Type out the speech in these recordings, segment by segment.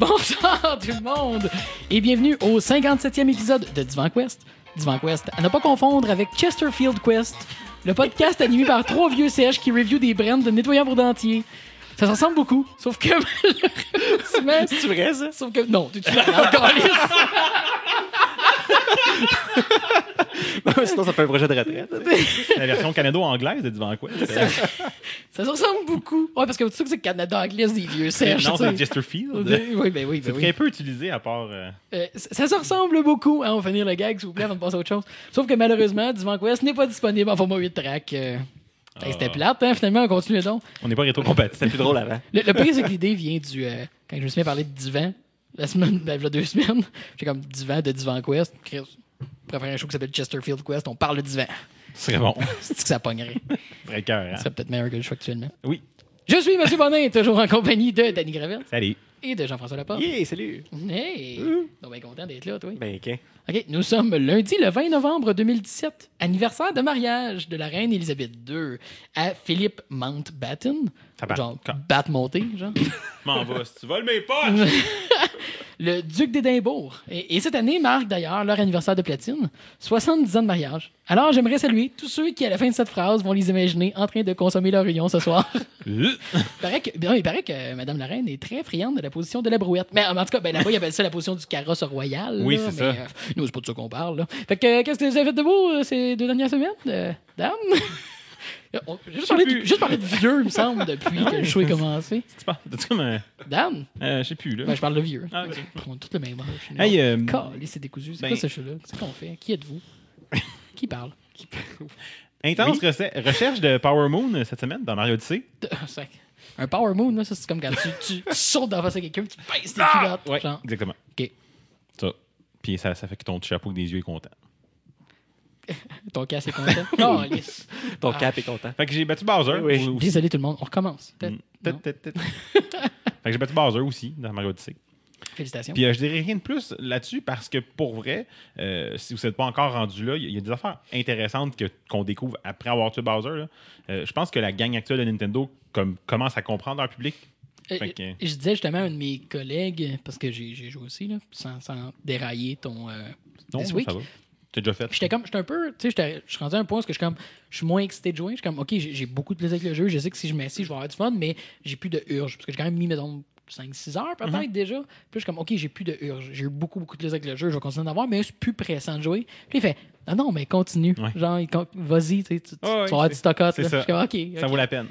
Bonsoir tout le monde! Et bienvenue au 57e épisode de Divan Quest. Divan Quest, à ne pas confondre avec Chesterfield Quest, le podcast animé par trois vieux CH qui review des brands de nettoyants pour dentier. Ça se ressemble beaucoup, sauf que malheureusement... C'est vrai, ça? Sauf que... Non, tu malade, câlisse. Sinon, ça fait un projet de retraite. La version canado-anglaise de Divan Quest. Ça se ressemble beaucoup. Ouais, parce que tu sais que c'est Canada anglais des vieux CH. non, c'est Chesterfield. Oui, ben oui, ben C'est oui. très peu utilisé à part. euh, Euh, ça ça se ressemble beaucoup. Hein, on va finir le gag, s'il vous plaît, avant de passer à autre chose. Sauf que malheureusement, Divan Quest n'est pas disponible en format 8 track. Euh, hey, C'était Ah. plate, hein, finalement, on continue donc. On n'est pas rétro-compatible. C'était plus drôle avant. Le, le pire, c'est que l'idée vient du. euh, quand je me suis mis à parler de divan, la semaine, ben, il y a deux semaines, j'ai comme divan de Divan Quest. Faire un show qui s'appelle Chesterfield Quest, on parle de divan. Ce serait bon. C'est que ça pognerait. Très cœur. Ça Hein? serait peut-être meilleur que le show actuellement. Oui. Je suis M. Bonin, toujours en compagnie de Danny Gravel Salut. et de Jean-François Laporte. Yeah, salut! Hey! Donc, bien content d'être là, toi. Ben, OK. OK, nous sommes lundi le 20 novembre 2017, anniversaire de mariage de la reine Elisabeth II à Philippe Mountbatten. Genre, batte monté, genre. M'en vas si tu voles mes poches. le duc d'Édimbourg. Et, et cette année marque d'ailleurs leur anniversaire de platine, 70 ans de mariage. Alors, j'aimerais saluer tous ceux qui, à la fin de cette phrase, vont les imaginer en train de consommer leur union ce soir. Euh, il, paraît que, non, il paraît que euh, Madame la Reine est très friande de la position de la brouette. Mais en tout cas, ben, là-bas, ils appellent ça la position du carrosse royal. Oui, c'est ça. euh, nous, c'est pas de ça qu'on parle. Là. Fait que, euh, qu'est-ce que vous avez fait de beau euh, ces deux dernières semaines, euh, dame? On- J'ai juste, parlé de- juste de vieux, il me semble, depuis que le show est commencé. tu parles- T'as-tu comme un. Dan? euh, je sais plus, là. Ben, je parle de vieux. Ah. On a tous le même âge. Hey, euh, Calé, c'est décousu. C'est ben- quoi ce show-là? C'est qu'on fait? Qui êtes-vous? Qui parle? intense rece- recherche de Power Moon euh, cette semaine dans Mario Odyssey. De- c'est- Un power moon, là, ça, c'est comme quand tu, tu sautes la face à quelqu'un tu baisses tes Ah! culottes. Ouais, Genre, exactement. OK. Ça. Puis ça, ça fait que ton chapeau avec des yeux est content. ton casse est content. Non, lisse. Ton Ah. cap est content. Fait que j'ai battu Bowser. Oui, oui. aussi. Désolé tout le monde, on recommence. Peut-être. Mm. Fait que j'ai battu Bowser aussi dans Mario Odyssey. Félicitations. Puis euh, je dirais rien de plus là-dessus parce que pour vrai, euh, si vous n'êtes pas encore rendu là, il y, a- il y a des affaires intéressantes que- qu'on découvre après avoir tué Bowser. là. Euh, je pense que la gang actuelle de Nintendo comme, commence à comprendre leur public. Euh, que- Je disais justement à un de mes collègues, parce que j'ai joué aussi, là, sans, sans dérailler ton. euh, Non, This week. Ça. C'est déjà fait? J'étais comme, j'étais un peu, tu sais, je suis rendu à un point où je suis comme, je suis moins excité de jouer. Je suis comme, ok, j'ai beaucoup de plaisir avec le jeu. Je sais que si je m'assis, je vais avoir du fun, mais j'ai plus de urge. Parce que j'ai quand même mis, mettons, 5-6 heures peut-être Mm-hmm. déjà. Puis je suis comme, ok, j'ai plus de urge. J'ai eu beaucoup, beaucoup de plaisir avec le jeu. Je vais continuer d'en avoir, mais c'est plus pressant de jouer. Puis il fait, ah non, mais continue. Ouais. Genre, vas-y, tu sais, tu tu- vas avoir du stock out, ça. Je suis comme, ok. Ça ok. vaut la peine.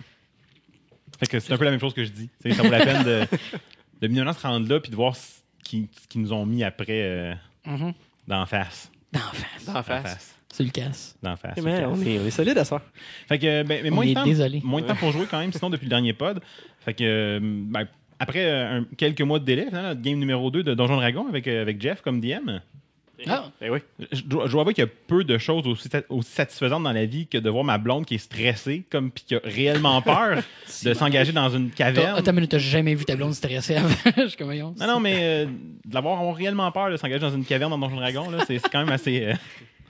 Fait que c'est un peu la même chose que je dis. Ça vaut la peine de, de se rendre là puis de voir ce qu'ils nous ont mis après euh, Mhm. d'en face. D'en face. D'en face. le casse. D'en face. Eh ben, on, est, on est solide à ça. Fait que, ben, mais On moins de est temps, désolé. moins de temps pour jouer quand même, sinon depuis le dernier pod. Fait que, euh, ben, après euh, un- quelques mois de délai, finalement, notre game numéro 2 de Donjon Dragon avec, euh, avec Jeff comme DM, Ah. Ben oui. je dois, je dois avouer qu'il y a peu de choses aussi, sa- aussi satisfaisantes dans la vie que de voir ma blonde qui est stressée, comme puis qui a réellement peur de s'engager dans une caverne. Attends minute, t'as jamais vu ta blonde stressée avant? Je suis comme, Non, non, mais euh, d'avoir avoir réellement peur de s'engager dans une caverne dans Donjon Dragon, là, c'est quand même assez. euh,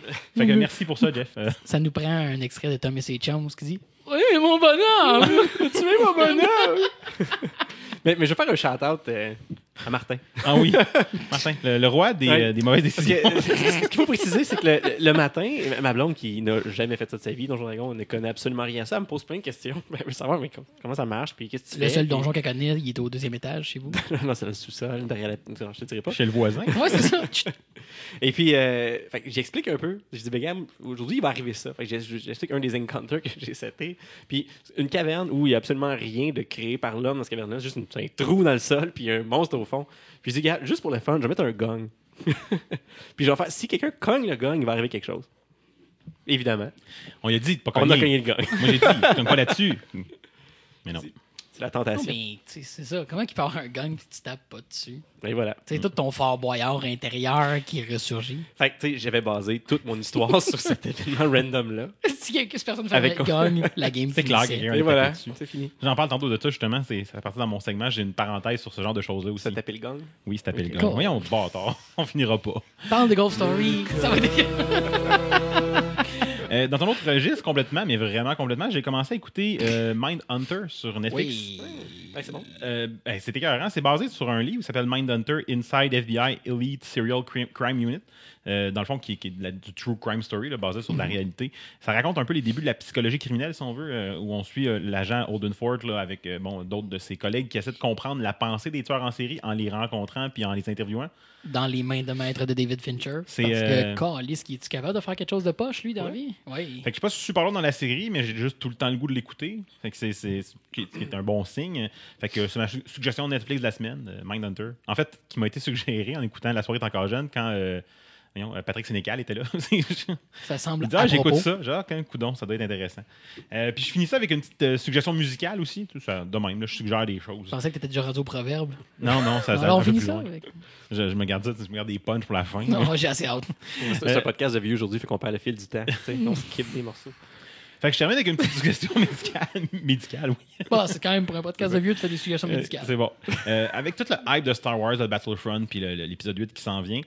Fait que merci pour ça, Jeff. Euh, Ça nous prend un extrait de Tom et ses chums qui dit Oui, mon bonhomme tu es mon bonhomme! mais, mais je vais faire un shout-out euh, à Martin. Ah oui, Martin, le, le roi des, Ouais. euh, des mauvaises Parce décisions. que ce qu'il faut préciser, c'est que le, le matin, ma blonde qui n'a jamais fait ça de sa vie, Donjon Dragon, ne connaît absolument rien à ça, elle me pose plein de questions. Ben, elle veut savoir mais com- comment ça marche, puis qu'est-ce que tu Le fais. seul puis- donjon qu'elle connaît, il est au deuxième étage chez vous. non, c'est dans le sous-sol, derrière la. Non, je te dirai pas. Chez le voisin. Ouais, c'est ça. Et puis, euh, j'explique un peu. Je dis, ben, gars, aujourd'hui, il va arriver ça. Fait que j'ex- j'explique un des encounters que j'ai seté. Puis, une caverne où il n'y a absolument rien de créé par l'homme dans cette caverne-là, juste une- un trou dans le sol, puis un monstre au fond. Puis, je dis, gars, juste pour le fun, je vais mettre un gong. puis, je vais faire, si quelqu'un cogne le gong, il va arriver quelque chose. Évidemment. On lui a dit de pas On a cogner. cogné le gong. Moi, j'ai dit, cogne pas là-dessus. Mais non. C'est la Non, tentation. mais tu sais, c'est ça. Comment il peut avoir un gun puis tu tapes pas dessus? Et voilà. C'est tout ton fort boyard intérieur qui ressurgit. Fait que, tu sais, j'avais basé toute mon histoire sur cet événement random-là. si quelque personne fait Avec gun, la game C'est clair, quelqu'un Et voilà, c'est fini. J'en parle tantôt de ça, justement. C'est ça fait partie dans mon segment. J'ai une parenthèse sur ce genre de choses-là aussi. Ça tapait le gong. Oui, c'est tapé le Ok. gars. Voyons, bâtard. On finira pas. Parle de Golf Story. Ça va être... Euh, dans un autre registre, complètement, mais vraiment complètement, j'ai commencé à écouter euh, Mindhunter sur Netflix. Oui. Ouais, c'est bon. Euh, ben, c'est écœurant. C'est basé sur un livre qui s'appelle Mindhunter Inside FBI Elite Serial Crime, Crime Unit. Euh, dans le fond, qui, qui est de la- du true crime story, là, basé sur de la réalité. Ça raconte un peu les débuts de la psychologie criminelle, si on veut, euh, où on suit euh, l'agent Holdenford là, avec bon, d'autres de ses collègues qui essaient de comprendre la pensée des tueurs en série en les rencontrant puis en les interviewant. Dans les mains de maître de David Fincher. C'est, Parce que, qui est capable de faire quelque chose de poche, lui, dans la vie? Oui. Fait que je suis pas super long dans la série, mais j'ai juste tout le temps le goût de l'écouter. Fait que c'est, qui est- un bon signe. Fait que c'est ma su- suggestion Netflix de la semaine, Mindhunter. En fait, qui m'a été suggérée en écoutant La soirée est encore jeune quand Patrick Sénécal était là. Ça semble. Il dit, ah, j'écoute ça. Genre, quand coudon, ça doit être intéressant. Euh, puis je finis ça avec une petite euh, suggestion musicale aussi. Tout ça, de même, là, je suggère des Je choses. pensais que t'étais déjà radio proverbe. Non, non, ça, ça Alors, on finit plus ça loin. avec. Je, je me garde ça, je me garde des punchs pour la fin. Non, moi, j'ai assez hâte. C'est un podcast de vieux aujourd'hui, fait qu'on perd le fil du temps. tu on skip des morceaux. Fait que je termine avec une petite suggestion médicale. médicale, oui. Bon, c'est quand même pour un podcast de vieux de faire des suggestions Euh, médicales. C'est bon. Euh, avec toute le hype de Star Wars, le Battlefront, puis l'épisode 8 qui s'en vient,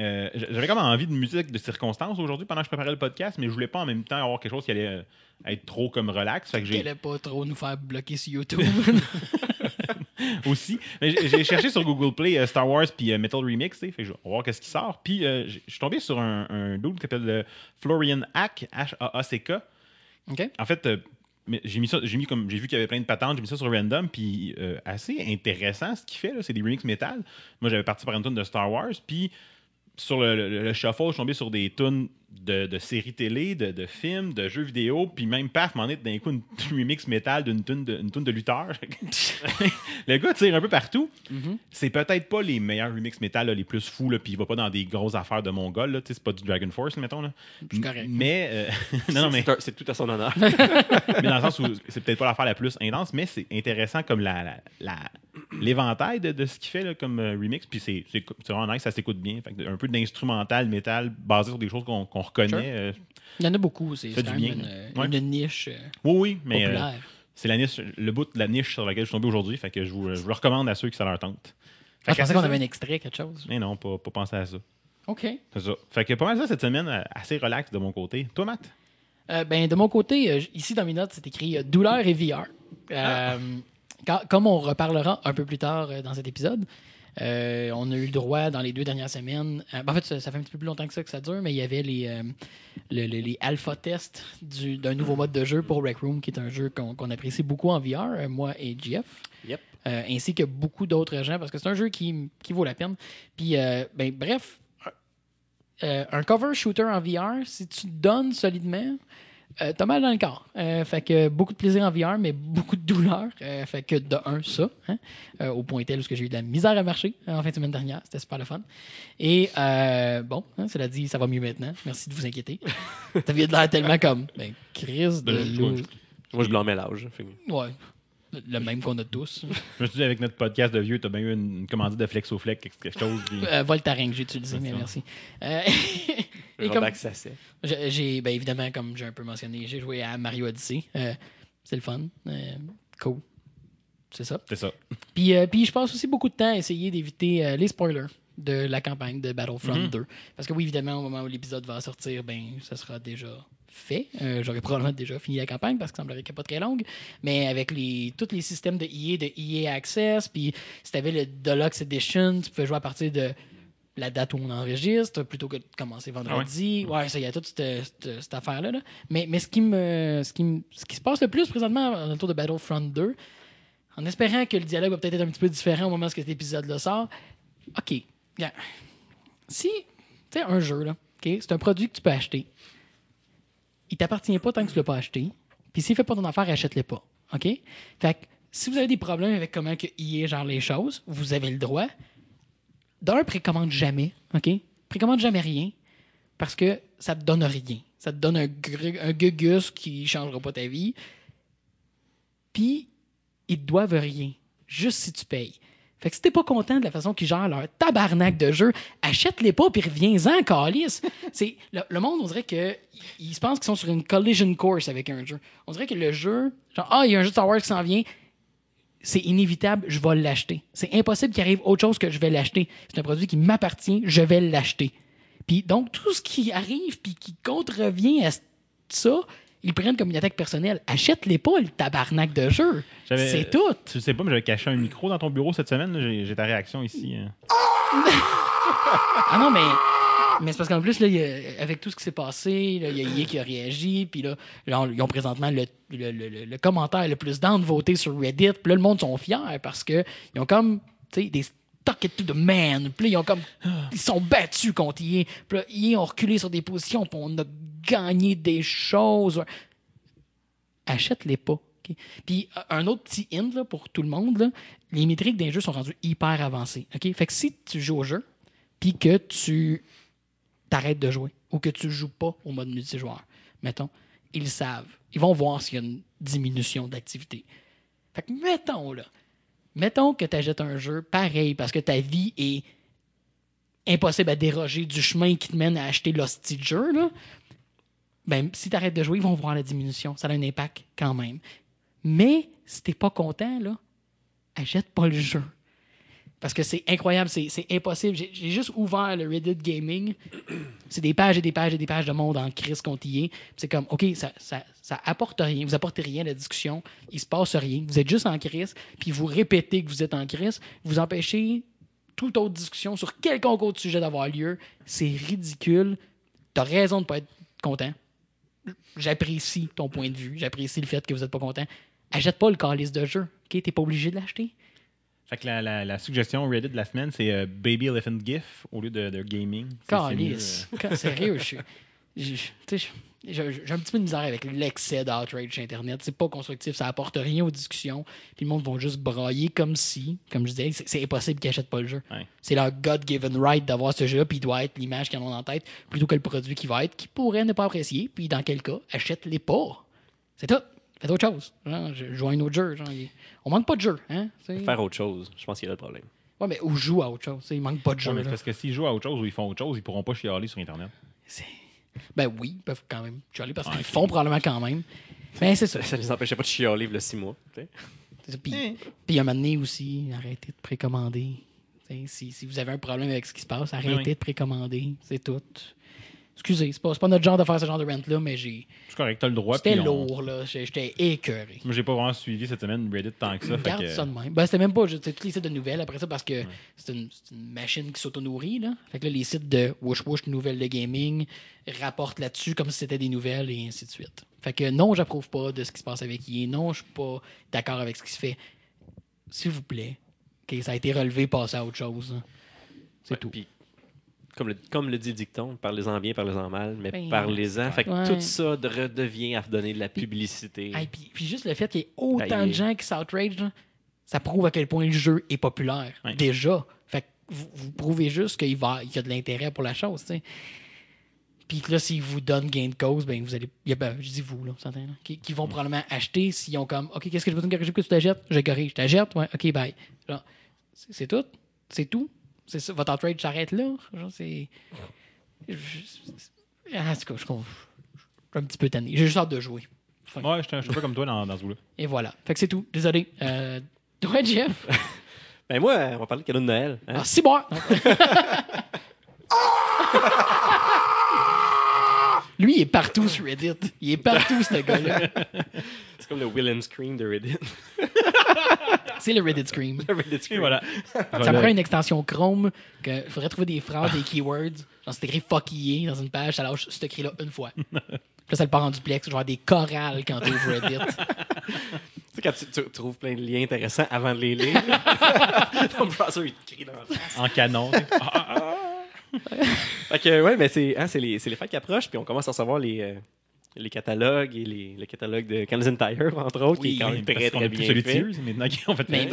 euh, j'avais comme envie de musique de circonstance aujourd'hui pendant que je préparais le podcast, mais je voulais pas en même temps avoir quelque chose qui allait euh, être trop comme relax. Fait que j'ai pas trop nous faire bloquer sur YouTube. aussi. Mais j'ai- cherché sur Google Play euh, Star Wars puis Metal Remix, fait que je vais voir qu'est-ce qui sort. Puis je suis tombé sur un, un dude qui s'appelle Florian Hack, H-A-A-C-K. En fait, mais j'ai mis ça, j'ai mis comme j'ai vu qu'il y avait plein de patentes, j'ai mis ça sur random, puis euh, assez intéressant ce qu'il fait. là, C'est des remix métal. Moi, j'avais parti par une tune de Star Wars, puis sur le, le, je suis tombé sur des tunes de, de séries télé, de, de films, de jeux vidéo, puis même paf, m'en est d'un coup une remix métal d'une tune de, une tune de lutteur. le gars tire un peu partout. Mhm. C'est peut-être pas les meilleurs remix métal là, les plus fous, là, puis il va pas dans des grosses affaires de mongol. C'est pas du Dragon Force, mettons. Là. C'est correct. Mais, euh, non, non, mais C'est tout à son honneur. mais dans le sens où c'est peut-être pas l'affaire la plus intense, mais c'est intéressant comme la, la- la- l'éventail de, de ce qu'il fait là, comme euh, remix. Puis c'est, vraiment nice, ça s'écoute bien. Fait un peu d'instrumental, métal, basé sur des choses qu'on, qu'on reconnaît. Sure. euh. Il y en a beaucoup. C'est Fait quand même une, Ouais. une niche euh, Oui, oui, mais euh, c'est la niche, le bout de la niche sur laquelle je suis tombé aujourd'hui. Fait que je vous, je vous le recommande à ceux qui ça leur tente. Ah, je Fait que pensais c'est qu'on avait un extrait, quelque chose. Mais non, pas, pas penser à ça. OK. C'est ça. Fait que pas mal ça cette semaine, assez relax de mon côté. Toi, Matt? Euh, ben, de mon côté, ici dans mes notes, c'est écrit douleur et VR. Euh, quand- comme on reparlera un peu plus tard dans cet épisode, euh, on a eu le droit dans les deux dernières semaines. euh, ben, en fait, ça, ça fait un petit peu plus longtemps que ça que ça dure, mais il y avait les, euh, le- le- les alpha tests du- d'un nouveau mode de jeu pour Rec Room, qui est un jeu qu'on apprécie beaucoup en VR, moi et Jeff. Yep. Ainsi que beaucoup d'autres gens, parce que c'est un jeu qui, qui vaut la peine. Puis, ben, bref, un cover shooter en VR, si tu te donnes solidement, euh, t'as mal dans le corps. Euh, fait que beaucoup de plaisir en VR, mais beaucoup de douleur. Euh, fait que de un, ça, hein, euh, au point tel où j'ai eu de la misère à marcher en fin de semaine dernière. C'était super le fun. Et euh, bon, hein, cela dit, ça va mieux maintenant. Merci de vous inquiéter. Vient de l'air tellement comme, ben, crise de Ben, loup. Moi, je l'âge. Fait que- Ouais. Le- même qu'on a tous. Je me suis dit, avec notre podcast de vieux, t'as bien eu une, une commandite de Flexoflex, quelque chose. puis- Euh, Voltaren que j'ai utilisé, mais merci. Euh, et comme, j'ai, j'ai- ben, évidemment, comme j'ai un peu mentionné, j'ai joué à Mario Odyssey. Euh, c'est le fun. Euh, cool. C'est ça. C'est ça. Puis, euh, puis je passe aussi beaucoup de temps à essayer d'éviter euh, les spoilers de la campagne de Battlefront Mhm. 2. Parce que oui, évidemment, au moment où l'épisode va sortir, ben, ça sera déjà fait. Euh, J'aurais probablement déjà fini la campagne parce que ça semblerait qu'elle n'est pas très longue. Mais avec les, tous les systèmes de EA, de EA Access, puis si tu avais le Deluxe Edition, tu pouvais jouer à partir de la date où on enregistre plutôt que de commencer vendredi. ouais. ça, il y a toute cette, cette- cette affaire-là. là. Mais, mais ce, qui me, ce, qui me- ce qui se passe le plus présentement autour de Battlefront 2, en espérant que le dialogue va peut-être être un petit peu différent au moment où cet épisode-là sort, OK, bien. Si, tu sais, un jeu, là, OK, c'est un produit que tu peux acheter. Il t'appartient pas tant que tu l'as pas acheté. Puis s'il fait pas ton affaire, achète-le pas. OK? Fait que si vous avez des problèmes avec comment que EA gère les choses, vous avez le droit. D'un, précommande jamais. OK? Précommande jamais rien. Parce que ça te donne rien. Ça te donne un, gugus qui changera pas ta vie. Puis, ils te doivent rien. Juste si tu payes. Fait que si t'es pas content de la façon qu'ils gèrent leur tabarnak de jeu, achète-les pas puis reviens-en, calice. Le, monde, on dirait que ils se pensent qu'ils sont sur une collision course avec un jeu. On dirait que le jeu, genre ah, il y a un jeu de Star Wars qui s'en vient, c'est inévitable, je vais l'acheter. C'est impossible qu'il arrive autre chose que je vais l'acheter. C'est un produit qui m'appartient, je vais l'acheter. Puis donc tout ce qui arrive puis qui contrevient à ça, ils prennent comme une attaque personnelle. Achète-les pas, le tabarnak de jeu. C'est tout. Tu sais pas, mais j'avais caché un micro dans ton bureau cette semaine. là. J'ai ta réaction ici. hein. Ah non, mais. Mais c'est parce qu'en plus, là, a- avec tout ce qui s'est passé, là, il y a EA qui a réagi, puis là, genre, ils ont présentement le, le- le- le- commentaire le plus down voté sur Reddit, puis là, le monde sont fiers parce que ils ont comme, tu sais, des stuck it to the man, puis là, ils ont comme, ils sont battus contre EA, puis là, EA ont reculé sur des positions, puis on a gagné des choses. Achète-les pas. Puis un autre petit hint pour tout le monde, les métriques d'un jeu sont rendues hyper avancées. Fait que si tu joues au jeu, puis que tu t'arrêtes de jouer ou que tu joues pas au mode multijoueur, mettons, ils savent. Ils vont voir s'il y a une diminution d'activité. Fait que mettons, là, mettons que tu achètes un jeu pareil parce que ta vie est impossible à déroger du chemin qui te mène à acheter l'hostie de jeu, là. Ben, si tu arrêtes de jouer, ils vont voir la diminution. Ça a un impact quand même. Mais si t'es pas content, là, achète pas le jeu. Parce que c'est incroyable, c'est impossible. J'ai juste ouvert le Reddit Gaming. C'est des pages et des pages et des pages de monde en crise. Puis C'est comme, OK, ça, ça, ça apporte rien. Vous apportez rien à la discussion. Il se passe rien. Vous êtes juste en crise. Puis vous répétez que vous êtes en crise. Vous empêchez toute autre discussion sur quelconque autre sujet d'avoir lieu. C'est ridicule. T'as raison de pas être content. J'apprécie ton point de vue. J'apprécie le fait que vous êtes pas content. Achète pas le calice de jeu. OK? T'es pas obligé de l'acheter. Fait que la, la- la suggestion Reddit de la semaine, c'est euh, Baby Elephant GIF au lieu de, de gaming. Calice. Ca- Sérieux, je suis. J'ai un petit peu de misère avec l'excès d'outrage sur Internet. C'est pas constructif, ça apporte rien aux discussions. Puis le monde va juste brailler comme si, comme je disais, c'est- impossible qu'ils achètent pas le jeu. Ouais. C'est leur God-given right d'avoir ce jeu-là, puis il doit être l'image qu'ils en ont en tête, plutôt que le produit qui va être, qui pourrait ne pas apprécier. Puis dans quel cas, achète-les pas. C'est tout. Faites autre chose. Genre, je joue à un autre jeu. Genre, On manque pas de jeu. Hein? Faire autre chose, je pense qu'il y a le problème. Ouais, mais ou joue à autre chose. Il manque pas de jeu. Ouais, mais parce que s'ils jouent à autre chose ou ils font autre chose, ils pourront pas chialer sur Internet. C'est- Ben oui, ils peuvent quand même chialer parce Ouais, qu'ils font probablement quand même. Mais c'est ça. Ça les empêchait pas de chialer le six mois. tu sais. C'est ça. Puis, puis un moment donné aussi, arrêtez de précommander. Si, si vous avez un problème avec ce qui se passe, arrêtez oui. de précommander. C'est tout. Excusez, c'est pas, pas notre genre de faire ce genre de rent-là, mais j'ai. C'est correct, t'as le droit. C'était on- lourd, là. J'étais écœuré. Moi, j'ai pas vraiment suivi cette semaine Reddit tant que ça. fait Garde que- ça de même. Ben, c'était même pas juste tous les sites de nouvelles après ça parce que c'est une, machine qui s'auto-nourrit. Là. Fait que là, les sites de Wush Wush nouvelles de gaming rapportent là-dessus comme si c'était des nouvelles et ainsi de suite. Fait que non, j'approuve pas de ce qui se passe avec EA. Non, je suis pas d'accord avec ce qui se fait. S'il vous plaît. Ça a été relevé, passez à autre chose. C'est Ouais, tout. Comme, le, comme le dit le dicton, parlez-en bien, parlez-en mal, mais Ben, parlez-en. Fait que ouais. tout ça de- redevient à donner de la publicité. Hey, puis, puis juste le fait qu'il y ait autant Ben, de gens qui s'outrage, là, ça prouve à quel point le jeu est populaire. Ouais. Déjà. Fait que vous, vous prouvez juste qu'il va, il y a de l'intérêt pour la chose. tu sais. Puis que là, s'ils vous donnent gain de cause, ben vous allez. il y a- ben, je dis vous, là, vous entendez, là, qui, qui vont probablement acheter s'ils ont comme OK, qu'est-ce que je besoin de corriger que tu t'achètes? Je corrige. T'achètes? Ouais, OK, bye. C'est tout? C'est tout? C'est ça. Votre outrage s'arrête là. Genre, c'est. je- Ah, en tout cas, je, suis un petit peu tanné. J'ai juste hâte de jouer. Fin. Ouais, je suis un je suis un peu comme toi dans, dans ce bout-là. Et voilà. Fait que c'est tout. Désolé. Euh, toi, Jeff? Ben moi, on va parler de cadeau de Noël. hein. Ah, c'est bon. Lui, il est partout sur Reddit. Il est partout, ce gars-là. C'est comme le Will and Scream de Reddit. C'est le Reddit Scream. Le Reddit Et Scream. voilà. Ça Voilà. prend une extension Chrome. Il faudrait trouver des phrases, des keywords. Genre, c'est écrit fuck EA dans une page, ça lâche ce cri-là une fois. Puis là, ça le part en duplex. Genre des chorales quand tu ouvres Reddit. Tu sais, quand tu, tu trouves plein de liens intéressants avant de les lire, ton browser, il te crie dans la face. En canon. tu sais. Ah, Fait que, ouais, mais c'est hein, c'est les, c'est les fêtes qui approchent, puis on commence à recevoir les, euh, les catalogues et les, le catalogue de Canadian Tire, entre autres, qui est quand même très, qu'on très bien fait. Sears, maintenant qu'ils ont fait Mais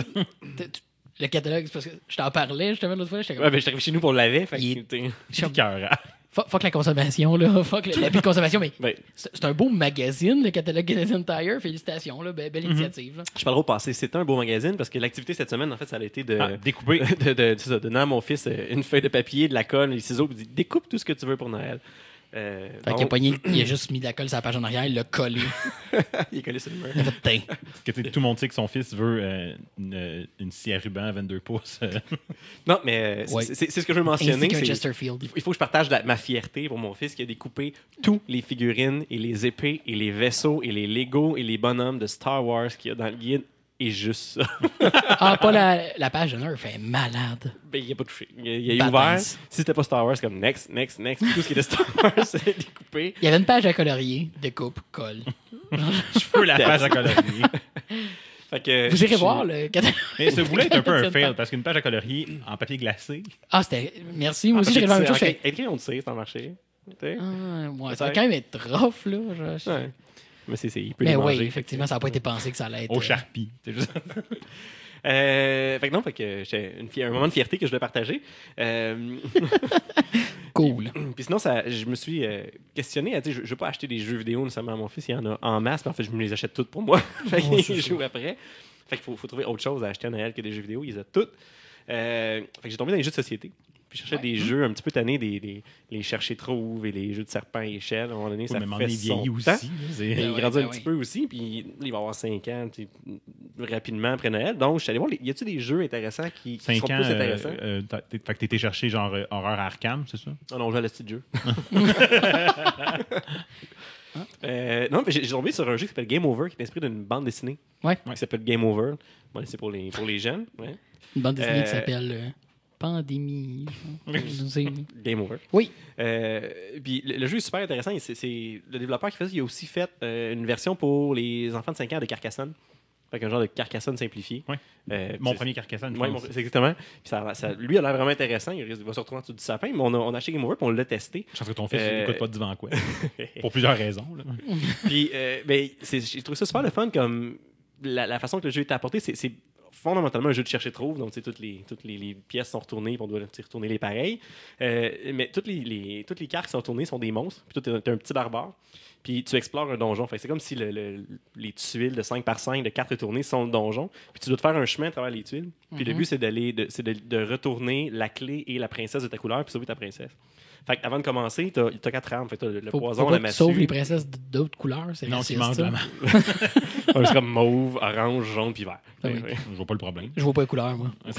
le catalogue, c'est parce que je t'en parlais justement l'autre fois. J'étais comme, Ouais, ben, je suis arrivé chez nous pour laver, fait Il que, Cœur. fuck, la consommation, là. Fuck l'abus de consommation. Mais ben, c'est un beau magazine, le catalogue Canadian Tire. Félicitations, là. Be- belle initiative. là. je parlerai au passé. C'était un beau magazine parce que l'activité cette semaine, en fait, ça a été de, Ah, de, de, ça, de donner à mon fils euh, une feuille de papier, de la colle, les ciseaux, puis dit découpe tout ce que tu veux pour Noël. Euh, Fait a, pogné, il a juste mis de la colle sur la page en arrière, il l'a collé. il est collé sur le mur. Il a fait teint. Parce que, tout le monde sait que son fils veut euh, une, une scie à ruban à 22 pouces. euh. Non, mais euh, Ouais. c'est c'est- c'est ce que je veux mentionner. qu'un c'est- Chesterfield. Il faut- il faut que je partage la- ma fierté pour mon fils qui a découpé tous les figurines et les épées et les vaisseaux et les Legos et les bonhommes de Star Wars qu'il y a dans le guide. Et juste ça. Ah, pas la, la page elle est malade. Ben, il a pas touché. Il a, il a ouvert. Si c'était pas Star Wars, c'est comme next, next, next. Tout ce qui était Star Wars, c'est découpé. Il y avait une page à colorier, découpe, colle. Je veux la page à colorier. Fait que, Vous irez je- voir le Mais ce voulait être un peu un fail parce qu'une page à colorier en papier glacé, Ah, c'était. Merci, moi aussi, Ah, j'ai la même chose. Écrit, on le sait, c'est en marché. Ah, ouais, ça Ça- va quand même être rough, là. je- je- Ouais. Mais c'est, c'est- il peut Mais les oui, manger. effectivement, ça n'a pas été pensé que ça allait être. au euh, charpie. C'est juste- Euh, fait que non, fait que j'ai un moment de fierté que je voulais partager. Euh, Cool. Puis sinon, ça, je me suis euh, questionné. à Je ne veux pas acheter des jeux vidéo nécessairement à mon fils. Il y en a en masse, mais en fait, je me les achète toutes pour moi. fait c'est qu'il joue après. Fait qu'il faut, faut trouver autre chose à acheter à Noël que des jeux vidéo. Ils les ont toutes. Euh, fait que j'ai tombé dans les jeux de société. Puis je cherchais Ouais. des jeux un petit peu tannés, des, des- les chercher trouve et les jeux de serpent et échelle. À un moment donné, Oui, ça mais fait son aussi. temps. il ouais, grandit ben un petit oui. peu aussi, puis il va avoir 5 ans tu sais, rapidement après Noël. Donc, je suis allé voir, les- y a-tu des jeux intéressants qui, qui 5 sont ans, plus euh, intéressants? euh, t'es- fait que t'étais cherché genre euh, horreur Arkham, c'est ça? Ah non, on joue à le petit jeu. Euh, non, mais j'ai j'ai tombé sur un jeu qui s'appelle Game Over, qui est inspiré d'une bande dessinée. Ouais. Qui s'appelle Game Over. Bon, c'est pour les, pour les jeunes. Ouais. Une bande dessinée Euh, qui s'appelle euh, Pandémie. Game Over. Oui. Euh, puis le, le jeu est super intéressant. et c'est- le développeur qui fait ça. Il a aussi fait euh, une version pour les enfants de 5 ans de Carcassonne. Fait un genre de Carcassonne simplifié. Ouais. Euh, Mon premier Carcassonne, je Ouais, pense. mon- c'est exactement. Puis ça, ça- lui, il a l'air vraiment intéressant. Il, risque- il va se retrouver en dessous du sapin. Mais on a, on a acheté Game Over et on l'a testé. Je pense que ton fils Euh, n'écoute pas de divan quoi. Pour plusieurs raisons. Puis, euh, ben, j'ai trouvé ça super le fun comme la, la façon que le jeu est apporté. C'est fondamentalement un jeu de chercher trouve. Donc, toutes les, toutes les, les pièces sont retournées, puis on doit retourner les pareils. Euh, mais toutes les, les- toutes les cartes qui sont tournées sont des monstres. Puis toi, t'es, t'es un petit barbare. Puis tu explores un donjon. Fait c'est comme si le- le- les tuiles de 5 par 5 de cartes retournées sont le donjon. Puis tu dois te faire un chemin à travers les tuiles. Puis le Mhm. but, c'est, d'aller, de, c'est de, de retourner la clé et la princesse de ta couleur, puis sauver ta princesse. Fait avant de commencer, t'as, t'as quatre armes. Fait que t'as le, Faut, poison, faut la massue. sauves les princesses d'autres couleurs. C'est Non, raciste, qui mange ça. la c'est comme mauve, orange, jaune puis vert. Ah oui. Ouais, ouais. Je vois pas le problème. Je vois pas les couleurs, moi.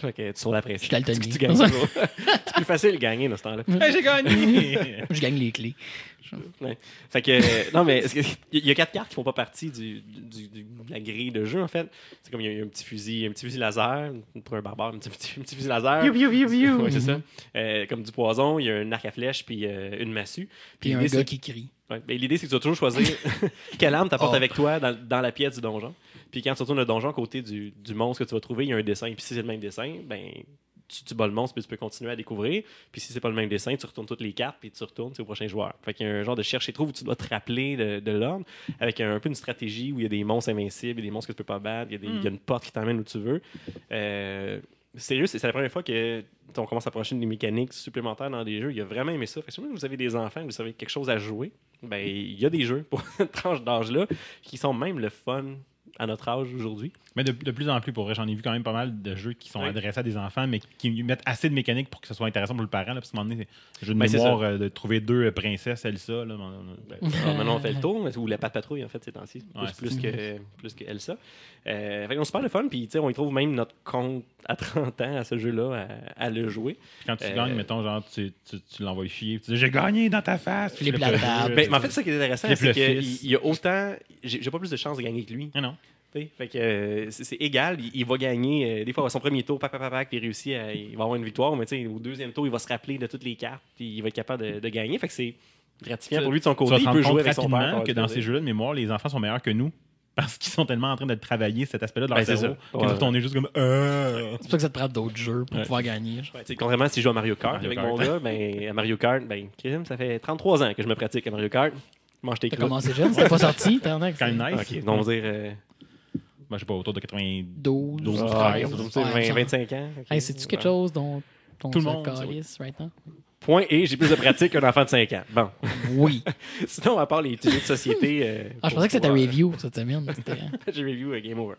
Fait que tu sur la pression. Je suis daltonien. Tu, tu gagnes toujours. c'est plus facile de gagner dans ce temps-là. Hey, j'ai gagné! Je gagne les clés. Ouais. Fait que, euh, non, mais il y a quatre cartes qui font pas partie du, du- du- de la grille de jeu, en fait. C'est comme il y a- il y, a un petit fusil, un petit fusil laser, pour un barbare, un petit, petit- un petit fusil laser. Ouais, c'est ça. Euh, comme du poison, il y a un arc à flèche puis euh, une massue. Puis un l'idée, gars c'est- qui crie. Ouais, ben, L'idée, c'est que tu vas toujours choisir quelle arme t'apportes Oh. avec toi dans, dans la pièce du donjon. Puis quand tu retournes le donjon, à côté du, du monstre que tu vas trouver, il y a un dessin. Puis si c'est le même dessin, ben tu, tu bats le monstre, puis tu peux continuer à découvrir. Puis si c'est pas le même dessin, tu retournes toutes les cartes, puis tu retournes c'est au prochain joueur. Fait qu'il y a un genre de cherche et trouve où tu dois te rappeler de, de l'ordre, avec un, peu une stratégie où il y a des monstres invincibles, il y a des monstres que tu peux pas battre, il y a, des- il y a une porte qui t'emmène où tu veux. Euh, Sérieux, c'est c'est la première fois que on commence à approcher des mécaniques supplémentaires dans des jeux. Il a vraiment aimé ça. Fait que si vous avez des enfants, vous avez quelque chose à jouer, ben il y a des jeux pour cette tranche d'âge-là qui sont même le fun à notre âge aujourd'hui. Mais de, de plus en plus, pour vrai, j'en ai vu quand même pas mal de jeux qui sont Oui. adressés à des enfants, mais qui mettent assez de mécanique pour que ce soit intéressant pour le parent. Là, parce moment donné, c'est un jeu de Ben, mémoire euh, de trouver deux euh, princesses, Elsa. Là, Ben, alors, maintenant, on fait le tour, mais- ou la patte patrouille, en fait, ces temps-ci. Plus, Ouais, plus, que, plus que Elsa. Euh, fait qu'on super le fun, puis tu sais, on y trouve même notre compte à 30 ans à ce jeu-là à, à le jouer. quand tu Euh, gagnes, mettons, genre, tu, tu, tu l'envoies chier, puis tu dis J'ai gagné dans ta face. Le Lattable. jeu, Ben, mais en fait, ça qui est intéressant, c'est qu'il y a autant. J'ai pas plus de chances de gagner que lui. Ah non. Fait que euh, c'est égal, il, il va gagner. euh, des fois, à son premier tour, pac, pac, pac, pac, puis il réussit, à- il va avoir une victoire, mais tu sais, au deuxième tour, il va se rappeler de toutes les cartes, puis il va être capable de, de gagner. Fait que c'est gratifiant pour lui de son Tu côté. vas te Il peut jouer avec son père. que dans ces jeux-là de mémoire, les enfants sont meilleurs que nous. Parce qu'ils sont tellement en train de travailler cet aspect-là de leur Ben, c'est cerveau ça. que Ouais. nous, on est juste comme euh... C'est pour ça que ça te prend d'autres jeux pour Ouais. pouvoir gagner. Ouais, contrairement si je joue à Mario Kart Mario avec Kart. mon gars, ben, à Mario Kart, ben, ça fait 33 ans que je me pratique à Mario Kart. Mange tes T'as commencé jeune, c'était pas sorti. t'as quand même nice. Ok, donc on va dire. Euh, Ben, je sais pas, autour de 80. 12. 12, ah, 13, on va Ouais, dire 20, ça- 25 ans. Hey, c'est-tu quelque Ouais. chose dont ton Tout le monde, ça, calisse right now? Point et j'ai plus de pratique qu'un enfant de 5 ans. Bon. Oui. Sinon, à part les petits jeux de société. euh, Ah, je pensais que c'était review cette semaine. C'était- J'ai review euh, Game Over.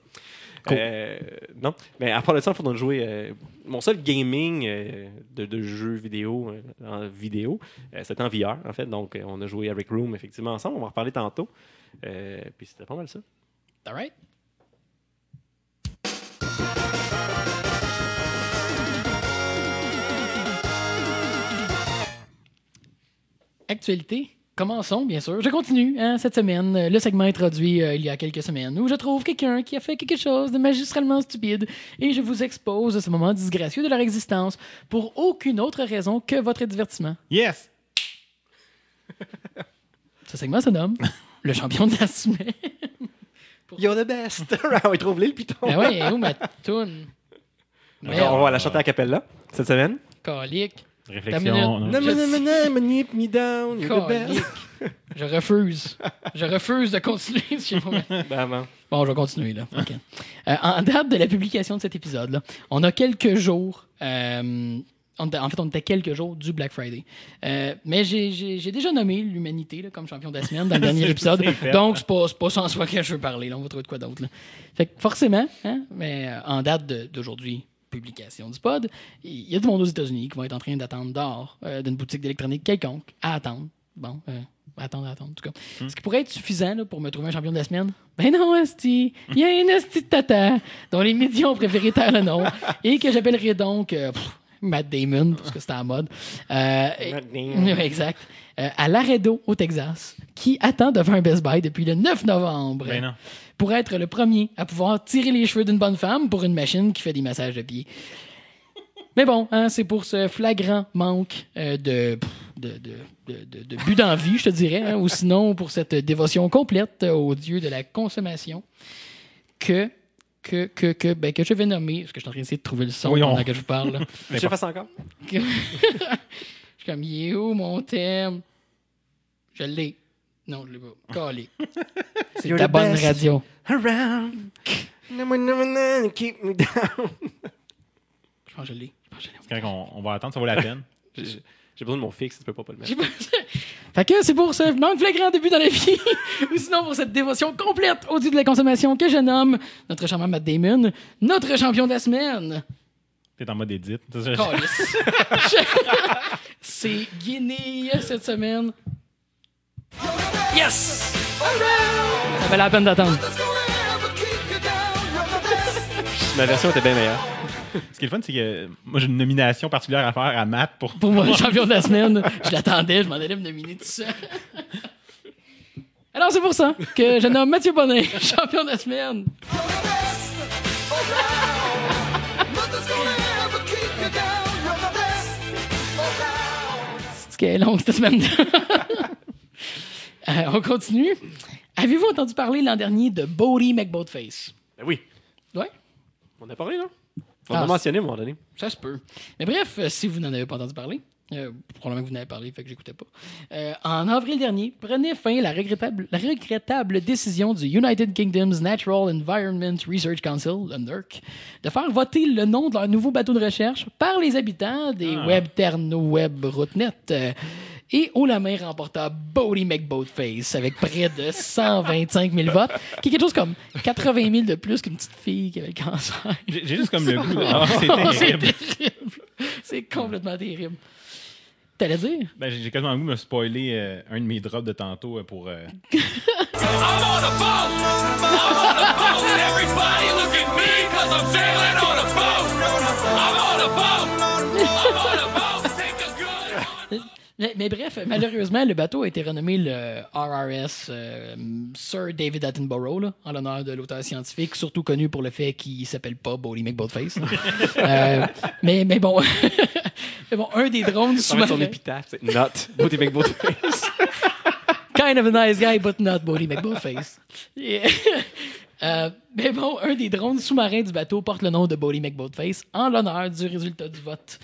Cool. Euh, non, mais à part de ça, il faudra jouer. euh, mon seul gaming euh, de, de jeux vidéo euh, en vidéo, euh, c'était en VR, en fait. Donc, euh, on a joué avec Room, effectivement, ensemble. On va en reparler tantôt. Euh, puis c'était pas mal ça. All right. Actualité. Commençons, bien sûr. Je continue hein, cette semaine. Le segment introduit euh, il y a quelques semaines où je trouve quelqu'un qui a fait quelque chose de magistralement stupide et je vous expose ce moment disgracieux de leur existence pour aucune autre raison que votre divertissement. Yes! Ce segment se nomme Le champion de la semaine. You're the best! on va trouver le piton. Ben ouais, où ma toune? On va la chanter à capella cette semaine. Calique. Réflexion. non? Je- refuse. Je refuse de continuer. si. Ben, ben. Bon, je vais continuer, là. OK. Euh, en date de la publication de cet épisode-là, on a quelques jours. euh, on en fait, on était quelques jours du Black Friday. Euh, mais j'ai- déjà nommé l'humanité comme champion de la semaine dans le dernier épisode. fait. Donc, c'est pas, pas sans soi que je veux parler. Là. On va trouver de quoi d'autre. là. Fait que forcément, hein, mais euh, en date d'aujourd'hui, publication du pod, il y a du monde aux États-Unis qui va être en train d'attendre dehors euh, d'une boutique d'électronique quelconque à attendre. Bon, euh, attendre, attendre, en tout cas. Hmm. Ce qui pourrait être suffisant là, pour me trouver un champion de la semaine. Ben non, Asti. Il y a un Asti de tata dont les médias ont préféré taire le nom et que j'appellerai donc euh, pff, Matt Damon, parce que c'était la mode. Euh, Matt Damon. Exact. Euh, à Laredo, au Texas, qui attend devant un Best Buy depuis le 9 novembre Ben non. pour être le premier à pouvoir tirer les cheveux d'une bonne femme pour une machine qui fait des massages de pieds. Mais bon, hein, c'est pour ce flagrant manque euh, de, de, de, de, de- de but d'envie, je te dirais, hein, ou sinon pour cette dévotion complète au dieu de la consommation que, que, que, que, ben, que je vais nommer, parce que je suis en train d'essayer de trouver le son Voyons. pendant que je vous parle. Je le fasse encore? suis comme, il est où mon thème? Je l'ai. Non, je l'ai pas. Calé. C'est ta bonne best. radio. Around. Keep me down. Je pense que je l'ai. Je pense que je l'ai. C'est quand on, on va attendre, ça vaut la peine. J'ai besoin de mon fixe, tu peux pas, pas le mettre. Fait que c'est pour ce manque flagrant début dans la vie, ou sinon pour cette dévotion complète au dieu de la consommation que je nomme notre charmant Matt Damon, notre champion de la semaine. T'es en mode édite. C'est Guinée cette semaine. Yes! Ça fait la peine d'attendre. Ma version était bien meilleure. Ce qui est le fun, c'est que moi, j'ai une nomination particulière à faire à Matt pour. Pour moi, le champion de la semaine, je l'attendais, je m'en allais me nominer tout ça. Alors, c'est pour ça que je nomme Mathieu Bonnet, champion de la semaine. C'est qu'elle est longue cette semaine. Euh, on continue. Avez-vous entendu parler l'an dernier de Bodie McBoatface? Ben oui. Ouais, On a parlé, là? On Ah, a mentionné à un moment donné. ça se peut. Mais bref, euh, si vous n'en avez pas entendu parler, euh, probablement que vous n'avez parlé, fait que j'écoutais pas. Euh, en avril dernier, prenait fin la regrettable, la regrettable décision du United Kingdom's Natural Environment Research Council, le NERC, de faire voter le nom de leur nouveau bateau de recherche par les habitants des Ah. web terno web routenet. euh, et haut la main remporta Bodie McBoatface avec près de 125 000 votes, qui est quelque chose comme 80 000 de plus qu'une petite fille qui avait le cancer. J'ai juste comme le goût. C'est Oh, c'est terrible. C'est complètement terrible. T'allais dire? Ben, j'ai quasiment de me spoiler euh, un de mes drops de tantôt euh, pour. euh, Mais, mais bref, malheureusement, le bateau a été renommé le RRS euh, Sir David Attenborough, là, en l'honneur de l'auteur scientifique, surtout connu pour le fait qu'il s'appelle pas Bodie McBoatface. Euh, mais, mais bon, mais bon, un des drones être son sous-marins. épitaphe, c'est Not. Beauty McBoatface. kind of a nice guy, but not Bodie McBoatface. Yeah. Euh, mais bon, un des drones sous-marins du bateau porte le nom de Bodie McBoatface en l'honneur du résultat du vote.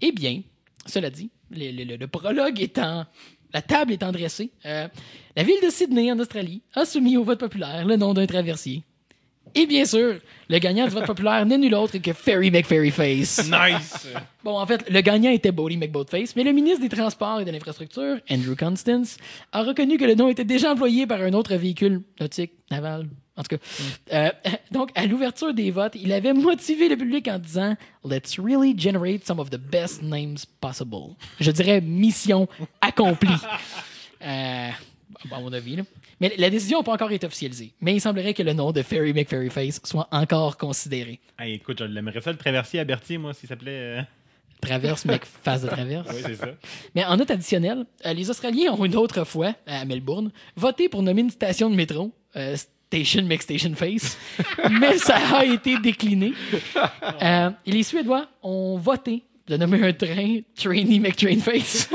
Eh bien, cela dit, le, prologue étant. La table étant dressée, euh, la ville de Sydney, en Australie, a soumis au vote populaire le nom d'un traversier. Et bien sûr, le gagnant du vote populaire n'est nul autre que Ferry McFerryface. Nice! Bon, en fait, le gagnant était Bodie McBoatface, mais le ministre des Transports et de l'Infrastructure, Andrew Constance, a reconnu que le nom était déjà employé par un autre véhicule nautique, naval, en tout cas. Euh, donc, à l'ouverture des votes, il avait motivé le public en disant Let's really generate some of the best names possible. Je dirais mission accomplie. Euh, à mon avis, là. Mais la décision n'a pas encore été officialisée. Mais il semblerait que le nom de Ferry McFerryface soit encore considéré. Écoute, je l'aimerais ça le traversier à Berthier, moi, s'il s'appelait. euh, Traverse, mec, face de traverse. Oui, c'est ça. Mais en note additionnelle, euh, les Australiens ont une autre fois, à Melbourne, voté pour nommer une station de métro, euh, Station McStation Face, mais ça a été décliné. Euh, et les Suédois ont voté de nommer un train Trainee McTrain Face.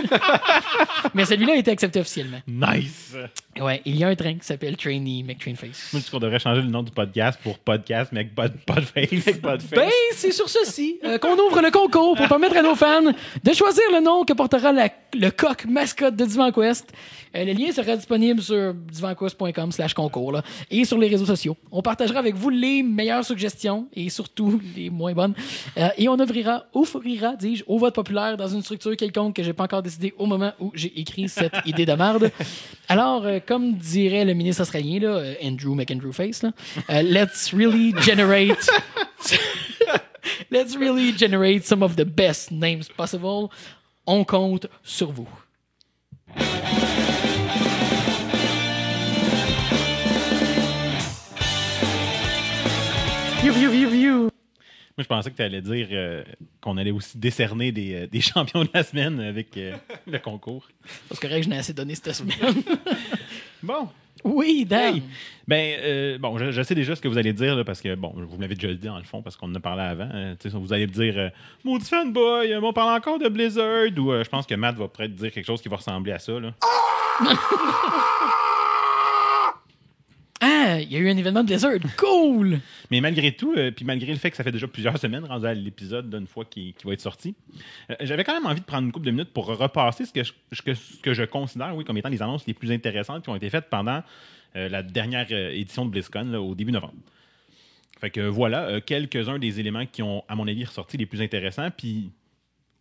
mais celui-là a été accepté officiellement. Nice! Ouais, il y a un train qui s'appelle Trainee McTrain Face. Moi, je dis qu'on devrait changer le nom du podcast pour podcast, mec, pod, podface. Pas de face. Ben, c'est sur ceci euh, qu'on ouvre le concours pour permettre à nos fans de choisir le nom que portera la- le coq mascotte de Divan Quest. Euh, le lien sera disponible sur divanquest.com slash concours là, et sur les réseaux sociaux. On partagera avec vous les meilleures suggestions et surtout les moins bonnes. Euh, et on ouvrira, offrira, dis-je, au vote populaire dans une structure quelconque que j'ai pas encore décidé au moment où j'ai écrit cette idée de merde. Alors, euh, comme dirait le ministre australien, là, euh, Andrew McAndrew Face, là, euh, let's really generate Let's really generate some of the best names possible. On compte sur vous. View, view, view. Moi, je pensais que tu allais dire euh, qu'on allait aussi décerner des, euh, des champions de la semaine avec euh, le concours. C'est correct, je n'ai assez donné cette semaine. Bon. oui, Dan. Hey. Ben, euh, bon, je, je sais déjà ce que vous allez dire, là, parce que, bon, vous m'avez déjà dit dans le fond, parce qu'on en a parlé avant. Euh, tu sais, vous allez me dire, euh, maudit fanboy, euh, on parle encore de Blizzard, ou euh, je pense que Matt va peut-être dire quelque chose qui va ressembler à ça, là. Ah, il y a eu un événement de Blizzard. Cool! Mais malgré tout, euh, puis malgré le fait que ça fait déjà plusieurs semaines rendu à l'épisode d'une fois qui, qui va être sorti, euh, j'avais quand même envie de prendre une couple de minutes pour repasser ce que je, ce que, ce que je considère oui, comme étant les annonces les plus intéressantes qui ont été faites pendant euh, la dernière euh, édition de BlizzCon là, au début novembre. Fait que voilà, euh, quelques-uns des éléments qui ont, à mon avis, ressorti les plus intéressants, puis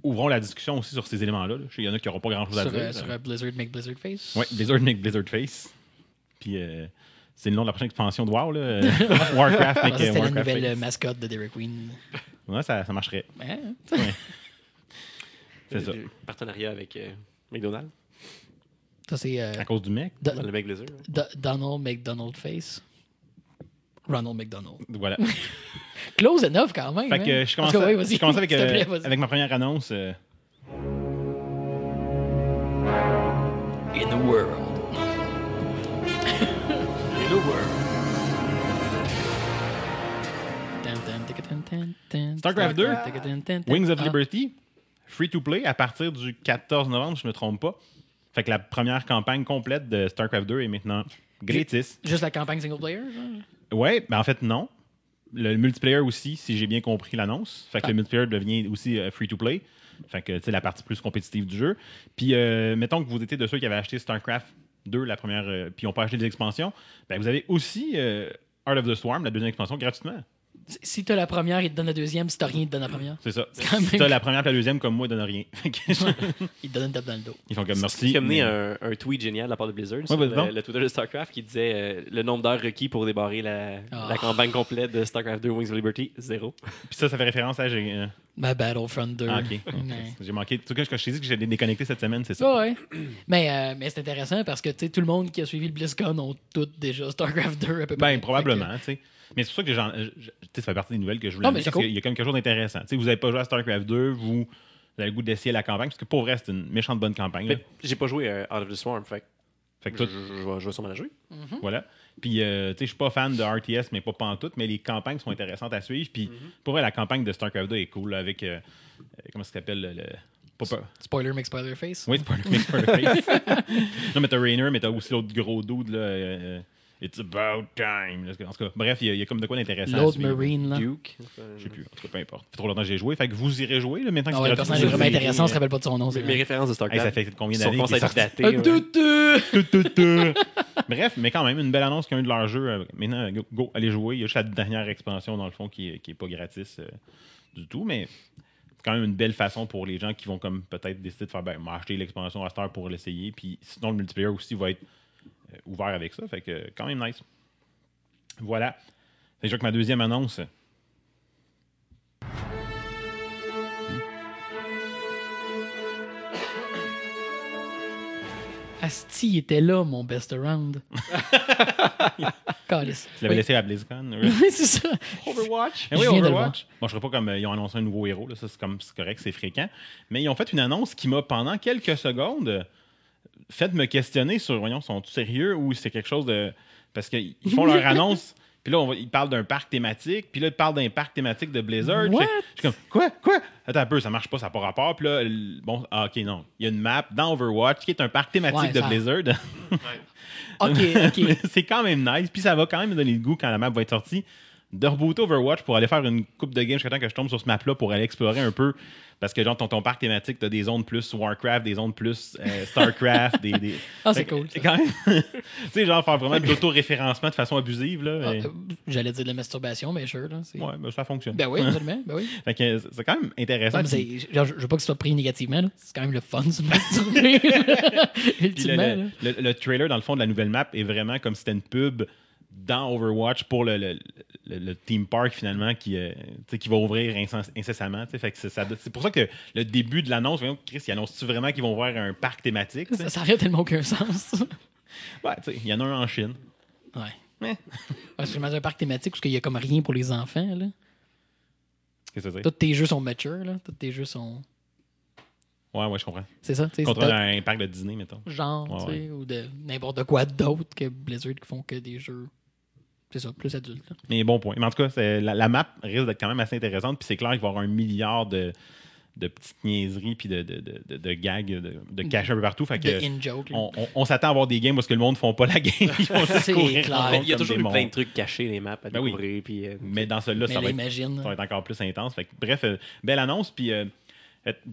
ouvrons la discussion aussi sur ces éléments-là. là. Je sais qu'il y en a qui n'auront pas grand-chose à dire. sur euh, Blizzard Make Blizzard Face? Oui, Blizzard make Blizzard Face. Puis euh, c'est le nom de la prochaine expansion de WoW, là. euh, Warcraft pensais que euh, C'était la Warcraft nouvelle euh, mascotte de Dairy Queen. Ouais, ça, ça marcherait. Hein? C'est ça. Euh, Partenariat avec euh, McDonald's, Ça, c'est euh, À cause du mec? Do- le Mec Blizzard. Do- Donald McDonald Face. Ronald McDonald. Voilà. Close enough quand même. Fait que hein? euh, je commence, ouais, je avec, euh, plaît, avec ma première annonce. euh, In the world. StarCraft 2, tica, tan, tan, tan. Wings of Liberty, free to play à partir du 14 novembre, si je me trompe pas. Fait que la première campagne complète de StarCraft 2 est maintenant gratis. Juste la campagne single player? genre? Ouais, mais en fait, non. Le multiplayer aussi, si j'ai bien compris l'annonce. Fait que Ah. le multiplayer devient aussi euh, free to play. Fait que, tu sais, la partie plus compétitive du jeu. Puis, euh, mettons que vous étiez de ceux qui avaient acheté StarCraft 2, la première, euh, puis n'ont pas acheté des expansions, ben, vous avez aussi euh, Heart of the Swarm, la deuxième expansion, gratuitement. Si- t'as la première, il te donne la deuxième. Si t'as rien, il te donne la première. C'est ça. quand Si même- t'as la première et la deuxième, comme moi, ils donnent rien. Il te donne une tape dans le dos. Ils font comme merci. a amené mais- un, un tweet génial de la part de Blizzard sur le, Twitter de StarCraft qui disait euh, le nombre d'heures requis pour débarrer la, Ah. la campagne complète de StarCraft 2 Wings of Liberty, zéro. Puis ça, ça fait référence à. J'ai euh, Ma Battlefront 2. ah, ok. Ouais. J'ai manqué. Tout cas, je t'ai dit que j'allais déconnecté cette semaine, c'est ça. Ouais, ouais. Mais, euh, mais c'est intéressant parce que tu sais, tout le monde qui a suivi le BlizzCon ont tous déjà StarCraft 2 à peu près. Ben, probablement, tu sais. Mais c'est pour ça que sais, ça fait partie des nouvelles que je voulais Non, c'est parce cool. qu'il y a quand même quelque chose d'intéressant. Tu sais, vous n'avez pas joué à StarCraft 2, vous, vous avez le goût d'essayer la campagne, parce que pour vrai, c'est une méchante bonne campagne. j'ai pas joué euh, Out of the Swarm, fait Fait que je, je vais- je vais sûrement la jouer. voilà. Puis, euh, tu sais, je suis pas fan de RTS, mais pas pantoute, mais les campagnes sont intéressantes à suivre. Puis, pour vrai, la campagne de StarCraft 2 est cool, là, avec, euh, euh, comment ça s'appelle, le... Spoiler, make spoiler face. Oui, mix for the face. non, mais t'as Rainer, mais t'as aussi l'autre gros dude, là. euh, It's about time. En tout cas, bref, il y, a- il y a comme de quoi d'intéressant. L'autre. Marine, là. Duke. Je sais plus. En tout cas, peu importe. Ça fait trop longtemps que j'ai joué. Fait que vous irez jouer, là, maintenant que Ah c'est ouais, le personnage est vraiment intéressant, on se rappelle pas de son nom. Mes, références de StarCraft. ça fait combien d'années tout. Bref, mais quand même, une belle annonce qu'un de leurs jeux. maintenant, go, allez jouer. Il y a juste la dernière expansion, dans le fond, qui n'est qui est pas gratis euh, du tout. Mais c'est quand même une belle façon pour les gens qui vont comme peut-être décider de faire ben, m'acheter l'expansion à cette heure pour l'essayer. Puis sinon, le multiplayer aussi va être ouvert avec ça. Fait que euh, quand même nice. Voilà. C'est déjà que ma deuxième annonce. Asti, il était là, mon best around. Calice. Tu l'avais Oui. laissé à BlizzCon. Oui, c'est ça. Overwatch? Eh oui, Je viens de le Overwatch. Bon, je ne pas comme euh, ils ont annoncé un nouveau héros, là, ça c'est comme c'est correct, c'est fréquent. Mais ils ont fait une annonce qui m'a pendant quelques secondes fait me questionner sur voyons, sont sérieux ou c'est quelque chose de. Parce qu'ils font leur annonce, puis là, on va- ils parlent d'un parc thématique, puis là, ils parlent d'un parc thématique de Blizzard. Je suis comme, quoi, quoi? Attends un peu, ça marche pas, ça n'a pas rapport. Puis là, bon, ah, ok, non. Il y a une map dans Overwatch qui est un parc thématique Ouais, de ça- Blizzard. Ok, ok. c'est quand même nice. Puis ça va quand même me donner le goût quand la map va être sortie de rebooter Overwatch pour aller faire une coupe de games jusqu'à temps que je tombe sur ce map-là pour aller explorer un peu. Parce que, genre, ton, ton parc thématique, t'as des zones plus Warcraft, des zones plus euh, Starcraft, des, des- Ah, c'est cool. C'est quand même. tu sais, genre, faire vraiment de l'auto-référencement de façon abusive, là. Ah, euh, J'allais dire de la masturbation, mais sure. Là, Ouais, ben, ça fonctionne. Ben oui, absolument. Ben oui. Fait que c'est quand même intéressant. Non, mais Puis- c'est- genre, je veux pas que ce soit pris négativement. C'est quand même le fun de se masturber. Le, Ultimement. le- le- le trailer, dans le fond, de la nouvelle map est vraiment comme si c'était une pub dans Overwatch pour le, le, le- le theme park, finalement, qui, euh, qui va ouvrir incess- incessamment. Fait que c'est c'est pour ça que le début de l'annonce, Chris, il annonce-tu vraiment qu'ils vont ouvrir un parc thématique? Ça, aurait tellement aucun sens. Ouais, tu sais, il y en a un en Chine. Ouais. Mais- Parce que dans un parc thématique, parce qu'il y a comme rien pour les enfants. Là. Qu'est-ce que c'est? Tous tes jeux sont mature. Là. Tous tes jeux sont. Ouais, ouais, je comprends. C'est ça. Contre c'est un parc de Disney, mettons. genre, Ouais, tu sais, ou de n'importe quoi d'autre que Blizzard qui font que des jeux. C'est ça, plus adultes. là. Mais bon point. Mais en tout cas, c'est- la, la map risque d'être quand même assez intéressante. Puis c'est clair qu'il va y avoir un milliard de, de petites niaiseries puis de, de, de, de- de gags, de, de cachés un peu partout. Fait De que in-joke. on, on- on s'attend à avoir des games parce que le monde ne font pas la game. Ils vont juste C'est courir clair. il y a toujours eu plein de trucs cachés, les maps à Ben oui. découvrir. Puis, euh, Mais dans celui-là, ça, va être- ça va être encore plus intense. Fait que, bref, euh, belle annonce. Puis euh,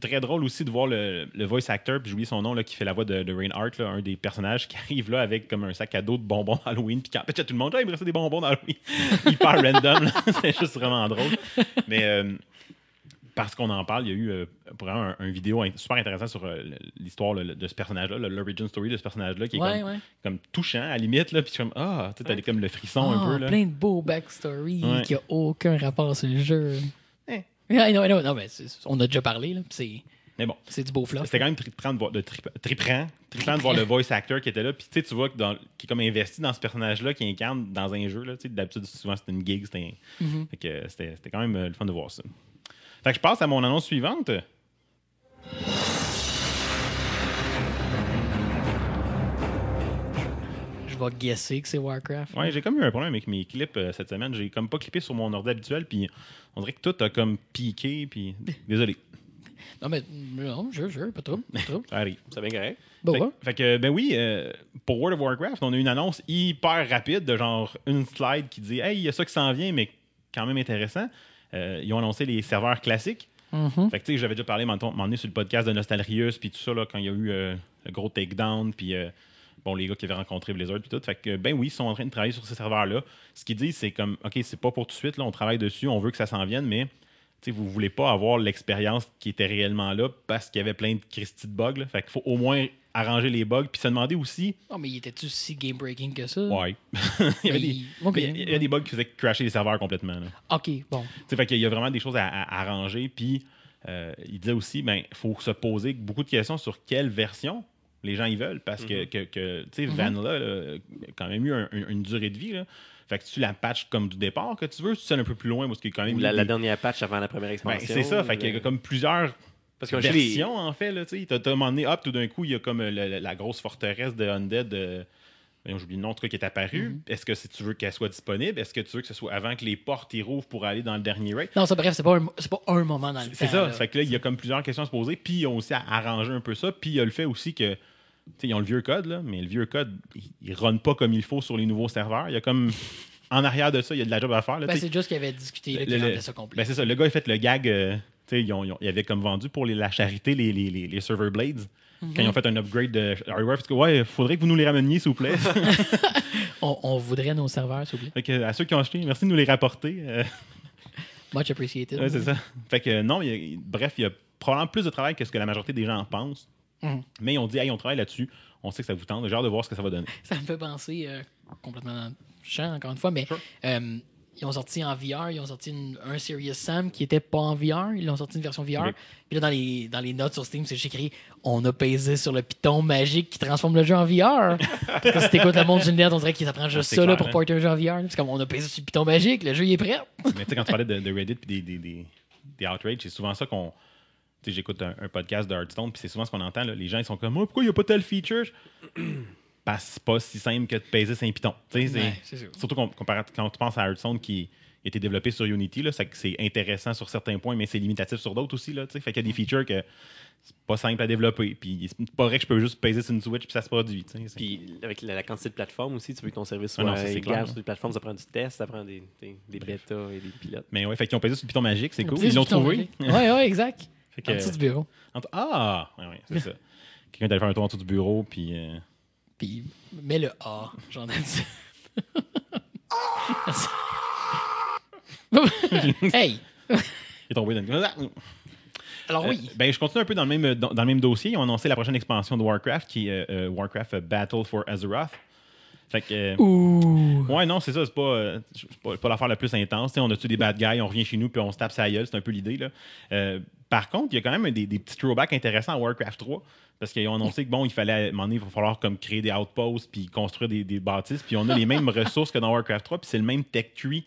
très drôle aussi de voir le, le voice actor, puis j'ai oublié son nom, là, qui fait la voix de, de Reinhardt, là, un des personnages qui arrive là avec comme un sac à dos de bonbons d'Halloween, puis qui empêche tout le monde, Ah, il me des bonbons d'Halloween. Hyper random, c'est juste vraiment drôle. Mais euh, parce qu'on en parle, il y a eu euh, vraiment un, un vidéo super intéressant sur euh, l'histoire de ce personnage-là, l'origin story de ce personnage-là, qui est Ouais, comme, ouais. comme touchant à la limite, là, puis comme, ah, tu sais, t'as comme le frisson un Ah, peu. Là. plein de beaux backstories Ouais. qui a aucun rapport sur le jeu. Non, non, non, mais on a déjà parlé. là, C'est Mais bon, c'est du beau fluff. C'était quand même trippant de voir, de voir le voice actor qui était là. Puis tu vois dans, qui est comme investi dans ce personnage-là, qui incarne dans un jeu. D'habitude, souvent, c'était une gig. C'était un- Mhm. c'était quand même euh, le fun de voir ça. Fait que je passe à mon annonce suivante. Je vais guesser que c'est Warcraft. Ouais, j'ai comme eu un problème avec mes clips euh, cette semaine. J'ai comme pas clippé sur mon ordi habituel. Puis on dirait que tout a comme piqué. Puis désolé, Non, mais non, je jure, pas trop. Pas trop. ça arrive. c'est bien correct. Bon, fait, ouais. fait que, ben oui, euh, pour World of Warcraft, on a une annonce hyper rapide de genre une slide qui dit Hey, il y a ça qui s'en vient, mais quand même intéressant. Euh, ils ont annoncé les serveurs classiques. Mhm. Fait que tu sais, j'avais déjà parlé, donné sur le podcast de Nostalrius, puis tout ça, là, quand il y a eu euh, le gros takedown, puis euh, bon, les gars qui avaient rencontré Blizzard, puis tout. Fait que, ben oui, ils sont en train de travailler sur ces serveurs-là. Ce qu'ils disent, c'est comme, OK, c'est pas pour tout de suite, là, on travaille dessus, on veut que ça s'en vienne, mais vous voulez pas avoir l'expérience qui était réellement là parce qu'il y avait plein de Christy de bugs. là. Fait qu'il faut au moins arranger les bugs, puis se demander aussi, Oh, mais il était-tu si game-breaking que ça? ouais, il y avait des. Il y des bugs qui faisaient crasher les serveurs complètement. là. Ok, bon. Fait qu'il y a vraiment des choses à, à arranger. Puis, euh, il disait aussi, ben, faut se poser beaucoup de questions sur quelle version les gens y veulent. Parce que, que, que, tu sais, Mhm. Vanilla là, a quand même eu un- un- une durée de vie. Là. Fait que tu la patches comme du départ que tu veux, tu celles un peu plus loin, parce a quand même. La, la dernière patch avant la première Ben, expansion. c'est ça. Fait qu'il y a euh, comme plusieurs Parce que les- en fait. Tu un moment donné, hop, tout d'un coup, il y a comme euh, la, la- la grosse forteresse de Undead. euh, J'oublie le nom, en tout cas, qui est apparu. Mhm. Est-ce que si tu veux qu'elle soit disponible? Est-ce que tu veux que ce soit avant que les portes y rouvrent pour aller dans le dernier raid? Non, ça, bref, c'est pas, un- c'est pas un moment dans le temps. C'est ça. là. Fait que là, il y a comme plusieurs questions à se poser. Puis ils ont aussi à arranger un peu ça. Puis il y a le fait aussi que ils ont le vieux code, là, mais le vieux code, il, il run pas comme il faut sur les nouveaux serveurs. Il y a comme. En arrière de ça, il y a de la job à faire. Ben, c'est juste qu'il avait discuté, là, Le- ça complet. Ben, c'est ça. Le gars a fait le gag. euh, ils, ont, ils ont- ils avaient comme vendu pour les- la charité les, les, les, les server blades. Quand ils ont fait un upgrade de hardware, parce que ouais, faudrait que vous nous les rameniez, s'il vous plaît. On, on voudrait nos serveurs, s'il vous plaît. que, à ceux qui ont acheté, merci de nous les rapporter. Euh, Much appreciated. ouais, c'est ça. Fait que non, il a- bref, il y a probablement plus de travail que ce que la majorité des gens en pensent. Mhm. Mais ils ont dit, hey, on travaille là-dessus. On sait que ça vous tente. J'ai hâte de voir ce que ça va donner. Ça me fait penser, euh, complètement dans le champ, encore une fois, mais Sure. euh, ils ont sorti en VR, ils ont sorti une- un Serious Sam qui était pas en VR, ils ont sorti une version VR. Puis là, dans les, dans les notes sur Steam, c'est écrit On a pesé sur le piton magique qui transforme le jeu en VR. Parce que si t'écoutes le monde du net, on dirait qu'il s'apprend juste c'est ça là, clair, pour hein. porter un jeu en VR. C'est comme on a pesé sur le piton magique, le jeu il est prêt. Mais tu sais, quand tu parlais de, de Reddit et des, des, des, des outrages, c'est souvent ça qu'on. J'écoute un, un podcast de Hearthstone, puis c'est souvent ce qu'on entend. là. Les gens, ils sont comme, oh, pourquoi il n'y a pas tel feature? Parce que c'est pas si simple que de peser sur un Ouais, sûr. Surtout comparé- quand tu penses à Hearthstone qui a été développé sur Unity, là, c'est intéressant sur certains points, mais c'est limitatif sur d'autres aussi. Là, fait qu'il y a des features que c'est pas simple à développer. Puis c'est pas vrai que je peux juste peser sur une Switch puis ça se produit. Puis avec la, la quantité de plateformes aussi, tu veux que ton service Ah soit non, ça, c'est égal clair, sur les plateformes, ça prend du test, ça prend des, des, des bêtas et des pilotes. Mais ouais, fait qu'ils ont pesé sur le piton magique, c'est cool. Ils l'ont trouvé. magique. Ouais, ouais, exact. Que- En dessous du bureau. Ah! Ouais, ouais, c'est ça. Quelqu'un est allé faire un tour en dessous du bureau, puis. euh, Puis mets le A, j'en ai dit. hey! il est tombé dans le. Alors Euh, oui. ben, je continue un peu dans le même, dans, dans le même dossier. Ils ont annoncé la prochaine expansion de Warcraft, qui est euh, euh, Warcraft euh, Battle for Azeroth. Fait que. euh, Ouh. Ouais, non, c'est ça. C'est pas, euh, c'est pas, pas l'affaire la plus intense. Tu sais, on a tué des bad guys, on revient chez nous, puis on se tape sa gueule. C'est un peu l'idée. là. Euh, par contre, il y a quand même des, des petits throwbacks intéressants à Warcraft 3. Parce qu'ils ont annoncé que bon, il fallait, à un moment donné, il va falloir comme créer des outposts, puis construire des, des bâtisses. Puis on a les mêmes ressources que dans Warcraft 3, puis c'est le même tech tree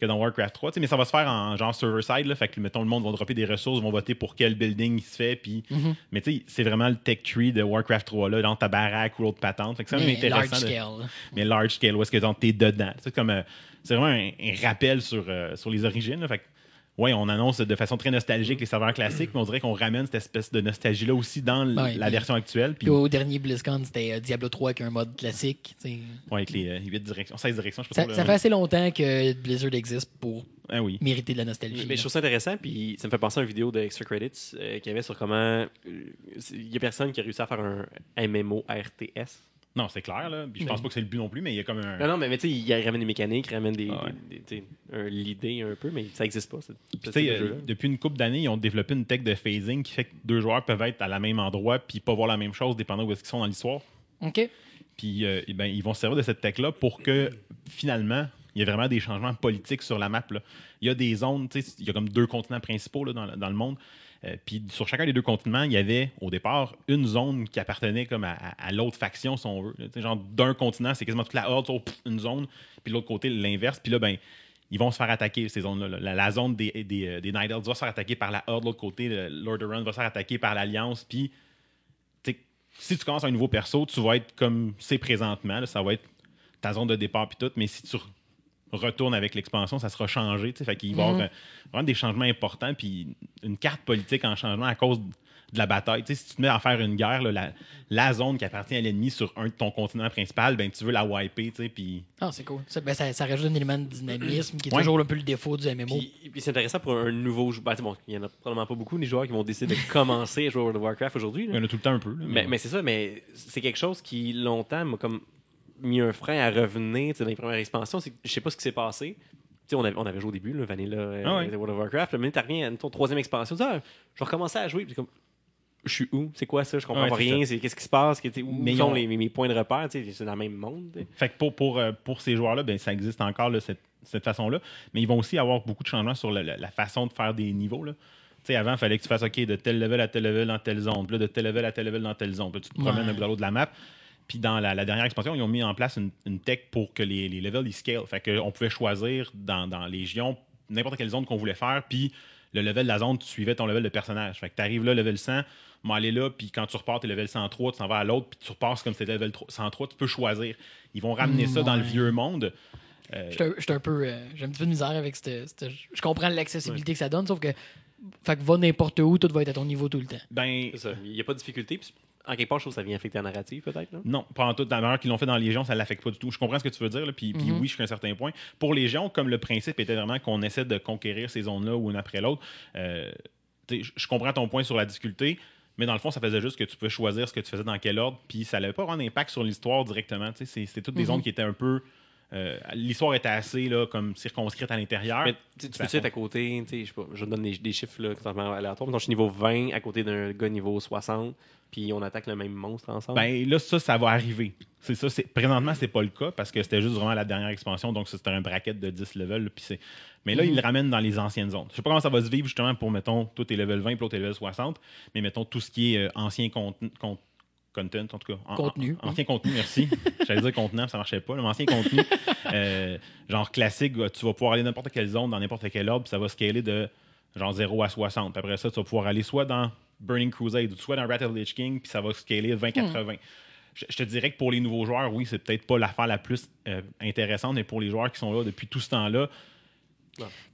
que dans Warcraft 3. Tu sais, mais ça va se faire en genre server-side. Fait que, mettons, le monde va dropper des ressources, vont voter pour quel building il se fait. Puis, Mais tu sais, c'est vraiment le tech tree de Warcraft 3, là, dans ta baraque ou l'autre patente. Fait que c'est quand même Mais large intéressant. de- scale. mais large scale, où est-ce que t'es dedans. C'est comme euh, c'est vraiment un, un rappel sur, euh, sur les origines. là. Fait que, ouais, on annonce de façon très nostalgique les serveurs classiques, mais on dirait qu'on ramène cette espèce de nostalgie-là aussi dans Ouais, la puis- version actuelle. Puis Puis au dernier BlizzCon, c'était euh, Diablo 3 avec un mode classique. ouais, avec les 8 directions, 16 directions, je sais pas Ça, ça fait assez longtemps que Blizzard existe pour Ah oui. mériter de la nostalgie. Mais je trouve ça intéressant, puis ça me fait penser à une vidéo de Extra Credits euh, qu'il y avait sur comment euh, il y a personne qui a réussi à faire un MMO RTS. Non, c'est clair, là. Puis je pense pas que c'est le but non plus, mais il y a comme un. Non, non, mais, mais tu sais, il ramène des mécaniques, il ramène des, Ah ouais. des- des- tu sais, un- l'idée un peu, mais ça n'existe pas. ce- ce Puis, tu type sais, de euh, depuis une couple d'années, ils ont développé une tech de phasing qui fait que deux joueurs peuvent être à la même endroit puis pas voir la même chose dépendant où est-ce qu'ils sont dans l'histoire. OK. Puis euh, eh ben, ils vont se servir de cette tech-là pour que finalement, il y ait vraiment des changements politiques sur la map. là. Il y a des zones, tu sais, il y a comme deux continents principaux là, dans, le- dans le monde. Euh, puis sur chacun des deux continents, il y avait au départ une zone qui appartenait comme à, l'autre faction, si on veut. Genre d'un continent, c'est quasiment toute la horde, une zone, puis de l'autre côté, l'inverse. Puis là, ben, ils vont se faire attaquer, ces zones-là. là. La, zone des, des, euh, des Night Elves va se faire attaquer par la horde de l'autre côté, le Lord Run va se faire attaquer par l'Alliance, puis si tu commences un nouveau perso, tu vas être comme c'est présentement. ça va être ta zone de départ puis tout. Mais si tu re- retournes avec l'expansion, ça sera changé. tu sais, Fait qu'il va y avoir euh, vraiment des changements importants. Puis une carte politique en changement à cause de la bataille. Tu sais, si tu te mets à faire une guerre, là, la, la zone qui appartient à l'ennemi sur un de ton continent principal, ben tu veux la wiper. tu sais, Puis Ah, c'est cool. Ça, ben, ça, ça rajoute un élément de dynamisme qui est Ouais. toujours un peu le défaut du MMO. Puis, puis c'est intéressant pour un nouveau joueur. Ben, tu sais, bon, il y en a probablement pas beaucoup des joueurs qui vont décider de commencer à jouer à World of Warcraft aujourd'hui. là. il y en a tout le temps un peu. là, Mais, mais c'est ça, mais c'est quelque chose qui longtemps m'a comme mis un frein à revenir dans les premières expansions. Je sais pas ce qui s'est passé. On, avait, on avait joué au début, là, Vanilla euh, Ah ouais. World of Warcraft. Le minute, tu reviens à ton troisième expansion. Tu dis, ah, je vais recommencer à jouer. Puis comme, je suis où? C'est quoi ça? Je comprends Ouais, pas c'est rien. C'est Qu'est-ce qui se passe? Où Mais sont ont- les, mes, points de repère? C'est dans le même monde. Fait que pour, pour, euh, pour ces joueurs-là, ben, ça existe encore là, cette, cette façon-là. Mais ils vont aussi avoir beaucoup de changements sur la, la- la façon de faire des niveaux. Là. Tu sais, avant, il fallait que tu fasses OK de tel level à tel level dans telle zone, puis là, de tel level à tel level dans telle zone. Puis là, tu te promènes Ouais. un bout de la map. Puis dans la, la dernière expansion, ils ont mis en place une, une tech pour que les, les levels ils scale. Fait qu'on pouvait choisir dans, dans Légion n'importe quelle zone qu'on voulait faire, puis le level de la zone, tu suivais ton level de personnage. Fait que tu arrives là, level 100, m'en aller là, puis quand tu repars, tu es level 103, tu t'en vas à l'autre, puis tu repasses comme c'était level 3 103, tu peux choisir. Ils vont ramener ça dans le vieux monde. Euh, J'étais un- un peu. euh, J'ai un petit peu de misère avec cette. je comprends l'accessibilité que ça donne, sauf que. Fait que va n'importe où, tout va être à ton niveau tout le temps. ben. Il n'y a pas de difficulté. Puis En quelque part, je trouve que ça vient affecter la narrative, peut-être. là. Non, pas en tout. Dans la manière qu'ils l'ont fait dans Légion, ça l'affecte pas du tout. Je comprends ce que tu veux dire, là, puis, puis Mhm. oui, jusqu'à un certain point. Pour Légion, comme le principe était vraiment qu'on essaie de conquérir ces zones-là ou une après l'autre, euh, je comprends ton point sur la difficulté, mais dans le fond, ça faisait juste que tu pouvais choisir ce que tu faisais dans quel ordre, puis ça n'avait pas vraiment d'impact sur l'histoire directement. C'était toutes des Mhm. zones qui étaient un peu. Euh, L'histoire était assez là, comme circonscrite à l'intérieur. Tu Ça peux-tu être à côté, je sais pas, je donne des, des chiffres là, complètement aléatoires. Je suis niveau 20 à côté d'un gars niveau 60, puis on attaque le même monstre ensemble. Ben là, ça, ça va arriver. C'est ça. Présentement, c'est pas le cas parce que c'était juste vraiment la dernière expansion, donc c'était un bracket de 10 levels. là, Mais là, Mhm. ils le ramènent dans les anciennes zones. Je sais pas comment ça va se vivre justement pour, mettons, tout est level 20 puis l'autre est level 60, mais mettons tout ce qui est euh, ancien contenu. con- Content, en tout cas. En- Contenu. en- ancien contenu, merci. J'allais dire contenant, ça marchait pas. mais ancien contenu, euh, genre classique, tu vas pouvoir aller dans n'importe quelle zone, dans n'importe quel ordre, puis ça va scaler de genre 0 à 60. Puis après ça, tu vas pouvoir aller soit dans Burning Crusade, ou soit dans Rat of the Lich King, puis ça va scaler de 20-80. Je, je te dirais que pour les nouveaux joueurs, oui, c'est peut-être pas l'affaire la plus euh, intéressante, mais pour les joueurs qui sont là depuis tout ce temps-là,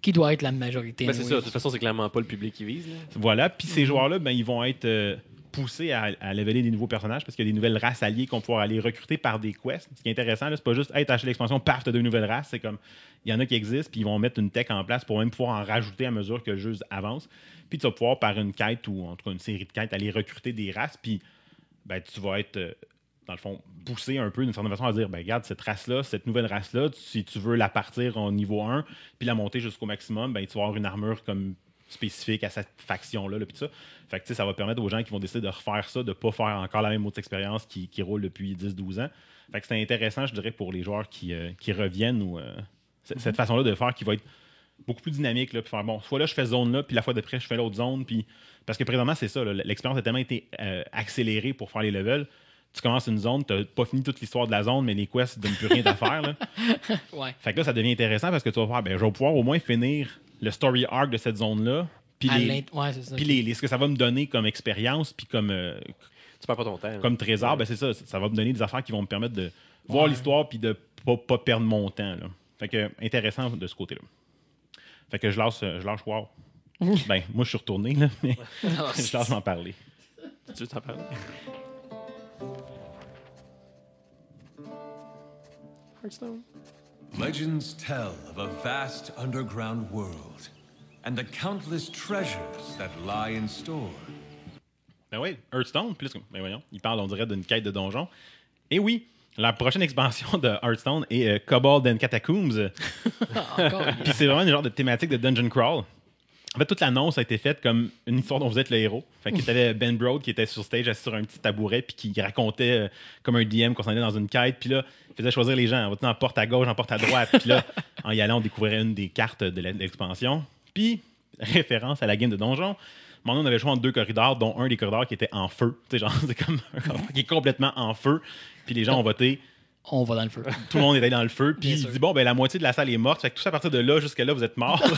Qui doit être la majorité. Ben, c'est ça, de toute façon, c'est clairement pas le public qui vise. là. Voilà. Puis ces joueurs-là, ben, ils vont être euh, poussés à, leveler des nouveaux personnages parce qu'il y a des nouvelles races alliées qu'on pouvoir aller recruter par des quests. Ce qui est intéressant, c'est pas juste hey, t'as l'expansion, paf, t'as deux nouvelles races. C'est comme il y en a qui existent, puis ils vont mettre une tech en place pour même pouvoir en rajouter à mesure que le jeu avance. Puis tu vas pouvoir, par une quête ou en tout cas une série de quêtes, aller recruter des races. Puis ben, tu vas être, euh, dans le fond, poussé un peu d'une certaine façon à dire ben, regarde, cette race-là, cette nouvelle race-là, si tu veux la partir au niveau 1 puis la monter jusqu'au maximum, ben, tu vas avoir une armure comme spécifique à cette faction-là. là, puis ça. Fait que, ça va permettre aux gens qui vont décider de refaire ça, de ne pas faire encore la même autre expérience qui, qui roule depuis 10-12 ans. Fait que c'est intéressant, je dirais, pour les joueurs qui, euh, qui reviennent ou euh, cette façon-là de faire qui va être beaucoup plus dynamique. Là, puis faire, bon, soit là, je fais zone là, puis la fois d'après, je fais l'autre zone. Puis... Parce que présentement, c'est ça. L'expérience a tellement été euh, accélérée pour faire les levels. Tu commences une zone, tu n'as pas fini toute l'histoire de la zone, mais les quests ne donnent plus rien à faire. Là. Ouais. Fait que là, ça devient intéressant parce que tu vas faire, ben, je vais pouvoir au moins finir le story arc de cette zone-là. Puis, les, ouais, les, les- ce que ça va me donner comme expérience, puis comme, euh, Tu perds pas ton temps. comme trésor, ben, c'est ça. Ça va me donner des affaires qui vont me permettre de voir Ouais. l'histoire puis de pas, pas perdre mon temps. Là. Fait que, intéressant de ce côté-là. Fait que je lâche, je lâche wow. ben, moi, je suis retourné, là, mais je lâche m'en parler. Tu veux t'en parler? Hearthstone. Legends tell of a vast underground world and the countless treasures that lie in store. Ben oui, Hearthstone, plus que- ben voyons, il parle, on dirait, d'une quête de donjon. Et oui, la prochaine expansion de Hearthstone est euh, Kobold and Catacombs. Encore. Puis c'est vraiment une genre de thématique de dungeon crawl. En fait, toute l'annonce a été faite comme une histoire dont vous êtes le héros. Fait qu'il y avait Ben Broad qui était sur stage assis sur un petit tabouret puis qui racontait euh, comme un DM qu'on s'en allait dans une quête. Puis là, il faisait choisir les gens. On va en porte à gauche, en porte à droite. Puis là, en y allant, on découvrait une des cartes de l'expansion. Puis, référence à la game de donjon, maintenant on avait joué en deux corridors, dont un des corridors qui était en feu. Tu sais, genre, c'est comme un corridor qui est complètement en feu. Puis les gens ont voté On va dans le feu. tout le monde était dans le feu. Puis Bien il sûr. dit bon, ben la moitié de la salle est morte. Fait que tout ça à partir de là jusqu'à là, vous êtes morts.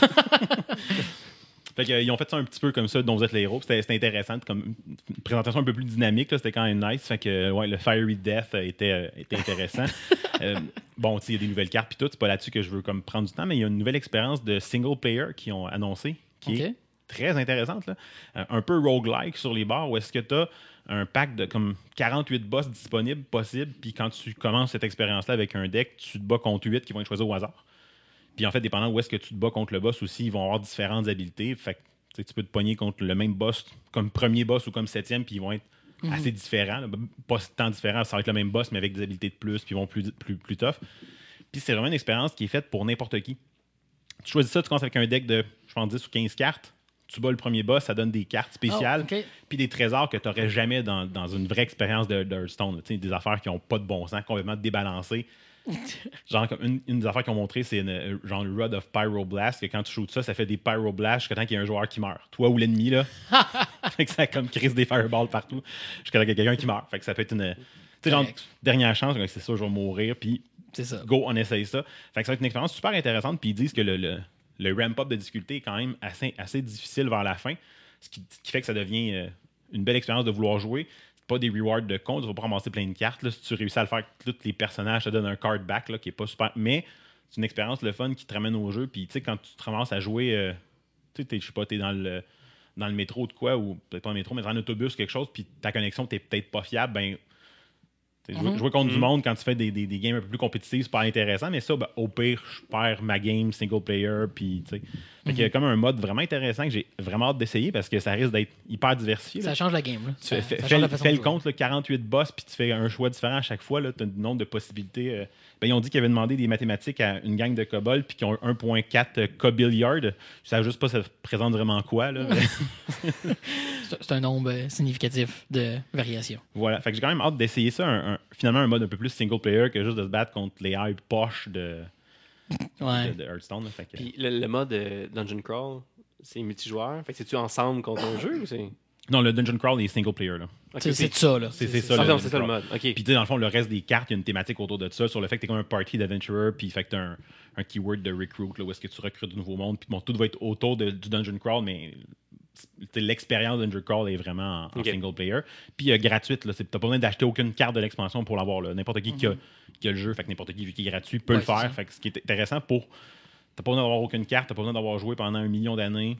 fait qu'ils ont fait ça un petit peu comme ça, dont vous êtes les héros. C'était intéressant, comme une présentation un peu plus dynamique. là. C'était quand même nice. Fait que ouais, le Fiery Death euh, était, euh, était intéressant. Euh, bon, il y a des nouvelles cartes puis tout. C'est pas là-dessus que je veux comme prendre du temps, mais il y a une nouvelle expérience de single player qui ont annoncé, qui est très intéressante. là. Euh, un peu roguelike sur les bars où est-ce que tu as un pack de comme 48 boss disponibles possibles, puis quand tu commences cette expérience-là avec un deck, tu te bats contre 8 qui vont être choisis au hasard. Puis en fait, dépendant où est-ce que tu te bats contre le boss aussi, ils vont avoir différentes habiletés. Fait que tu peux te pogner contre le même boss comme premier boss ou comme septième, puis ils vont être assez différents. là. Pas tant différents, ça va être le même boss, mais avec des habiletés de plus, puis ils vont plus, plus, plus tough. Puis c'est vraiment une expérience qui est faite pour n'importe qui. Tu choisis ça, tu commences avec un deck de, je pense, 10 ou 15 cartes. Tu bats le premier boss, ça donne des cartes spéciales, Ah, ok. puis des trésors que tu n'aurais jamais dans, dans une vraie expérience de, de Hearthstone. Des affaires qui n'ont pas de bon sens, complètement débalancées. genre, comme une, une des affaires qu'ils ont montré, c'est euh, genre le Rod of Pyroblast, que quand tu shoots ça, ça fait des Pyroblasts jusqu'à temps qu'il y ait un joueur qui meurt. Toi ou l'ennemi, là. fait que ça comme crise des fireballs partout jusqu'à temps qu'il y ait quelqu'un qui meurt. Fait que ça peut être une. Tu sais, genre, dernière chance, c'est ça, je vais mourir, puis ça. go, on essaye ça. Fait que ça va être une expérience super intéressante. Puis ils disent que le, le, le ramp-up de difficulté est quand même assez, assez difficile vers la fin. Ce qui, ce qui fait que ça devient euh, une belle expérience de vouloir jouer. Pas des rewards de compte, tu vas pas ramasser plein de cartes. là. Si tu réussis à le faire, tous les personnages te donnent un card back là, qui est pas super. Mais c'est une expérience le fun qui te ramène au jeu. Puis tu sais, quand tu te ramasses à jouer, euh, tu sais, t'es- je sais pas, t'es dans le dans le métro de quoi, ou peut-être pas dans le métro, mais dans un autobus, quelque chose, puis ta connexion t'es peut-être pas fiable, ben. t'sais, Jouer, jouer contre du monde quand tu fais des, des, des games un peu plus compétitifs, c'est pas intéressant, mais ça, ben, au pire, je perds ma game single player. Puis, tu sais. Fait qu'il y a comme un mode vraiment intéressant que j'ai vraiment hâte d'essayer parce que ça risque d'être hyper diversifié. là. Ça change la game. Là. Tu Ça- fais, fais- ça fais change la le- fais compte, là, 48 boss, puis tu fais un choix différent à chaque fois. Tu as un nombre de possibilités. euh. Ben, ils ont dit qu'ils avaient demandé des mathématiques à une gang de kobolds, puis qu'ils ont 1.4 cobilliard. Je savais juste pas ça présente vraiment quoi. Là. C'est un nombre euh, significatif de variations. voilà. Fait que j'ai quand même hâte d'essayer ça. un- un- finalement, un mode un peu plus single player que juste de se battre contre les hype poches de, Ouais. de, de Hearthstone. là. Fait que- Puis le, le mode euh, Dungeon Crawl, c'est multijoueur? Fait que c'est-tu ensemble contre un jeu ou c'est. Non, le Dungeon Crawl est single player. Là. C'est c'est ça, là. C'est- c'est ça, Ah, ça le mode. Puis, dans le fond, le reste des cartes, il y a une thématique autour de ça, sur le fait que tu es comme un party d'adventurer, puis fait que tu as un, un keyword de recruit, là, où est-ce que tu recrutes de nouveaux mondes. Puis bon, tout va être autour de- du dungeon crawl, mais l'expérience dungeon crawl est vraiment en, single player. Puis euh, gratuite, là, c'est- t'as pas besoin d'acheter aucune carte de l'expansion pour l'avoir. là. N'importe qui, qui, a, qui a le jeu, fait que n'importe qui, vu qu'il est gratuit, peut Ouais, le faire. Fait que ce qui est intéressant pour. T'as pas besoin d'avoir aucune carte, t'as pas besoin d'avoir joué pendant un million d'années.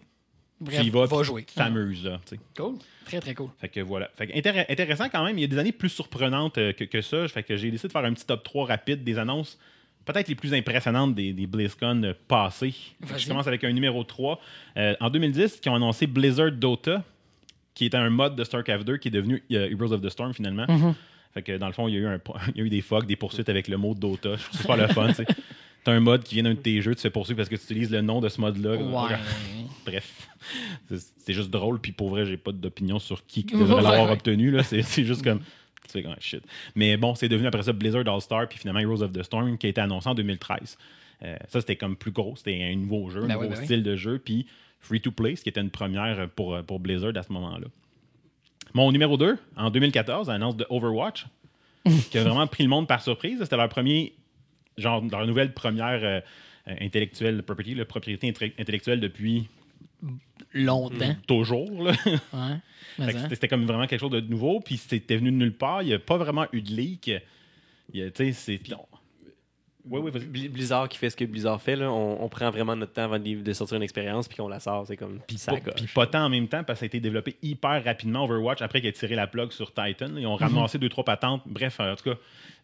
Bref, tu y vas, va jouer. t'amuses, là, tu sais. Cool. Très, très cool. Fait que voilà. Fait que intér- intéressant quand même. Il y a des années plus surprenantes euh, que, que ça. Fait que j'ai décidé de faire un petit top 3 rapide des annonces peut-être les plus impressionnantes des, des BlizzCon euh, passées. Je commence avec un numéro 3. Euh, en 2010, qui ont annoncé Blizzard Dota, qui était un mode de StarCraft 2 qui est devenu euh, Heroes of the Storm finalement. Mm-hmm. Fait que dans le fond, il y a eu, un, il y a eu des fucks, des poursuites avec le mot Dota. Je trouve super le fun. tu sais. T'as un mode qui vient d'un de tes jeux, tu te fais poursuivre parce que tu utilises le nom de ce mode-là. Ouais. Bref, c'est c'est juste drôle. Puis pour vrai, j'ai pas d'opinion sur qui devrait l'avoir obtenu. C'est c'est juste comme. Tu fais comme shit. Mais bon, c'est devenu après ça Blizzard All-Star, puis finalement Heroes of the Storm, qui a été annoncé en 2013. Euh, ça, c'était comme plus gros. C'était un nouveau jeu, un Ben nouveau oui, ben oui. style de jeu, puis free to play, ce qui était une première pour, pour Blizzard à ce moment-là. Mon numéro 2, en 2014, annonce de Overwatch, qui a vraiment pris le monde par surprise. C'était leur premier, genre, leur nouvelle première euh, intellectuelle property, la propriété intellectuelle depuis Longtemps. toujours. là. Ouais. C'était- comme vraiment quelque chose de nouveau, puis c'était venu de nulle part. Il n'y a pas vraiment eu de leak. Il y a, tu sais, c'est. Oui, oui. Bli- Blizzard qui fait ce que Blizzard fait, là, on, on prend vraiment notre temps avant de, de sortir une expérience puis qu'on la sort. C'est comme. Puis ça Pas- coche. Puis pas tant en même temps, parce que ça a été développé hyper rapidement, Overwatch, après qu'il ait tiré la plug sur Titan. Ils ont ramassé deux, trois patentes. Bref, en tout cas,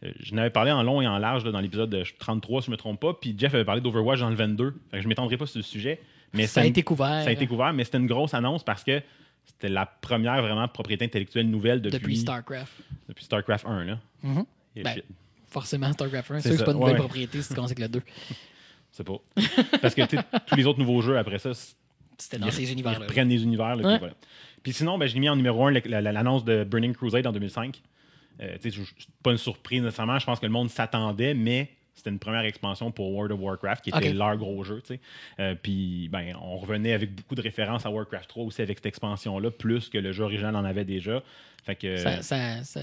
euh, je n'avais parlé en long et en large là, dans l'épisode de 33, si je ne me trompe pas. Puis Jeff avait parlé d'Overwatch dans le 22. Fait que je ne m'étendrai pas sur le sujet. Mais Ça a une- été couvert. Ça a été couvert, mais c'était une grosse annonce parce que c'était la première vraiment propriété intellectuelle nouvelle depuis, depuis StarCraft. depuis StarCraft 1. Là. Mhm. Et Ben, shit. Forcément, StarCraft 1. C'est sûr que c'est ça, pas une nouvelle ouais. propriété si tu commences avec le 2. C'est pas. Parce que tous les autres nouveaux jeux après ça, C'était dans ils, ces ils univers-là. reprennent des univers. là, Ouais. puis voilà. Puis sinon, ben, j'ai mis en numéro 1 l'annonce de Burning Crusade en 2005. Euh, je- pas une surprise nécessairement. Je pense que le monde s'attendait, mais c'était une première expansion pour World of Warcraft, qui était leur gros jeu. Euh, puis ben, on revenait avec beaucoup de références à Warcraft 3 aussi avec cette expansion-là, plus que le jeu original en avait déjà. Fait que, Ça, ça, ça,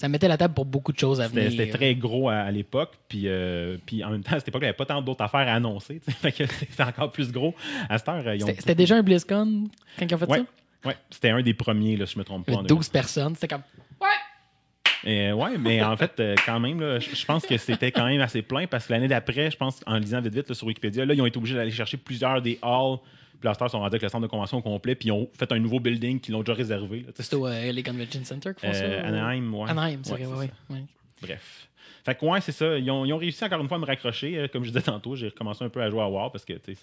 ça mettait la table pour beaucoup de choses à C'était venir. c'était très gros à, à l'époque, puis, euh, puis en même temps, à cette époque, il n'y avait pas tant d'autres affaires à annoncer. C'était encore plus gros. À cette heure, ils ont. C'était déjà un BlizzCon quand ils ont fait Ouais, ça? ouais. c'était un des premiers, là, si je me trompe Il y pas. en avait 12 personnes. C'était comme. Et, ouais, mais en fait, euh, quand même, là, je je pense que c'était quand même assez plein parce que l'année d'après, je pense, en lisant vite vite là, sur Wikipédia, là, ils ont été obligés d'aller chercher plusieurs des halls. Ils sont rendus avec le centre de convention au complet, puis ils ont fait un nouveau building qu'ils l'ont déjà réservé. C'était au euh, LA Convention Center qu'ils font ça? euh, ou- Anaheim, ouais. Anaheim, c'est Ouais, vrai, c'est ouais, ça. ouais. Bref. Fait que, ouais, c'est ça. Ils ont, ils ont réussi encore une fois à me raccrocher. Euh, Comme je disais tantôt, j'ai recommencé un peu à jouer à War parce que, tu sais,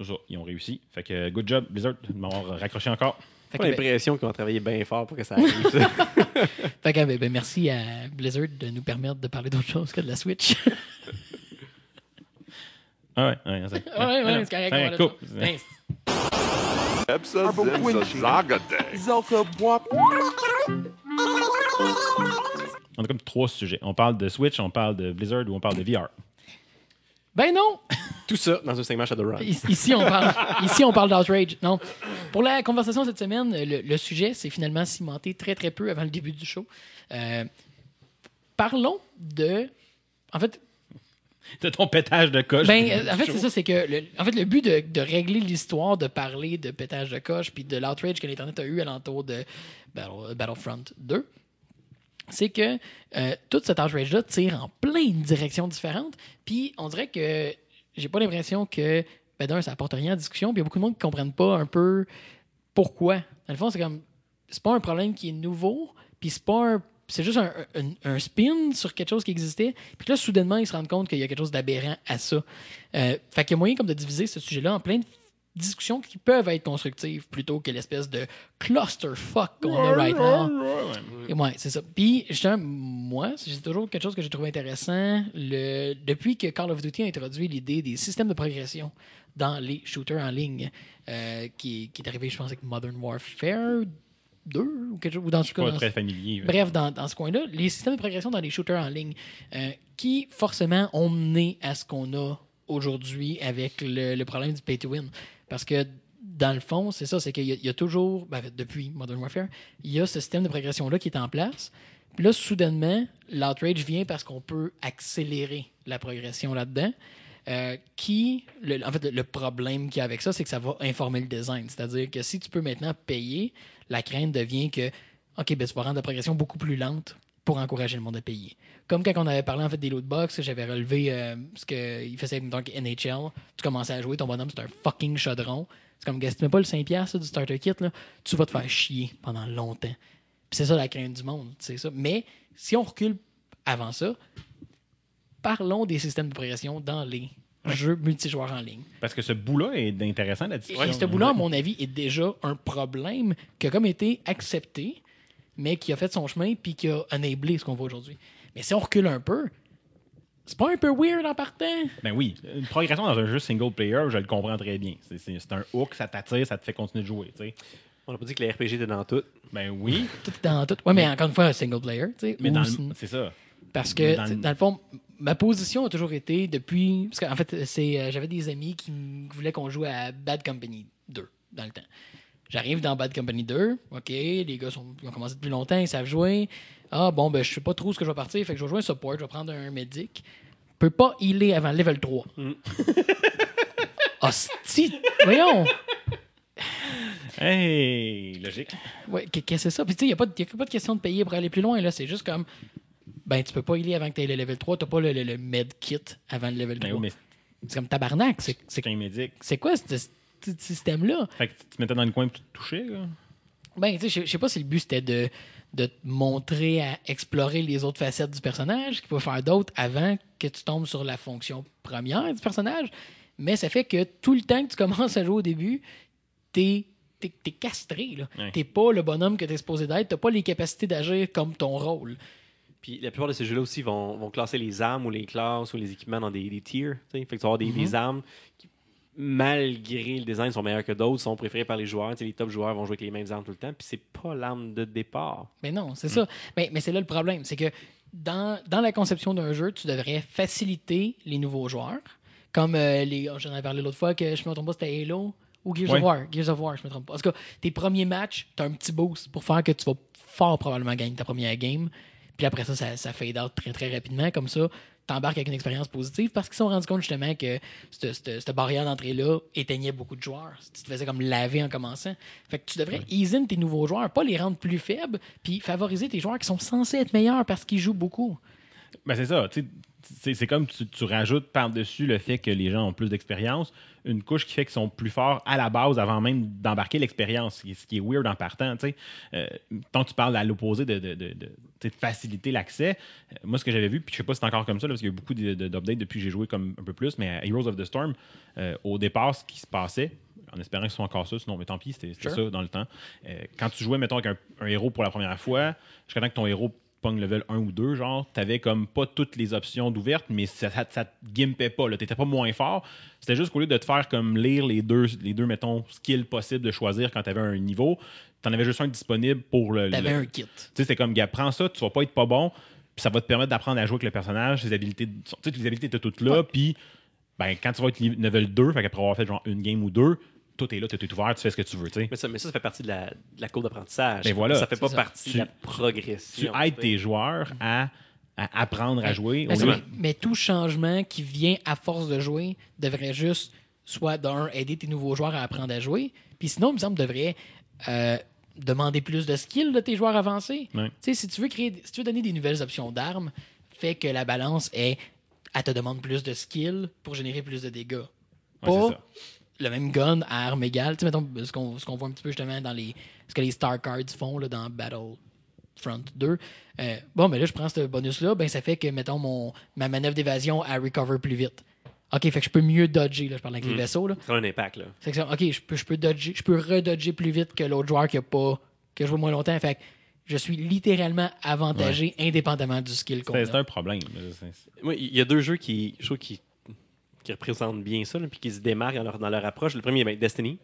c'est ils ont réussi. Fait que, good job, Blizzard, de m'avoir raccroché encore. Fait J'ai que, ben, l'impression qu'ils ont travaillé bien fort pour que ça arrive. ça. fait que, ben, ben, merci à Blizzard de nous permettre de parler d'autre chose que de la Switch. Ah ouais, ouais, c'est ouais, ouais, c'est correct. on. On a comme trois sujets. On parle de Switch, on parle de Blizzard ou on parle de VR. Ben non! Tout ça dans un segment Shadowrun. Ici, ici, on parle, ici, on parle d'Outrage. Non. Pour la conversation cette semaine, le, le sujet s'est finalement cimenté très, très peu avant le début du show. Euh, parlons de. En fait, De ton pétage de coche. ben, euh, en fait c'est ça, c'est que le, en fait, le but de, de régler l'histoire, de parler de pétage de coche, puis de l'outrage que l'Internet a eu alentour de Battle- Battlefront 2, c'est que euh, toute cette outrage-là tire en plein de directions différentes. Puis on dirait que j'ai pas l'impression que, ben d'un, ça apporte rien à la discussion. Puis il y a beaucoup de monde qui comprennent pas un peu pourquoi. Dans le fond, c'est comme. C'est pas un problème qui est nouveau, puis c'est pas un. C'est juste un, un- un spin sur quelque chose qui existait. Puis là, soudainement, ils se rendent compte qu'il y a quelque chose d'aberrant à ça. Euh, fait qu'il y a moyen comme de diviser ce sujet-là en plein de discussions qui peuvent être constructives plutôt que l'espèce de clusterfuck qu'on a right now. Et Ouais, c'est ça. Puis, justement, moi, c'est toujours quelque chose que j'ai trouvé intéressant. Le... Depuis que Call of Duty a introduit l'idée des systèmes de progression dans les shooters en ligne, euh, qui, qui est arrivé, je pense, avec Modern Warfare 2 ou quelque chose, ou dans ce cas, Pas dans- très familier. Bref, dans, dans ce coin-là, les systèmes de progression dans les shooters en ligne, euh, qui forcément ont mené à ce qu'on a aujourd'hui avec le, le problème du pay to win. Parce que dans le fond, c'est ça, c'est qu'il y, a- il y a toujours, ben, depuis Modern Warfare, il y a ce système de progression-là qui est en place. Puis là, soudainement, l'outrage vient parce qu'on peut accélérer la progression là-dedans. Euh, qui, le- en fait, le, problème qu'il y a avec ça, c'est que ça va informer le design. C'est-à-dire que si tu peux maintenant payer, la crainte devient que, OK, ben, tu vas rendre la progression beaucoup plus lente pour encourager le monde à payer. Comme quand on avait parlé en fait des lootbox, j'avais relevé euh, ce qu'il faisait donc NHL. Tu commençais à jouer, ton bonhomme, c'est un fucking chaudron. C'est comme, mets pas le 5$ ça, du starter kit, là, tu vas te faire chier pendant longtemps. C'est ça la crainte du monde, c'est ça. Mais si on recule avant ça, parlons des systèmes de progression dans les jeux multijoueurs en ligne. Parce que ce bout-là est intéressant, la Et, discussion. et ce bout-là, à mon avis, est déjà un problème qui a comme été accepté, mais qui a fait son chemin puis qui a enablé ce qu'on voit aujourd'hui. Mais si on recule un peu, c'est pas un peu weird en partant? Ben oui, une progression dans un jeu single player, je le comprends très bien. C'est- un hook, ça t'attire, ça te fait continuer de jouer. tu sais. On n'a pas dit que les RPG étaient dans tout. Ben oui, Tout est dans tout. Ouais, mais encore une fois, un single player. tu sais, mais ou le- c'est ça. Parce que, Dans dans, le- dans le fond, ma position a toujours été depuis. Parce qu'en fait, c'est, euh, j'avais des amis qui voulaient qu'on joue à Bad Company 2 dans le temps. J'arrive dans Bad Company 2, OK, les gars sont, ils ont commencé depuis longtemps, ils savent jouer. Ah, bon, ben, je sais pas trop ce que je vais partir, fait que je vais jouer un support, je vais prendre un medic. Je peux pas healer avant level 3. Hostie! Voyons! Hey, logique. Ouais, qu'est- qu'est-ce que c'est ça? Puis tu sais, il n'y a, pas de- y a pas de question de payer pour aller plus loin, là. C'est juste comme. Ben, tu peux pas healer avant que tu aies le level 3. T'as pas le, le- le med kit avant le level Ben 3. oui, mais C'est comme tabarnak. C'est, un médic. c'est quoi ce, ce- ce système-là? Fait que tu te mettais dans le coin et tu te touchais, là? Ben, tu sais, je- sais pas si le but c'était de, de te montrer à explorer les autres facettes du personnage, qu'il peut faire d'autres avant que tu tombes sur la fonction première du personnage. Mais ça fait que tout le temps que tu commences à jouer au début, t'es, t'es, t'es castré. Là. Ouais. T'es pas le bonhomme que t'es supposé d'être. T'as pas les capacités d'agir comme ton rôle. Puis la plupart de ces jeux-là aussi vont, vont classer les armes ou les classes ou les équipements dans des, des tiers. Fait que tu vas avoir des, des armes qui, malgré le design, sont meilleures que d'autres, sont préférées par les joueurs. Les top joueurs vont jouer avec les mêmes armes tout le temps. Puis c'est pas l'arme de départ. Mais non, c'est ça. Mais, mais c'est là le problème. C'est que dans, dans la conception d'un jeu, tu devrais faciliter les nouveaux joueurs. Comme euh, les. J'en avais parlé l'autre fois que je me trompe pas, c'était Halo ou Gears Ouais. of War. Gears of War, je me trompe pas. En tout cas, tes premiers matchs, tu as un petit boost pour faire que tu vas fort probablement gagner ta première game. Puis après ça, ça, ça fade out très très rapidement. Comme ça, t'embarques avec une expérience positive parce qu'ils se sont rendus compte justement que cette, cette- cette barrière d'entrée-là éteignait beaucoup de joueurs. Tu te faisais comme laver en commençant. Fait que tu devrais ease in tes nouveaux joueurs, pas les rendre plus faibles, puis favoriser tes joueurs qui sont censés être meilleurs parce qu'ils jouent beaucoup. Ben c'est ça. tu C'est comme tu, tu rajoutes par-dessus le fait que les gens ont plus d'expérience, une couche qui fait qu'ils sont plus forts à la base avant même d'embarquer l'expérience, ce qui est- weird en partant. Euh, tant que tu parles à l'opposé de, faciliter l'accès, euh, moi ce que j'avais vu, puis je sais pas si c'est encore comme ça, là, parce qu'il y a eu beaucoup d'updates depuis que j'ai joué comme un peu plus, mais à Heroes of the Storm, euh, au départ, ce qui se passait, en espérant que ce soit encore ça, sinon, mais tant pis, c'était Sure. ça dans le temps. Quand tu jouais, mettons, avec un, un héros pour la première fois, jusqu'à temps que ton héros pogne level 1 ou 2, genre, t'avais comme pas toutes les options d'ouvertes, mais ça, ça, ça te gimpait pas, là. T'étais pas moins fort. C'était juste qu'au lieu de te faire comme lire les deux, les deux, mettons, skills possibles de choisir quand t'avais un niveau, t'en avais juste un disponible pour le. T'avais le- un kit. tu sais, c'est comme, gars, prends ça, tu vas pas être pas bon, puis ça va te permettre d'apprendre à jouer avec le personnage, ses habilités, tu sais, les habilités étaient toutes là, puis ben, quand tu vas être level 2, fait qu'après avoir fait genre une game ou deux, tout est là, tout est ouvert, tu fais ce que tu veux, tu sais. Mais ça, mais ça, ça fait partie de la, de la cour d'apprentissage. Ben voilà. ça fait pas ça. partie Tu- de la Tu progression. aides tu sais. tes joueurs à, à apprendre à jouer. Mais, au c'est- lieu- mais- mais tout changement qui vient à force de jouer devrait juste, soit d'un, aider tes nouveaux joueurs à apprendre à jouer, puis sinon, il me semble, devrait euh, demander plus de skills de tes joueurs avancés. Ouais. Tu sais, si tu veux créer, si tu veux donner des nouvelles options d'armes, fait que la balance est, elle te demande plus de skills pour générer plus de dégâts. Ouais, Pas. Le même gun à armes égales. Tu sais, mettons, ce qu'on ce qu'on voit un petit peu justement dans les. Ce que les Star Cards font là, dans Battlefront 2. Euh, bon, mais là, je prends ce bonus-là, ben ça fait que, mettons, mon, ma manœuvre d'évasion, elle recover plus vite. OK, fait que je peux mieux dodger, là, je parle avec les vaisseaux. Là. Ça a un impact, là. Fait que OK, je peux, je peux dodger, je peux redodger plus vite que l'autre joueur qui a pas, qui a joué moins longtemps. Fait que je suis littéralement avantagé indépendamment du skill qu'on C'est a. c'est un problème. Moi, il y a deux jeux qui, je trouve, qui, qui représentent bien ça, là, puis qui se démarquent dans leur, dans leur approche. Le premier, ben, Destiny.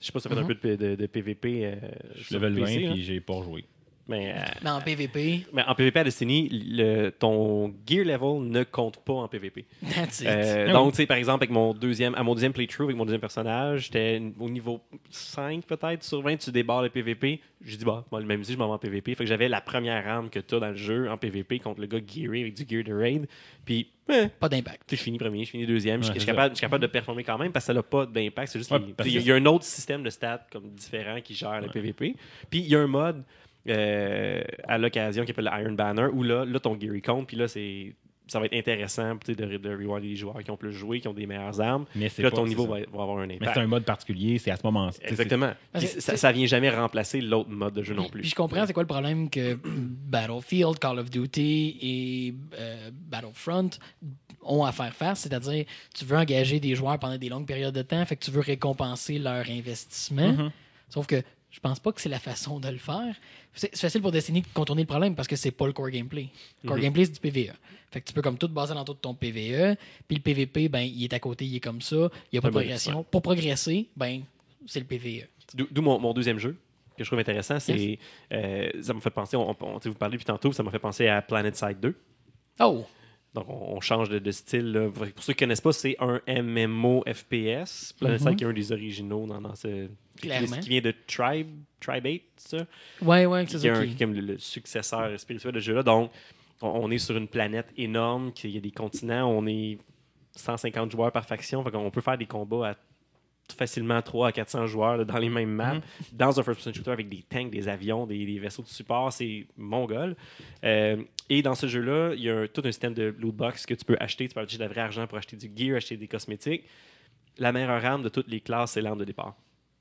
Je sais pas si ça fait un Mhm. peu de, de- de PVP. euh, Je suis level 20 PC, là. puis j'ai pas rejoué. Mais, euh, Mais en PvP, mais en PVP à Destiny, le, ton gear level ne compte pas en PVP. that's it. Euh, donc, tu sais, par exemple, avec mon deuxième, à mon deuxième playthrough, avec mon deuxième personnage, j'étais au niveau 5 peut-être sur 20, tu débarres le PVP. J'ai dit, bah, moi, même si je m'en vais en PVP. Fait que j'avais la première arme que tu as dans le jeu en PVP contre le gars gearé avec du gear de raid. Puis, eh, Pas d'impact. tu sais, je finis premier, je finis deuxième. Je- Ouais, je, suis capable, je suis capable de performer quand même parce que ça n'a pas d'impact. C'est juste Ouais, qu'il parce il y, a- que- il y a un autre système de stats comme différent qui gère le PVP. Puis il y a un mode euh, à l'occasion qui s'appelle le Iron Banner où là, là ton gear il compte. Puis là, c'est ça va être intéressant de, de rewarder les joueurs qui ont plus joué, qui ont des meilleures armes. Mais là, pas- ton niveau va, va avoir un Mais impact. c'est un mode particulier, c'est à ce moment tu sais, Exactement. Puis ça, ça vient jamais remplacer l'autre mode de jeu non plus. puis je comprends c'est quoi le problème que Battlefield, Call of Duty et euh, Battlefront ont à faire face, c'est-à-dire tu veux engager des joueurs pendant des longues périodes de temps, fait que tu veux récompenser leur investissement. Mm-hmm. Sauf que je pense pas que c'est la façon de le faire. C'est facile pour Destiny de contourner le problème parce que c'est pas le core gameplay. Le core gameplay, c'est du PVE. Fait que tu peux comme tout baser dans tout ton PVE, puis le PVP, ben, il est à côté, il est comme ça, il n'y a pas de progression. Pour progresser, ben, c'est le PVE. D'où mon, mon deuxième jeu que je trouve intéressant, c'est euh, ça m'a fait penser, on, on- vous parlez depuis tantôt, ça m'a fait penser à Planet Side 2. Oh! Donc, on, on change de, de style. là. Pour ceux qui ne connaissent pas, c'est un MMO FPS. Planet Side, qui est un des originaux dans, dans ce. qui- Clairement. Qui vient de Tribe, Tribe 8, c'est ça? Ouais, ouais, c'est Qui est, ça. un- qui- est comme le, le successeur spirituel de ce jeu-là. Donc, on, on est sur une planète énorme, qu'il y a des continents, on est 150 joueurs par faction. Fait qu'on peut faire des combats à facilement 3 à 400 joueurs là, dans les mêmes maps, dans un first-person shooter avec des tanks, des avions, des, des vaisseaux de support, c'est mongol. Euh, et dans ce jeu-là, il y a un- tout un système de loot box que tu peux acheter. Tu peux acheter de la vraie argent pour acheter du gear, acheter des cosmétiques. La meilleure arme de toutes les classes, c'est l'arme de départ.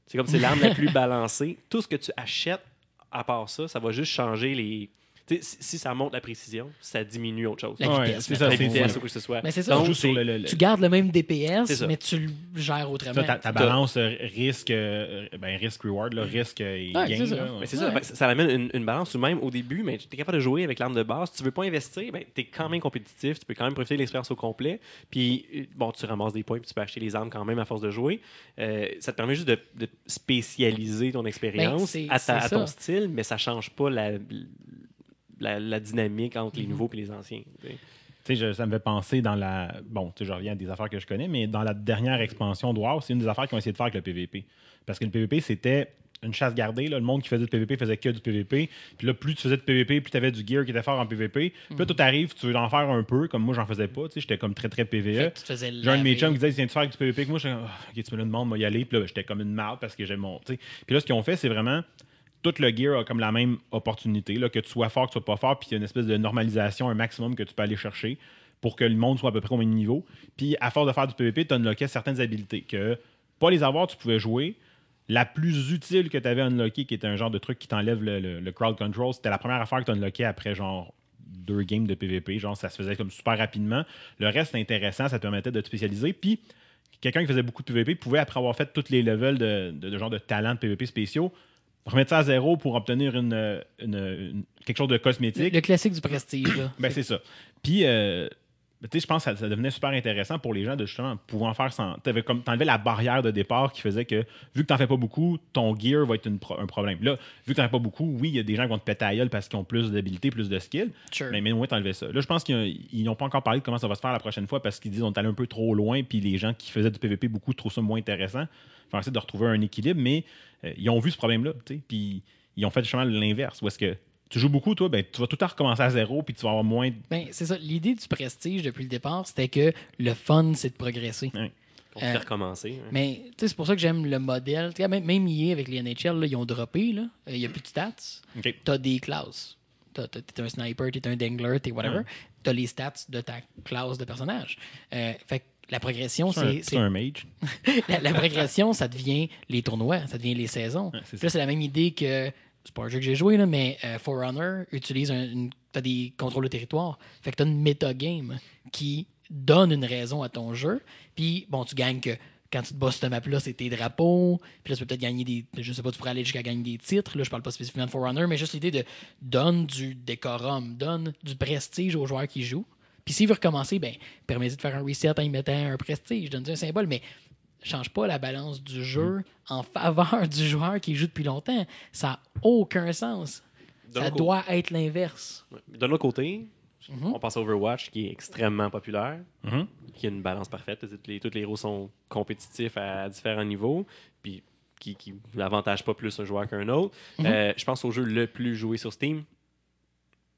C'est comme c'est l'arme la plus balancée. Tout ce que tu achètes, à part ça, ça va juste changer les. Si, si ça monte la précision, ça diminue autre chose. La Ouais, vitesse, ça, La c'est vitesse ça. ou quoi que ce soit. Mais c'est ça, Donc, On joue sur c'est- le, le- le- tu gardes le même DPS, mais tu le gères autrement. ça, ta, ta balance euh, risque, euh, ben, risque reward, là, risque et Ouais, gain. c'est ça. là, ouais. Ça, Ouais. fait que ça, ça amène une, une balance ou même au début, mais tu es capable de jouer avec l'arme de base. Si tu veux pas investir, ben, tu es quand même compétitif, tu peux quand même profiter de l'expérience au complet. Puis, euh, bon, tu ramasses des points, puis tu peux acheter les armes quand même à force de jouer. Euh, ça te permet juste de, de spécialiser ton expérience Ben, c'est- à, ta- à ton style, mais ça change pas la, la, la dynamique entre Mhm. les nouveaux et les anciens. tu sais. Tu sais, je- ça me fait penser dans la. Bon, tu sais, je reviens à des affaires que je connais, mais dans la dernière expansion de WoW, c'est une des affaires qu'ils ont essayé de faire avec le PVP. Parce que le PVP, c'était une chasse gardée. là. Le monde qui faisait du PVP faisait que du PVP. Puis là, plus tu faisais de PVP, plus tu avais du gear qui était fort en PVP. Puis là, tout arrive, tu veux en faire un peu, comme moi, j'en faisais pas. Tu sais, j'étais comme très, très PVE. que tu te faisais J'ai un de mes chums qui disait, viens-tu faire du PVP avec moi? Comme, Ah, ok, tu me le demandes, moi y aller. Puis là, j'étais comme une marde parce que j'ai mon. Puis là, ce qu'ils ont fait, c'est vraiment. Tout le gear a comme la même opportunité, là, que tu sois fort, que tu sois pas fort, puis il y a une espèce de normalisation, un maximum que tu peux aller chercher pour que le monde soit à peu près au même niveau. Puis à force de faire du PVP, tu unlockais certaines habilités que, pas les avoir, tu pouvais jouer. La plus utile que tu avais unlocké, qui était un genre de truc qui t'enlève le, crowd control, c'était la première affaire que tu unlockais après genre deux games de PVP. Genre, ça se faisait comme super rapidement. Le reste, intéressant, ça te permettait de te spécialiser. Puis, quelqu'un qui faisait beaucoup de PVP pouvait, après avoir fait tous les levels de, de- de genre de talent de PVP spéciaux, remettre ça à zéro pour obtenir une, une- une- quelque chose de Le, cosmétique. le classique du prestige. là. Ben, c'est ça. Puis, euh, tu sais, je pense que ça, ça devenait super intéressant pour les gens de justement pouvoir faire sans. T'avais comme t'enlevais la barrière de départ qui faisait que, vu que t'en fais pas beaucoup, ton gear va être une pro- un problème. Là, vu que t'en fais pas beaucoup, oui, il y a des gens qui vont te péter à gueule parce qu'ils ont plus d'habilité, plus de skill. Sure. Mais, mais au moins, t'enlevais ça. Là, je pense qu'ils ils n'ont pas encore parlé de comment ça va se faire la prochaine fois parce qu'ils disent on est allé un peu trop loin, puis les gens qui faisaient du PVP beaucoup trouvent ça moins intéressant. Ils vont essayer de retrouver un équilibre, mais euh, ils ont vu ce problème-là, tu sais, puis ils ont fait justement l'inverse. Où est-ce que tu joues beaucoup, toi, ben, tu vas tout le temps recommencer à zéro, puis tu vas avoir moins de Ben, c'est ça. L'idée du prestige depuis le départ, c'était que le fun, c'est de progresser. Pour te Euh, faire hein. Mais tu sais, c'est pour ça que j'aime le modèle. Tu Même, même EA avec les NHL, là, ils ont droppé. là. Euh, Il n'y a plus de stats. OK. Tu as des classes. T'as- t'as- T'es un sniper, t'es un dangler, t'es whatever. Ouais. T'as les stats de ta classe de personnage. Euh, fait que la progression, C'est c'est. un mage. La, la progression, ça devient les tournois, ça devient les saisons. Ouais, c'est la même idée que. C'est pas un jeu que j'ai joué, là, mais euh, Forerunner utilise un, une. Des contrôles de territoire. Fait que t'as une metagame qui donne une raison à ton jeu. Puis, bon, tu gagnes que. Quand tu te bats sur cette map-là, c'est tes drapeaux. Puis là, tu peux peut-être gagner des. Je sais pas, tu pourrais aller jusqu'à gagner des titres. Là, je parle pas spécifiquement de Forerunner, mais juste l'idée de donne du décorum, donne du prestige aux joueurs qui jouent. Puis s'il veut recommencer, ben, permettez de faire un reset en y mettant un prestige, donne un symbole, mais change pas la balance du jeu en faveur du joueur qui joue depuis longtemps. Ça n'a aucun sens. D'un Ça autre doit être l'inverse. D'un autre côté, Mhm. on passe à Overwatch, qui est extrêmement populaire, Mhm. qui a une balance parfaite. Tous les, tous les héros sont compétitifs à différents niveaux, puis qui, qui n'avantage pas plus un joueur qu'un autre. Mhm. Euh, je pense au jeu le plus joué sur Steam,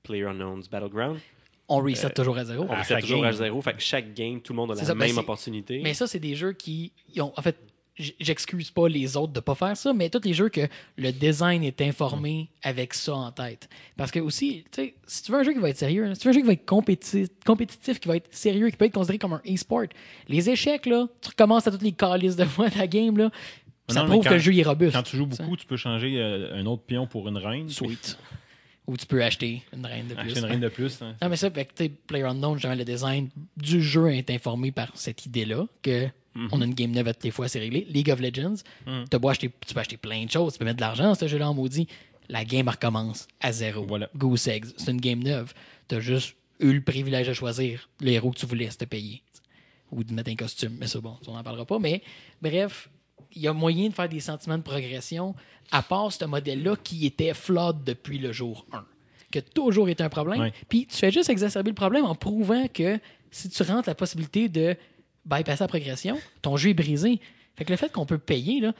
PlayerUnknown's Battleground. On reset toujours à zéro. On reset chaque toujours game. à zéro, fait que chaque game, tout le monde a la ça, ben même opportunité. Mais ça, c'est des jeux qui ils ont. En fait, j'excuse pas les autres de pas faire ça, mais tous les jeux que le design est informé avec ça en tête. Parce que aussi, tu sais, si tu veux un jeu qui va être sérieux, si tu veux un jeu qui va être compétitif, compétitif, qui va être sérieux, qui peut être considéré comme un e-sport, les échecs, là, tu recommences à toutes les calices de fois de la game, là. Ça Non, prouve quand- que le jeu est robuste. Quand tu joues beaucoup, tu peux changer euh, un autre pion pour une reine. Sweet. Ou tu peux acheter une reine de plus. Acheter une reine de plus. hein. Non, mais ça, fait que, tu PlayerUnknown, justement, le design du jeu est informé par cette idée-là, que on a une game neuve à toutes les fois, c'est réglé. League of Legends, t'as beau acheter, tu peux acheter plein de choses, tu peux mettre de l'argent dans ce jeu-là en maudit. La game recommence à zéro. Voilà. Goose Eggs, c'est une game neuve. T'as juste eu le privilège de choisir le héros que tu voulais te payer. Ou de mettre un costume, mais ça, bon, on n'en parlera pas. Mais bref, il y a moyen de faire des sentiments de progression à part ce modèle-là qui était flawed depuis le jour 1. Qui a toujours été un problème. Puis tu fais juste exacerber le problème en prouvant que si tu rentres la possibilité de bypasser la progression, ton jeu est brisé. Fait que le fait qu'on peut payer, là,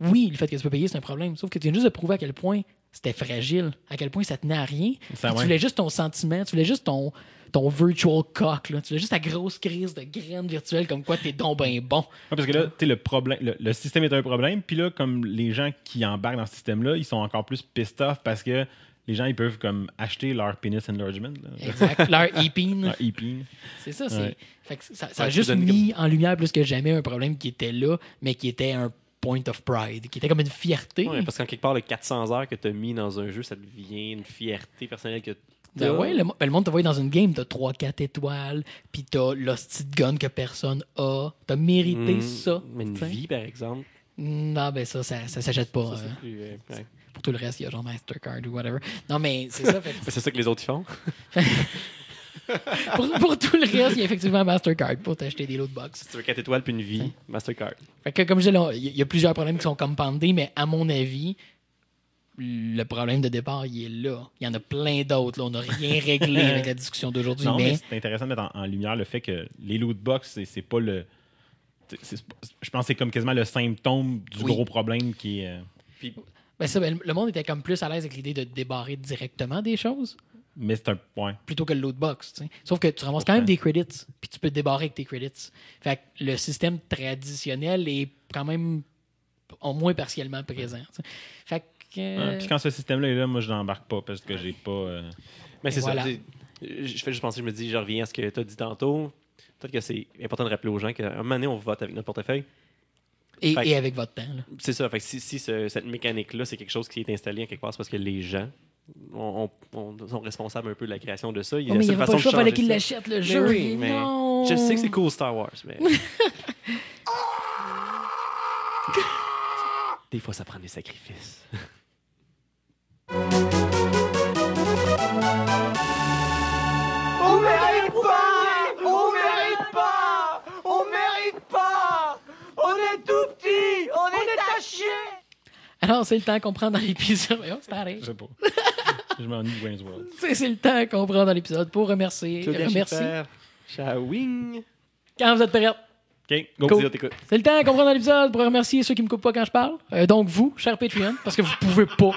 oui, le fait que tu peux payer, c'est un problème. Sauf que tu viens juste de prouver à quel point c'était fragile, à quel point ça tenait à rien. Ça, Puis ouais. Tu voulais juste ton sentiment, tu voulais juste ton, ton virtual cock, là. tu voulais juste ta grosse crise de graine virtuelle comme quoi t'es donc ben bon. Ouais, parce que là, tu sais, le, problème, le, le système est un problème. Puis là, comme les gens qui embarquent dans ce système-là, ils sont encore plus pissed off parce que les gens, ils peuvent comme acheter leur penis enlargement. là. Exact. Leur épine. Leur épine. C'est ça, c'est. Ouais. Fait que ça, ça a Ouais, juste mis en lumière plus que jamais un problème qui était là, mais qui était un point of pride, qui était comme une fierté. Ouais, parce qu'en quelque part, le 400 heures que tu as mis dans un jeu, ça devient une fierté personnelle que Ben ouais, le, ben le monde te voit dans une game, t'as 3-4 étoiles, puis t'as l'hostie de gun que personne a. T'as mérité Mm, ça. Mais une t'sais. vie, par exemple. Non, ben ça, ça, ça s'achète pas. ça, euh. plus, euh, ouais. Pour tout le reste, il y a genre Mastercard ou whatever. Non, mais c'est ça. C'est ça que les autres font. pour, pour tout le reste, il y a effectivement Mastercard pour t'acheter des loot box. Si tu veux 4 étoiles puis une vie, Mastercard. Fait que, comme je disais, il y, a- il y a plusieurs problèmes qui sont compoundés, mais à mon avis, le problème de départ, il est là. Il y en a plein d'autres. On n'a rien réglé avec la discussion d'aujourd'hui, Non, mais, mais c'est intéressant de mettre en, en lumière le fait que les loot box, c'est, pas le. je pense que c'est comme quasiment le symptôme du Oui. gros problème qui est. euh, Puis, ben ça, ben, le monde était comme plus à l'aise avec l'idée de débarrer directement des choses mais c'est un point. plutôt que le loot box. Sauf que tu ramasses quand même des credits, puis tu peux te débarrer avec tes credits. Fait que le système traditionnel est quand même au moins partiellement présent. Fait que. Puis quand ce système-là est là, moi, je n'embarque pas parce que j'ai pas. euh, mais c'est Voilà. ça. Je fais juste penser, je me dis, je reviens à ce que tu as dit tantôt. Peut-être que c'est important de rappeler aux gens qu'à un moment donné, on vote avec notre portefeuille. et, fait que- et avec votre temps. là. C'est ça. Fait que si, si ce- cette mécanique-là, c'est quelque chose qui est installé en quelque part, c'est parce que les gens on- on- on- sont responsables un peu de la création de ça. Il y Oh, mais il pas façon le choix, fallait changer qu'il ça. l'achète le Mais jeu. oui, mais non. Je sais que c'est cool Star Wars, mais. Des fois, ça prend des sacrifices. Alors, c'est le temps qu'on prend dans l'épisode. Voyons, c'est. Je sais pas. je m'ennuie de Wayne's World. C'est le temps qu'on prend dans l'épisode pour remercier. remercier. Shawing. Quand vous êtes prêts, OK, go. C'est le temps qu'on prend dans l'épisode pour remercier ceux qui me coupent pas quand je parle. Euh, donc, vous, cher Patreon, parce que vous pouvez pas.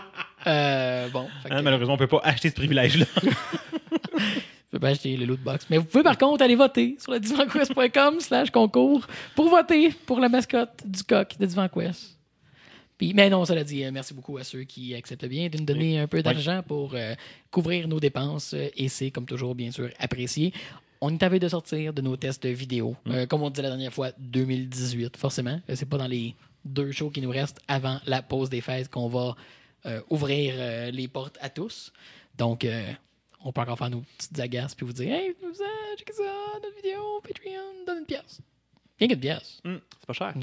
Euh, bon, fait que- Hein, malheureusement, on peut pas acheter ce privilège-là. Vous pouvez pas acheter le loot box. Mais vous pouvez par contre aller voter sur le divanquest.com slash concours pour voter pour la mascotte du coq de DivanQuest. Puis, mais non, cela dit, euh, merci beaucoup à ceux qui acceptent bien de nous donner un peu d'argent pour euh, couvrir nos dépenses. euh, et c'est, comme toujours, bien sûr, apprécié. on est à de sortir de nos tests vidéo. Euh, comme on disait la dernière fois, 2018, forcément. C'est pas dans les deux shows qui nous restent avant la pause des fêtes qu'on va euh, ouvrir les portes à tous. Donc, on peut encore faire nos petites agaces puis vous dire Hey, vous ça, checkez ça, notre vidéo, Patreon, donne une pièce. Rien qu'une pièce. C'est pas cher.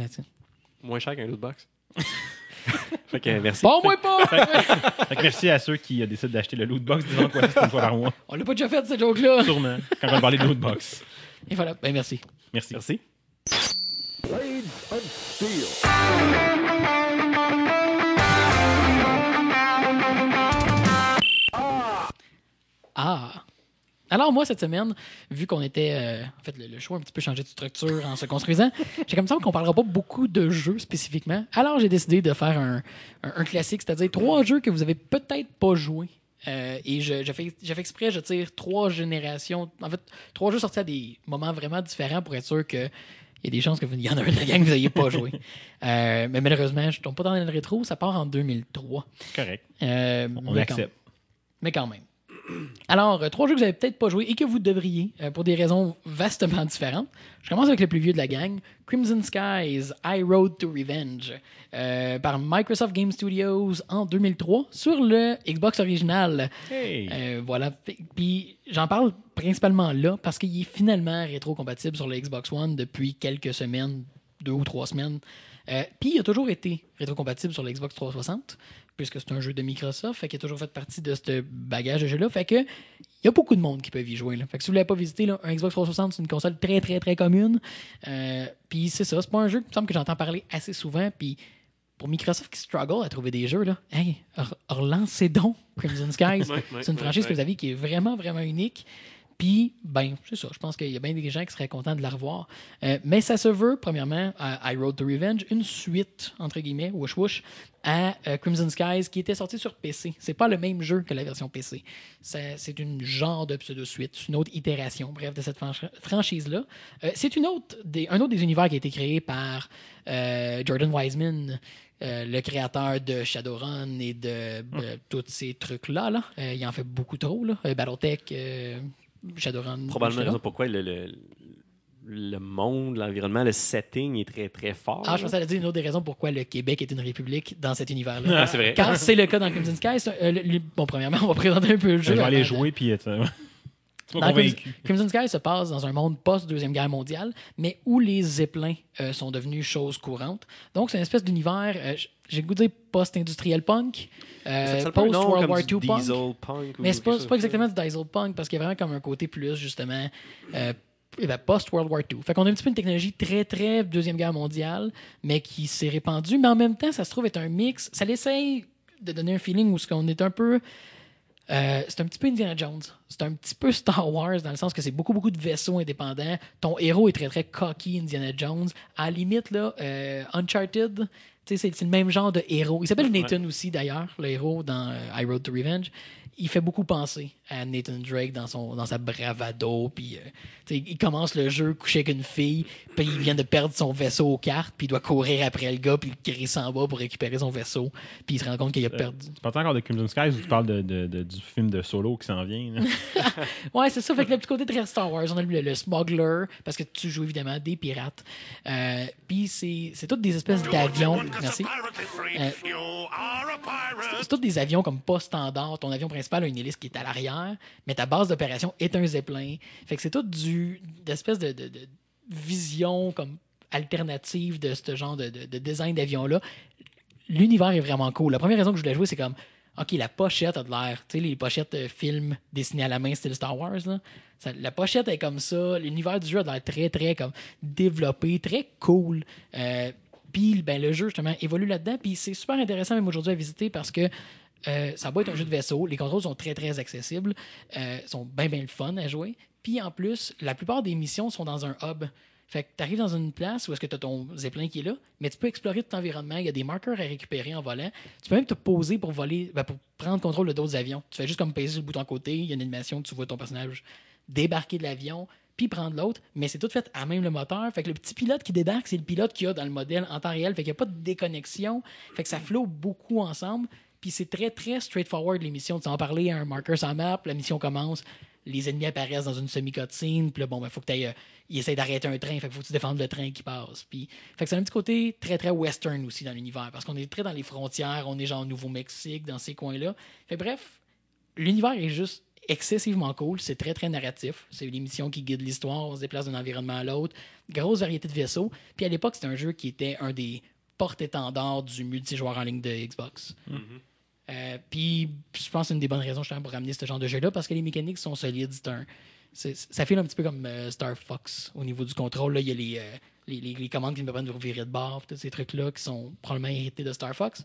Moins cher qu'un loot box. fait que merci. Bon, moi pas! Fait que merci à ceux qui euh, décident d'acheter le loot box disant quoi une fois par mois. on l'a pas déjà fait, cette joke-là. Sûrement. Quand on va parler de loot box. Et voilà, ben merci. Merci. Merci. Ah! Alors, moi, cette semaine, vu qu'on était. euh, en fait, le, le show a un petit peu changé de structure en se construisant, j'ai comme ça qu'on parlera pas beaucoup de jeux spécifiquement. Alors, j'ai décidé de faire un, un- un classique, c'est-à-dire trois jeux que vous avez peut-être pas joués. Euh, et je, je fais, j'ai fait exprès, je tire trois générations. En fait, trois jeux sortis à des moments vraiment différents pour être sûr que. Il y a des chances que vous, il y en a un de la gang que vous n'ayez pas joué. Euh, mais malheureusement, je tombe pas dans le rétro. Ça part en 2003. C'est correct. On l'accepte. mais quand même. Alors, euh, trois jeux que vous n'avez peut-être pas joué et que vous devriez, euh, pour des raisons vastement différentes. Je commence avec le plus vieux de la gang, Crimson Skies, I Road to Revenge, euh, par Microsoft Game Studios en 2003 sur le Xbox original. Hey! Euh, voilà. Puis j'en parle principalement là parce qu'il est finalement rétro-compatible sur le Xbox One depuis quelques semaines, deux ou trois semaines. Euh, Puis il a toujours été rétro-compatible sur le Xbox 360 puisque c'est un jeu de Microsoft, fait qu'il a toujours fait partie de ce bagage de jeu-là. Fait que il y a beaucoup de monde qui peut y jouer. Là. Fait que si vous ne l'avez pas visité, là, un Xbox 360, c'est une console très, très, très commune. Euh, puis c'est ça, c'est pas un jeu, me semble que j'entends parler assez souvent. Puis pour Microsoft qui struggle à trouver des jeux, là, hey, re- relancez donc Crimson Skies. C'est une franchise que vous avez qui est vraiment, vraiment unique. Puis, ben, c'est ça. Je pense qu'il y a bien des gens qui seraient contents de la revoir. Euh, mais ça se veut, premièrement, à I Road to Revenge, une suite, entre guillemets, wouch wouch, à euh, Crimson Skies qui était sorti sur PC. C'est pas le même jeu que la version PC. C'est une genre de pseudo-suite, une autre itération, bref, de cette franchi- franchise-là. Euh, c'est une autre des, un autre des univers qui a été créé par Jordan Wiseman, euh, le créateur de Shadowrun et de tous ces trucs-là. Là. Euh, il en fait beaucoup trop. Là. Euh, Battletech, Shadowrun. Probablement la raison pourquoi le, le, le monde, l'environnement, le setting est très, très fort. Ah, je là. pensais à dire une autre des raisons pourquoi le Québec est une république dans cet univers-là. Ah, c'est vrai. Car c'est le cas dans Crimson Sky. euh, le- le- bon, premièrement, on va présenter un peu le Je jeu. vais aller jouer, puis Crimson Sky se passe dans un monde post-Deuxième Guerre mondiale, mais où les zeppelins euh, sont devenus chose courante. Donc, c'est une espèce d'univers, euh, j'ai le goût de dire post-industriel punk, euh, post-World War du II punk. Diesel punk ou Mais c'est pas, pas exactement du diesel punk parce qu'il y a vraiment comme un côté plus, justement, ben, post-World War II. Fait qu'on a un petit peu une technologie très, très Deuxième Guerre mondiale, mais qui s'est répandue. Mais en même temps, ça se trouve être un mix. Ça l'essaye de donner un feeling où ce qu'on est un peu... euh, c'est un petit peu Indiana Jones. C'est un petit peu Star Wars dans le sens que c'est beaucoup, beaucoup de vaisseaux indépendants. Ton héros est très, très cocky, Indiana Jones. À la limite, là, euh, Uncharted, tu sais, c'est c'est le même genre de héros. Il s'appelle Nathan aussi, d'ailleurs, le héros dans euh, I Road to Revenge. Il fait beaucoup penser à Nathan Drake dans, son, dans sa bravado. Puis, euh, il commence le jeu couché avec une fille, puis il vient de perdre son vaisseau aux cartes, puis il doit courir après le gars, puis il crie s'en bas pour récupérer son vaisseau. Puis il se rend compte qu'il a perdu. Tu parles encore de Crimson Skies ou tu parles de, de- de- du film de Solo qui s'en vient? Ouais, c'est ça. Fait que le petit côté très Star Wars, on a le, le smuggler, parce que tu joues évidemment des pirates. Euh, Puis c'est c'est toutes des espèces d'avions. Merci. Euh, c'est tous des avions comme pas standard. Ton avion principal a une hélice qui est à l'arrière, mais ta base d'opération est un zeppelin. Fait que c'est tout du d'espèce de, vision comme alternative de ce genre de, de- de design d'avion-là. L'univers est vraiment cool. La première raison que je voulais jouer, c'est comme OK, la pochette a de l'air. Tu sais, les pochettes euh, films dessinés à la main, style Star Wars, là. La pochette est comme ça. L'univers du jeu a de l'air très, très comme développé, très cool. Euh, puis ben, le jeu, justement, évolue là-dedans. Puis c'est super intéressant, même aujourd'hui, à visiter parce que euh, ça va être un jeu de vaisseau. Les contrôles sont très, très accessibles. Euh, sont bien, bien le fun à jouer. Puis en plus, la plupart des missions sont dans un hub. Fait que tu arrives dans une place où est-ce que tu as ton zeppelin qui est là, mais tu peux explorer tout l'environnement. Il y a des marqueurs à récupérer en volant. Tu peux même te poser pour voler, ben, pour prendre contrôle de d'autres avions. Tu fais juste comme peser le bouton côté. Il y a une animation, tu vois ton personnage débarquer de l'avion, puis prendre l'autre. Mais c'est tout fait à même le moteur. Fait que le petit pilote qui débarque, c'est le pilote qu'il y a dans le modèle en temps réel. Fait qu'il n'y a pas de déconnexion. Fait que ça flotte beaucoup ensemble. Puis c'est très, très straightforward, l'émission. Tu en parler à un sur la map, la mission commence. les ennemis apparaissent dans une semi-cutscene, puis là, bon, ben, faut que tu ils essaient d'arrêter un train, fait que faut que tu défendes le train qui passe. Puis, fait que c'est un petit côté très, très western aussi dans l'univers, parce qu'on est très dans les frontières, on est genre au Nouveau-Mexique, dans ces coins-là. Fait bref, l'univers est juste excessivement cool, c'est très, très narratif. C'est les missions qui guident l'histoire, on se déplace d'un environnement à l'autre, grosse variété de vaisseaux. Puis à l'époque, c'était un jeu qui était un des porte-étendards du multijoueur en ligne de Xbox. Euh, puis je pense que c'est une des bonnes raisons justement pour ramener ce genre de jeu-là parce que les mécaniques sont solides. Un- ça file un petit peu comme euh, Star Fox au niveau du contrôle. Là, il y a les, euh, les, les- les commandes qui me permettent de virer de bord, tous ces trucs-là qui sont probablement hérités de Star Fox.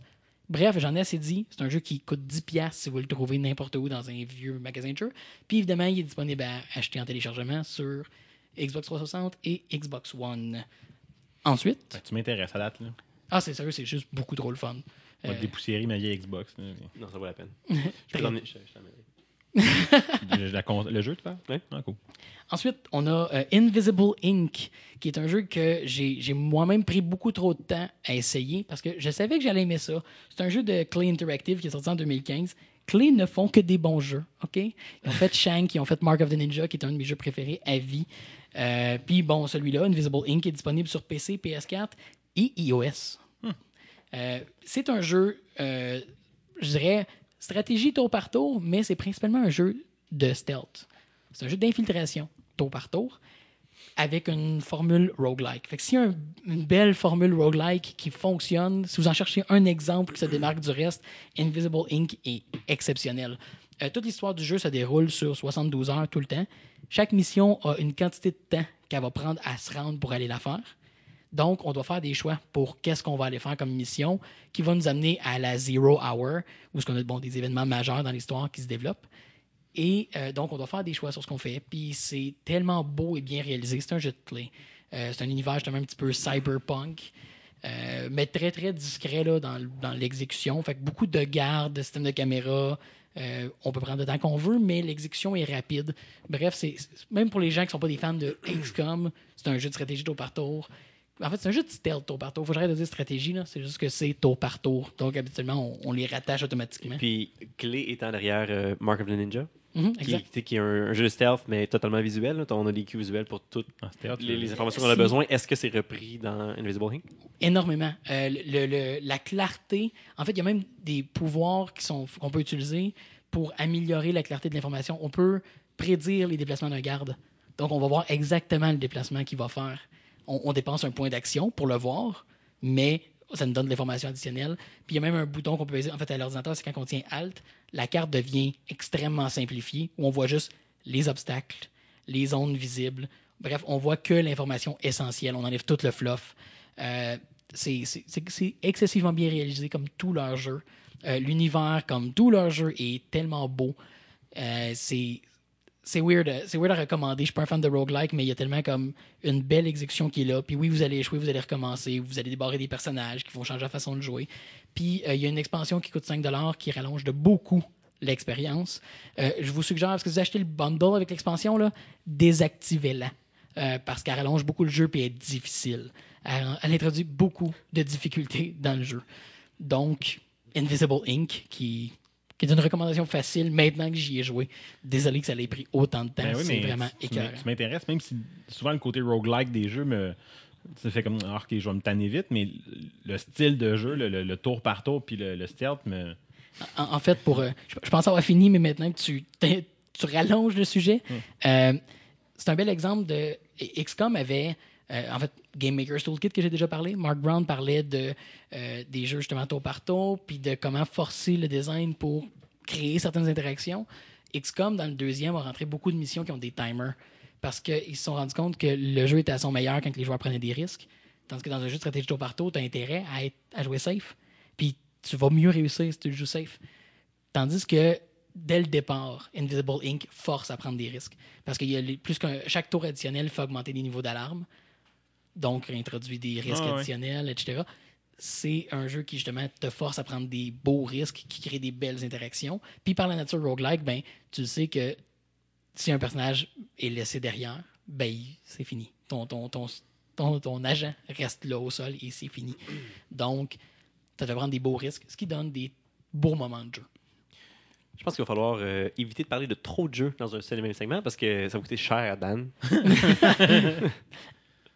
Bref, j'en ai assez dit. C'est un jeu qui coûte 10$ si vous le trouvez n'importe où dans un vieux magasin de jeux. Puis évidemment, il est disponible à acheter en téléchargement sur Xbox 360 et Xbox One. Ensuite, Ben, tu m'intéresses à date. Là. ah, c'est sérieux, c'est juste beaucoup trop le fun. On va Euh, dépoussiérer ma vieille Xbox. là. Non, ça vaut la peine. Je peux t'emmener- je- je t'emmènerai. le, la con- le jeu, tu vois? Ouais. Ah, cool. Ensuite, on a euh, Invisible Ink, qui est un jeu que j'ai j'ai moi-même pris beaucoup trop de temps à essayer parce que je savais que j'allais aimer ça. C'est un jeu de Clay Interactive qui est sorti en 2015. Clay ne font que des bons jeux, OK? Ils ont fait Shank, ils ont fait Mark of the Ninja, qui est un de mes jeux préférés à vie. Euh, Puis bon, celui-là, Invisible Ink, est disponible sur PC, PS4 et iOS. Euh, c'est un jeu, euh, je dirais, stratégie tour par tour, mais c'est principalement un jeu de stealth. C'est un jeu d'infiltration tour par tour avec une formule roguelike. Fait que a un- une belle formule roguelike qui fonctionne, si vous en cherchez un exemple qui se démarque du reste, Invisible Ink est exceptionnel. Euh, toute l'histoire du jeu se déroule sur 72 heures tout le temps. Chaque mission a une quantité de temps qu'elle va prendre à se rendre pour aller la faire. Donc, on doit faire des choix pour qu'est-ce qu'on va aller faire comme mission qui va nous amener à la Zero Hour, où qu'on a bon, des événements majeurs dans l'histoire qui se développent. Et euh, donc, on doit faire des choix sur ce qu'on fait. Puis c'est tellement beau et bien réalisé. C'est un jeu de clé. Euh, c'est un univers justement un petit peu cyberpunk, euh, mais très, très discret dans, dans l'exécution. Fait que beaucoup de gardes, de systèmes de caméra. On peut prendre le temps qu'on veut, mais l'exécution est rapide. Bref, même pour les gens qui sont pas des fans de XCOM, c'est un jeu de stratégie tour par tour. En fait, c'est un jeu de stealth tour par tour. Faut que j'arrête de dire stratégie, là. C'est juste que c'est tour par tour. Donc, habituellement, on, on les rattache automatiquement. Puis, Clé étant derrière euh, Mark of the Ninja, Mhm, qui, est un, un jeu de stealth, mais totalement visuel. là. On a des cues visuels pour toutes Ah, les, les informations qu'on a Si- besoin. Est-ce que c'est repris dans Invisible Ink? Énormément. Euh, le- le- la clarté, en fait, il y a même des pouvoirs qui sont qu'on peut utiliser pour améliorer la clarté de l'information. On peut prédire les déplacements d'un garde. Donc, on va voir exactement le déplacement qu'il va faire. On, dépense un point d'action pour le voir, mais ça nous donne de l'information additionnelle. Puis il y a même un bouton qu'on peut utiliser. En fait, à l'ordinateur, c'est quand on tient Alt, la carte devient extrêmement simplifiée, où on voit juste les obstacles, les zones visibles. Bref, on voit que l'information essentielle. On enlève tout le fluff. Euh, c'est excessivement bien réalisé comme tout leur jeu. Euh, L'univers, comme tout leur jeu, est tellement beau. Euh, c'est c'est weird, euh, c'est weird à recommander. Je suis pas un fan de roguelike, mais il y a tellement comme une belle exécution qui est là. Puis oui, vous allez échouer, vous allez recommencer, vous allez débarrer des personnages qui vont changer la façon de jouer. Puis euh, il y a une expansion qui coûte 5$ qui rallonge de beaucoup l'expérience. Euh, je vous suggère, parce que vous achetez le bundle avec l'expansion, désactivez-la. Parce qu'elle rallonge beaucoup le jeu puis elle est difficile. Elle, elle introduit beaucoup de difficultés dans le jeu. Donc, Invisible Ink, qui, qui est une recommandation facile maintenant que j'y ai joué. Désolé que ça ait pris autant de temps. Ben oui, c'est vraiment écœurant. m'in- tu m'intéresses, même si souvent le côté roguelike des jeux me. Ça fait comme, ah, ok, je vais me tanner vite, mais le style de jeu, le, le- le tour par tour, puis le, le stealth, me. En, en fait, pour, euh, je, je pense avoir fini, mais maintenant que tu, tu rallonges le sujet, euh, c'est un bel exemple de. XCOM avait. euh, en fait, Game Maker's Toolkit que j'ai déjà parlé. Mark Brown parlait de, euh, des jeux justement tour par tour, puis de comment forcer le design pour créer certaines interactions. XCOM, dans le deuxième, a rentré beaucoup de missions qui ont des timers. Parce qu'ils se sont rendus compte que le jeu était à son meilleur quand les joueurs prenaient des risques. Tandis que dans un jeu de stratégie tour par tour, tu as intérêt à, être- à jouer safe. Puis tu vas mieux réussir si tu joues safe. Tandis que dès le départ, Invisible Ink force à prendre des risques. Parce que plus qu'un chaque tour additionnel fait augmenter les niveaux d'alarme. Donc, introduit des risques Ah ouais. additionnels, etc. C'est un jeu qui, justement, te force à prendre des beaux risques, qui crée des belles interactions. Puis, par la nature roguelike, ben, tu sais que si un personnage est laissé derrière, ben, c'est fini. Ton, ton, ton, ton, ton agent reste là au sol et c'est fini. Donc, ça te prendre des beaux risques, ce qui donne des beaux moments de jeu. Je pense qu'il va falloir euh, éviter de parler de trop de jeux dans un seul et même segment parce que ça va coûter cher à Dan.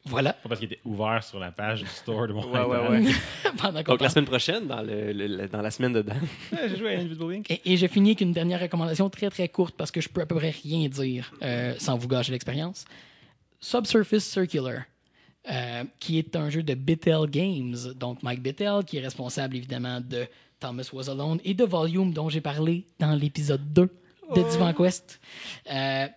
Voilà. Pas parce qu'il était ouvert sur la page du store de mon Ouais, ouais, ouais. Donc la semaine prochaine, dans, le, le- le- dans la semaine de Dan. Ouais, J'ai joué à Invisible Link. Et, et je finis avec une dernière recommandation très très courte parce que je peux à peu près rien dire euh, sans vous gâcher l'expérience. Subsurface Circular, euh, qui est un jeu de Bittel Games. Donc Mike Bittel, qui est responsable évidemment de Thomas Was Alone et de Volume, dont j'ai parlé dans l'épisode 2 de Divan Quest. Euh,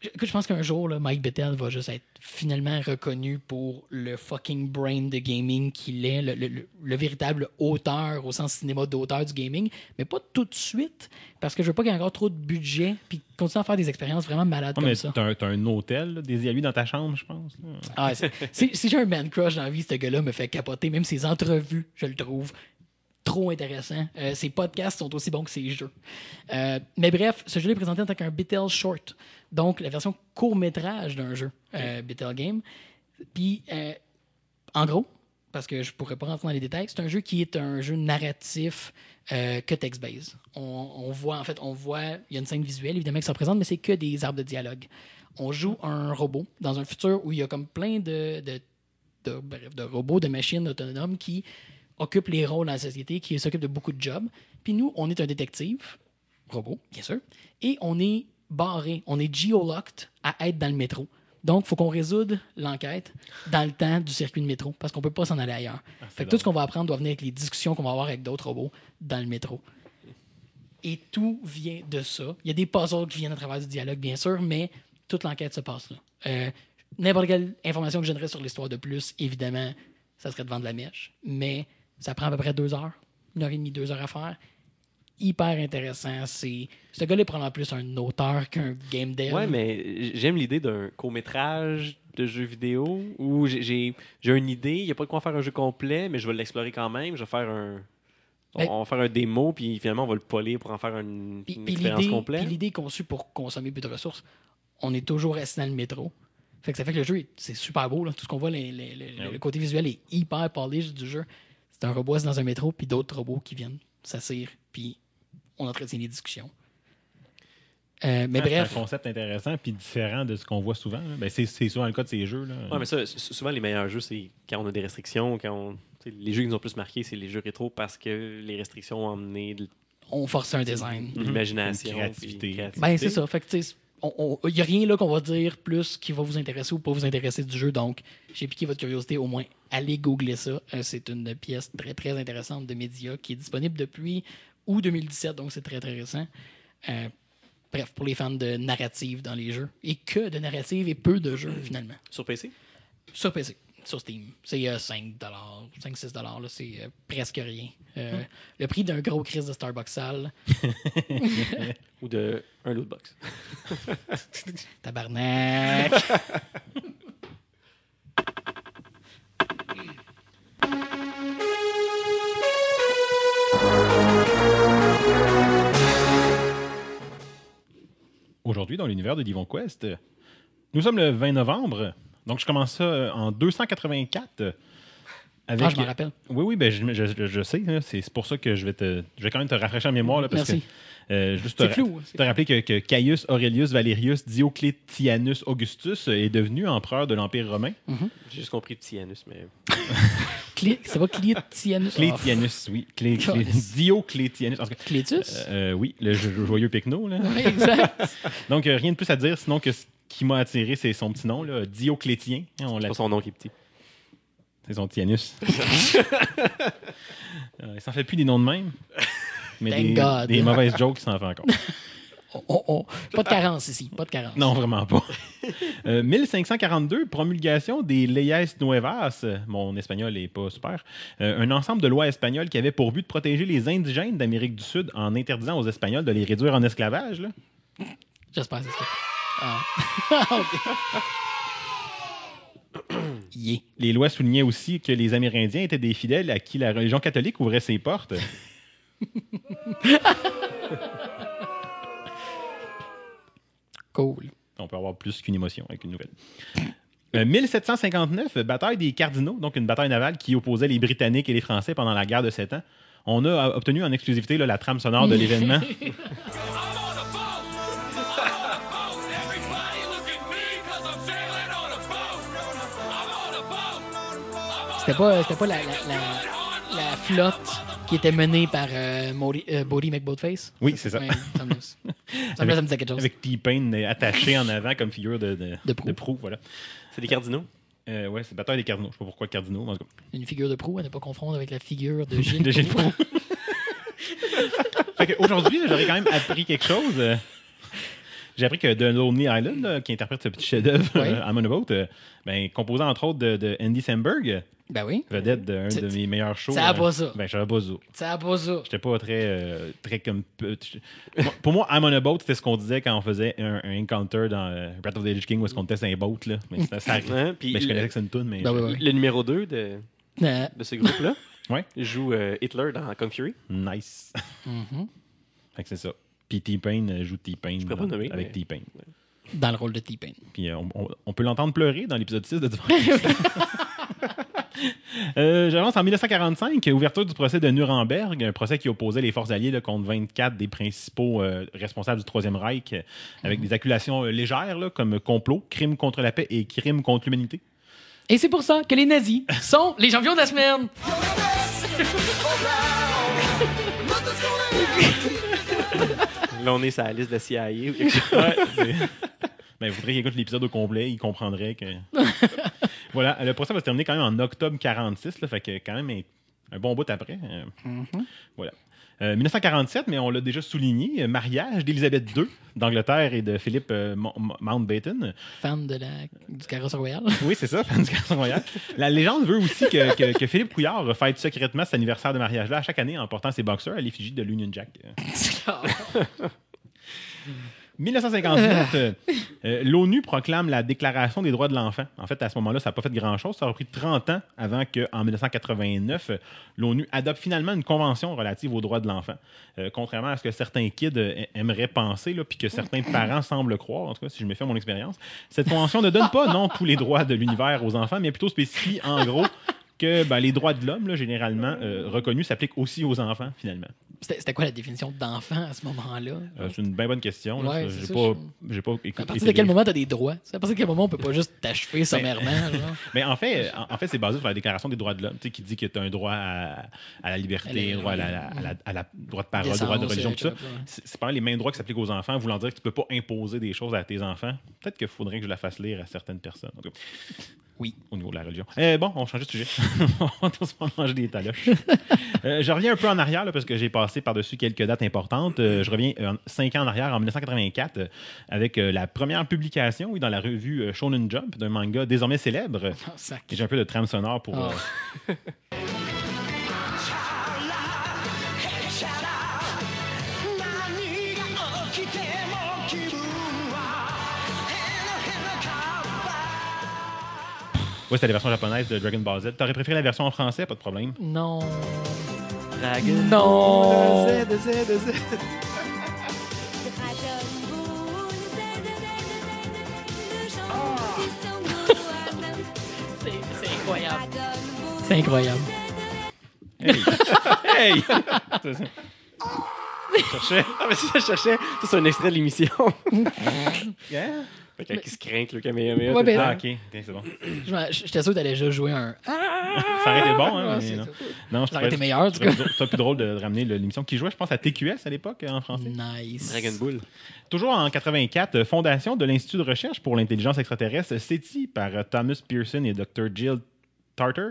je- écoute, je pense qu'un jour, là, Mike Bettel va juste être finalement reconnu pour le fucking brain de gaming qu'il est, le, le- le- le véritable auteur au sens cinéma d'auteur du gaming, mais pas tout de suite, parce que je veux pas qu'il y ait encore trop de budget, puis continuer à faire des expériences vraiment malades comme mais ça. t'as un, hôtel, là, des lui dans ta chambre, je pense. Ah, si j'ai un man crush dans la vie, ce gars-là me fait capoter. Même ses entrevues, je le trouve trop intéressant. Euh, ses podcasts sont aussi bons que ses jeux. Euh, mais bref, ce jeu est présenté en tant qu'un Bittel Short, donc la version court-métrage d'un jeu, euh, Game. Puis, euh, en gros, parce que je pourrais pas rentrer dans les détails, c'est un jeu qui est un jeu narratif euh, que text-based. On, on voit, en fait, on voit, il y a une scène visuelle évidemment qui se représente, mais c'est que des arbres de dialogue. On joue un robot dans un futur où il y a comme plein de, de, de- bref, de robots, de machines autonomes qui occupent les rôles dans la société, qui s'occupent de beaucoup de jobs. Puis nous, on est un détective, robot, bien sûr, et on est barré, on est geolocked à être dans le métro. Donc, il faut qu'on résoudre l'enquête dans le temps du circuit de métro, parce qu'on peut pas s'en aller ailleurs. fait que tout ce qu'on va apprendre doit venir avec les discussions qu'on va avoir avec d'autres robots dans le métro. Et tout vient de ça. Il y a des puzzles qui viennent à travers du dialogue, bien sûr, mais toute l'enquête se passe là. Euh, N'importe quelle information que je donnerais sur l'histoire de plus, évidemment, ça serait de vendre la mèche. Mais ça prend à peu près deux heures, une heure et demie, deux heures à faire. Hyper intéressant. C'est ce gars-là est probablement plus un auteur qu'un game dev. Ouais, mais j'aime l'idée d'un court-métrage de jeu vidéo où j'ai- j'ai une idée, il n'y a pas de quoi en faire un jeu complet, mais je vais l'explorer quand même. Je vais faire un. Ben- on va faire un démo, puis finalement, on va le polir pour en faire une, Puis, une puis expérience l'idée, complète. puis l'idée est conçue pour consommer plus de ressources. On est toujours assis dans le métro. Fait que ça fait que le jeu, est- c'est super beau. Là. Tout ce qu'on voit, les- les- les- oui. le côté visuel est hyper polished du jeu. C'est un robot assis dans un métro, puis d'autres robots qui viennent s'assire, puis on entretient les discussions. Euh, mais Ah, C'est bref, un concept intéressant puis différent de ce qu'on voit souvent. Ben, c'est, c'est souvent le cas de ces jeux. Là. Ouais, mais ça, souvent, les meilleurs jeux, c'est quand on a des restrictions, quand on. Les jeux qui nous ont plus marqué, c'est les jeux rétro parce que les restrictions ont emmené de on force un design. l'imagination. Créativité. Ben, c'est ça. Fait que, tu sais, il n'y a rien là qu'on va dire plus qui va vous intéresser ou pas vous intéresser du jeu. Donc, j'ai piqué votre curiosité. Au moins, allez googler ça. Euh, c'est une pièce très, très intéressante de médias qui est disponible depuis août 2017. Donc, c'est très, très récent. Euh, bref, pour les fans de narrative dans les jeux. Et que de narrative et peu de jeux, finalement. Sur PC Sur PC, sur Steam. C'est euh, 5 5-6 là, c'est euh, presque rien. Euh, Le prix d'un gros crise de Starbucks sale, ou de un lootbox. tabarnak. Aujourd'hui, dans l'univers de Divon Quest, nous sommes le 20 novembre. Donc, je commence ça euh, en 284. Avec... Ah, je m'en rappelle. Oui, oui, ben, je, je- je sais. là. C'est pour ça que je vais, te, je vais quand même te rafraîchir la mémoire. Là, parce Merci. Que, euh, juste te, C'est flou, hein, te rappeler que, que Caius Aurelius Valerius Dioclétianus Augustus est devenu empereur de l'Empire romain. J'ai juste compris Tianus, mais. Clé- C'est pas Clétianus. Clétianus, oui. Clé, clé-. Dioclétianus. Clétus? euh, oui, le jo- joyeux Picno. Là. Oui, exact. Donc, euh, rien de plus à dire, sinon que ce qui m'a attiré, c'est son petit nom, là, Dioclétien. hein, on C'est pas son nom qui est petit. C'est son Tianus. Euh, il s'en fait plus des noms de même. Mais Thank des, God. des mauvaises jokes, il s'en fait encore. Pas de carence ici, pas de carence. Non, vraiment pas. Euh, 1542, promulgation des Leyes Nuevas, mon espagnol est pas super, Euh, un ensemble de lois espagnoles qui avait pour but de protéger les indigènes d'Amérique du Sud en interdisant aux Espagnols de les réduire en esclavage. J'espère que c'est ça. Ah. Ok. Yeah. Les lois soulignaient aussi que les Amérindiens étaient des fidèles à qui la religion catholique ouvrait ses portes. Cool. On peut avoir plus qu'une émotion avec une nouvelle. Euh, 1759, bataille des Cardinaux, donc une bataille navale qui opposait les Britanniques et les Français pendant la guerre de Sept Ans. On a euh, obtenu en exclusivité là, la trame sonore de l'événement. C'était pas, pas la, la, la, la flotte qui était menée par euh, Maury- euh, Bodie McBoatface. Oui, c'est ça. Ouais, ça me laisse. Ça me laisse, ça me disait quelque chose. Avec T-Pain euh, attaché en avant comme figure de, de, De proue. voilà. C'est des cardinaux? Euh, ouais, c'est batteur des cardinaux. Je sais pas pourquoi cardinaux, mais en tout cas. Une figure de proue, à ne pas confondre avec la figure de Gilles. de Gilles fait aujourd'hui, j'aurais quand même appris quelque chose. J'ai appris que The Lonely Island, là, qui interprète ce petit chef-d'œuvre, Ouais. euh, I'm on a Boat, euh, ben, composé entre autres de, de Andy Samberg, Ben oui. vedette d'un de mes meilleurs shows. ça a euh, pas ça. Ben, j'avais pas ça. Ça a pas ça. J'étais pas très, euh, très comme. Pour moi, I'm on a boat, c'était ce qu'on disait quand on faisait un, un encounter dans euh, Breath of the Lich King où est-ce qu'on testait un boat. Là. Mais ça, ça arrive. Hein, puis Ben, je connaissais que c'est une toune, mais. Ben je- oui, oui. Le numéro 2 de, Euh, de ce groupe-là Ouais. joue euh, Hitler dans Kung Fury. Nice. mhm. Fait que c'est ça. Puis T-Pain euh, joue T-Pain avec mais- T-Pain. Dans le rôle de T-Pain. Puis euh, on, on- on peut l'entendre pleurer dans l'épisode 6 de. Euh, J'avance en 1945, ouverture du procès de Nuremberg, un procès qui opposait les forces alliées là, contre 24 des principaux euh, responsables du Troisième Reich, euh, avec des accusations euh, légères là, comme complot, crime contre la paix et crime contre l'humanité. Et c'est pour ça que les nazis sont les champions de la semaine. Là, on est sur la liste de la CIA ou quelque chose. Ouais, ben, il faudrait qu'il écoute l'épisode au complet, il comprendrait que. voilà, le procès va se terminer quand même en octobre 46, là, fait que quand même un, bon bout après. euh, Voilà. Euh, 1947, mais on l'a déjà souligné, euh, mariage d'Élisabeth II d'Angleterre et de Philippe euh, Mo- Mo- Mountbatten. Fan de la, du carrosse royal. Oui, c'est ça, fan du Garçon Royal. La légende veut aussi que, que- que Philippe Couillard fête secrètement cet anniversaire de mariage-là à chaque année en portant ses boxeurs à l'effigie de l'Union Jack. Euh, 1959, euh, euh, l'ONU proclame la Déclaration des droits de l'enfant. En fait, à ce moment-là, ça n'a pas fait grand-chose. Ça a pris 30 ans avant qu'en 1989, euh, l'ONU adopte finalement une convention relative aux droits de l'enfant. Contrairement à ce que certains kids aimeraient penser, puis que certains parents semblent croire, en tout cas, si je me à mon expérience, cette convention ne donne pas, non, tous les droits de l'univers aux enfants, mais plutôt spécifie, en gros, que ben, les droits de l'homme, généralement euh, reconnus, s'appliquent aussi aux enfants, finalement. C'était quoi la définition d'enfant à ce moment-là? Euh, c'est une bien bonne question. Ouais, J'ai pas, je- pas À écouté. partir de quel moment tu as des droits? À partir de quel moment on peut pas juste Ben, t'achever sommairement? genre? Mais en fait, en, en fait c'est basé sur la Déclaration des droits de l'homme, qui dit que tu as un droit à, à la liberté, À la- droit à la, à la- à la- droit de parole, droit de religion, tout ça. C'est pas les mêmes droits qui s'appliquent aux enfants, voulant dire que tu peux pas imposer des choses à tes enfants. Peut-être qu'il faudrait que je la fasse lire à certaines personnes. En tout cas, Oui. Au niveau de la religion. Euh, bon, on change de sujet. on tous manger des taloches. Euh, je reviens un peu en arrière là, parce que j'ai passé par-dessus quelques dates importantes. Euh, je reviens euh, cinq ans en arrière, en 1984, euh, avec euh, la première publication oui, dans la revue Shonen Jump d'un manga désormais célèbre. Et J'ai un peu de trame sonore pour. Ah. Ouais, c'était la version japonaise de Dragon Ball Z. T'aurais préféré la version en français, pas de problème. Non. Dragon Non. Ball, Z, Z, Z. C'est c'est incroyable. C'est incroyable. Hey! hey! Je cherchais. Ah, mais c'est ça, je cherchais. Ça, c'est un extrait de l'émission. Yeah. Fait qui se craint, le Kamehameha. Ouais, ben-. Ah, ok, c'est bon. J'étais sûr que t'allais juste jouer un. Ah! Ça aurait été bon, hein? Ouais, mais c'est non. ça. Non, je Ça aurait été meilleur, tout cas. C'est plus drôle de ramener l'émission qui jouait, je pense, à TQS à l'époque, en français. Nice. Dragon Ball. Toujours en 84, euh, fondation de l'Institut de recherche pour l'intelligence extraterrestre, SETI, par euh, Thomas Pearson et Dr. Jill Tarter.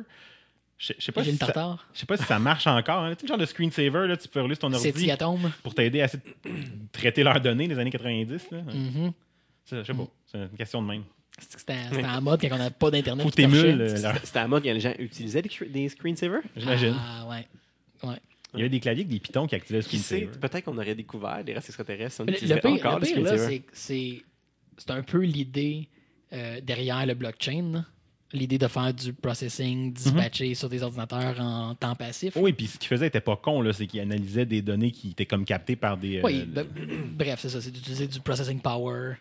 Je je sais pas, si ça- tartare. je sais pas si ça marche encore. hein. Tu sais, le genre de screensaver, là, tu peux relire sur ton ordi Atome. pour t'aider à traiter leurs données des années 90. Là. Ça, Je sais pas, c'est une question de même. C'était en mode quand on n'avait pas d'internet. Faut qui t'émules euh, C'était à la mode quand les gens utilisaient des, cr- des screensavers? J'imagine. Ah, ouais. Ouais. Il y avait des claviers avec des pitons qui activaient le Qui sait, screensaver. peut-être qu'on aurait découvert des races extraterrestres. si On Le, pire, encore le pire, là, screensavers. c'est que c'est c'est un peu l'idée euh, derrière le blockchain. L'idée de faire du processing dispatché sur des ordinateurs en temps passif. Oui, puis ce qu'il faisait était pas con, là, c'est qu'il analysait des données qui étaient comme captées par des. euh, Oui, ben, bref, c'est ça, c'est d'utiliser du processing power,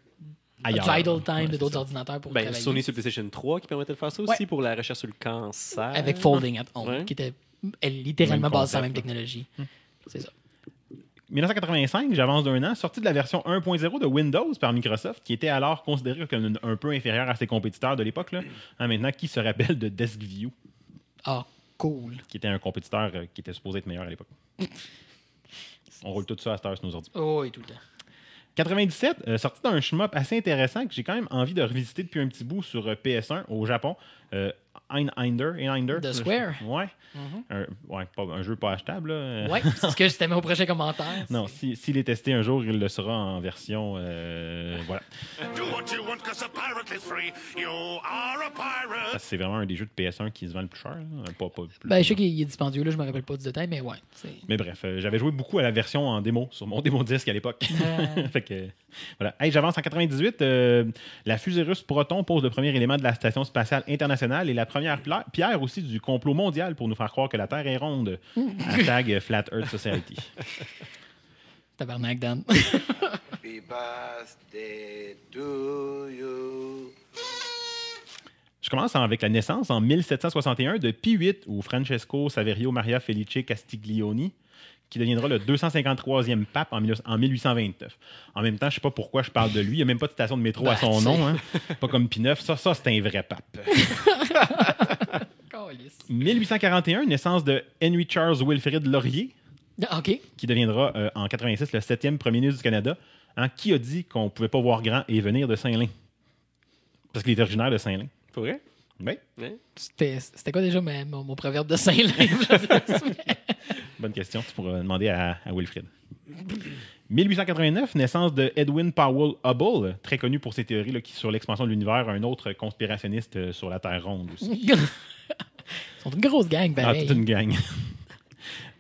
ailleurs. idle Ouais, time de d'autres ordinateurs pour Ben, travailler. Sony sur PlayStation 3 qui permettait de faire ça aussi Ouais. pour la recherche sur le cancer. Avec Folding at Home, Ouais. qui était Elle est littéralement basée sur la même technologie. C'est ça. 1985, j'avance d'un an, sortie de la version 1.0 de Windows par Microsoft, qui était alors considéré comme un, un peu inférieur à ses compétiteurs de l'époque. là. Hein, maintenant, qui se rappelle de DeskView, Ah, cool. qui était un compétiteur euh, qui était supposé être meilleur à l'époque. On roule tout ça à cette heure sur nos ordi. Oh, oui, tout le temps. 97, euh, sorti d'un shmup assez intéressant que j'ai quand même envie de revisiter depuis un petit bout sur euh, PS1 au Japon. Euh, Einhinder, Einhinder. De Square. Ouais. un, ouais, pas- un jeu pas achetable. là. Euh, Ouais, c'est ce que je t'aimais au prochain commentaire. Non, si- s'il est testé un jour, il le sera en version. euh, voilà. Do what you want, cause a pirate is free. You are a pirate. Parce que C'est vraiment un des jeux de PS1 qui se vend le plus cher. là. Pas, pas plus- Ben, je sais qu'il est dispendieux, là, je me rappelle pas du détail, mais ouais. Mais bref, euh, j'avais joué beaucoup à la version en démo sur mon démo disque à l'époque. fait que, voilà. Hey, j'avance en 98. euh, la fusée russe Proton pose le premier élément de la station spatiale internationale et la première pierre aussi du complot mondial pour nous faire croire que la Terre est ronde. Hashtag Flat Earth Society. Tabarnak, Dan. Happy birthday to you. Je commence avec la naissance en 1761 de Pie VIII ou Francesco Saverio Maria Felice Castiglioni, qui deviendra le 253e pape en 19- en 1829. En même temps, je sais pas pourquoi je parle de lui. Il n'y a même pas de station de métro à Ben, son nom. hein. Pas comme Pie. Ça, ça c'est un vrai pape. Calisse. 1841, naissance de Henry Charles Wilfrid Laurier, Ah, OK. qui deviendra euh, en 86 le 7e premier ministre du Canada. Hein, qui a dit qu'on pouvait pas voir grand et venir de Saint-Lin? Parce qu'il est originaire de Saint-Lin. Pour vrai? Oui. C'était quoi déjà ma- mon, mon proverbe de Saint-Lin? bonne question. Tu pourras demander à, à Wilfrid. 1889, naissance de Edwin Powell Hubble, très connu pour ses théories là, qui, sur l'expansion de l'univers, un autre conspirationniste euh, sur la Terre ronde aussi. Ils sont une grosse gang, Ah, pareil. toute une gang.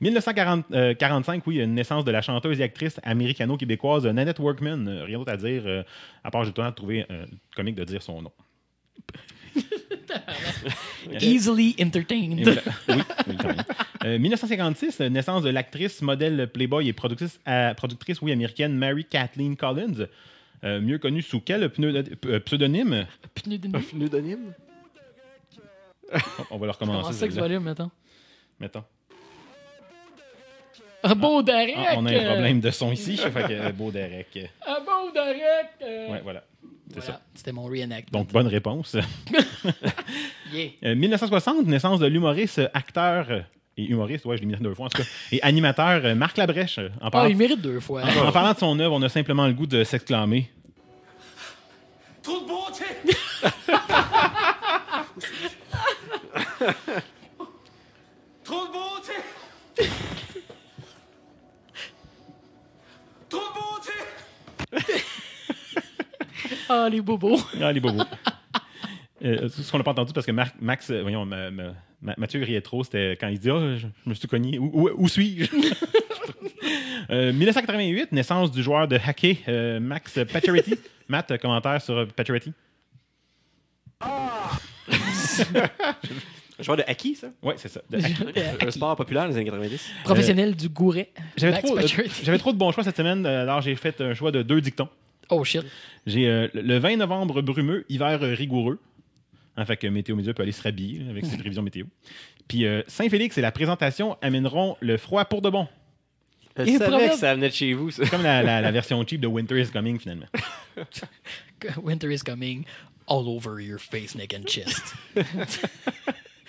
1945, oui, une naissance de la chanteuse et actrice américano-québécoise Nanette Workman. Euh, Rien d'autre à dire, euh, à part j'ai le temps de trouver euh, comique de dire son nom. Easily Et entertained. voilà. Oui, oui, quand même. Euh, 1956, euh, naissance de l'actrice, modèle Playboy et productrice, euh, productrice oui, américaine Mary Kathleen Collins, euh, mieux connue sous quel pneu- euh, pseudonyme? Pneudonyme. Pseudonyme? On va le Comment recommencer. ça que volume, mettons? Mettons. Un beau Derek! Ah, on a un problème de son ici, fait que euh, beau Derek. Un beau Derek! euh. Ouais, voilà. C'est Voilà, ça. C'était mon reenact. Donc, bonne réponse. Yeah. Euh, 1960, naissance de l'humoriste, acteur euh, et humoriste, ouais, je l'ai mis deux fois en tout cas, et animateur euh, Marc Labrèche. euh, Ah, il mérite deux fois. en parlant de son œuvre, on a simplement le goût de s'exclamer. Trop de beauté. Trop de beauté. Trop de beauté. Ah, les bobos. Ah, les bobos. Euh, ce qu'on n'a pas entendu parce que Max, euh, voyons, ma- ma- Ma- Mathieu riait trop, c'était quand il dit Ah, je, je me suis cogné. Où, où- où suis-je? Euh, 1988, naissance du joueur de hockey euh, Max Pacioretty. Matt, euh, commentaire sur euh, Pacioretty Un joueur de hockey, ça? Oui, c'est ça. de Un sport populaire dans les années 90. Professionnel du gouret. J'avais trop, euh, de bons choix cette semaine, euh, alors j'ai fait un choix de deux dictons. Oh shit. J'ai euh, le 20 novembre brumeux, hiver euh, rigoureux. En fait que Météo Média peut aller se rhabiller avec ses prévisions météo. Puis euh, Saint-Félix et la présentation amèneront le froid pour de bon. Je savais que ça venait de chez vous, ça. Comme la, la- la version cheap de Winter is Coming finalement. Winter is coming all over your face, neck and chest.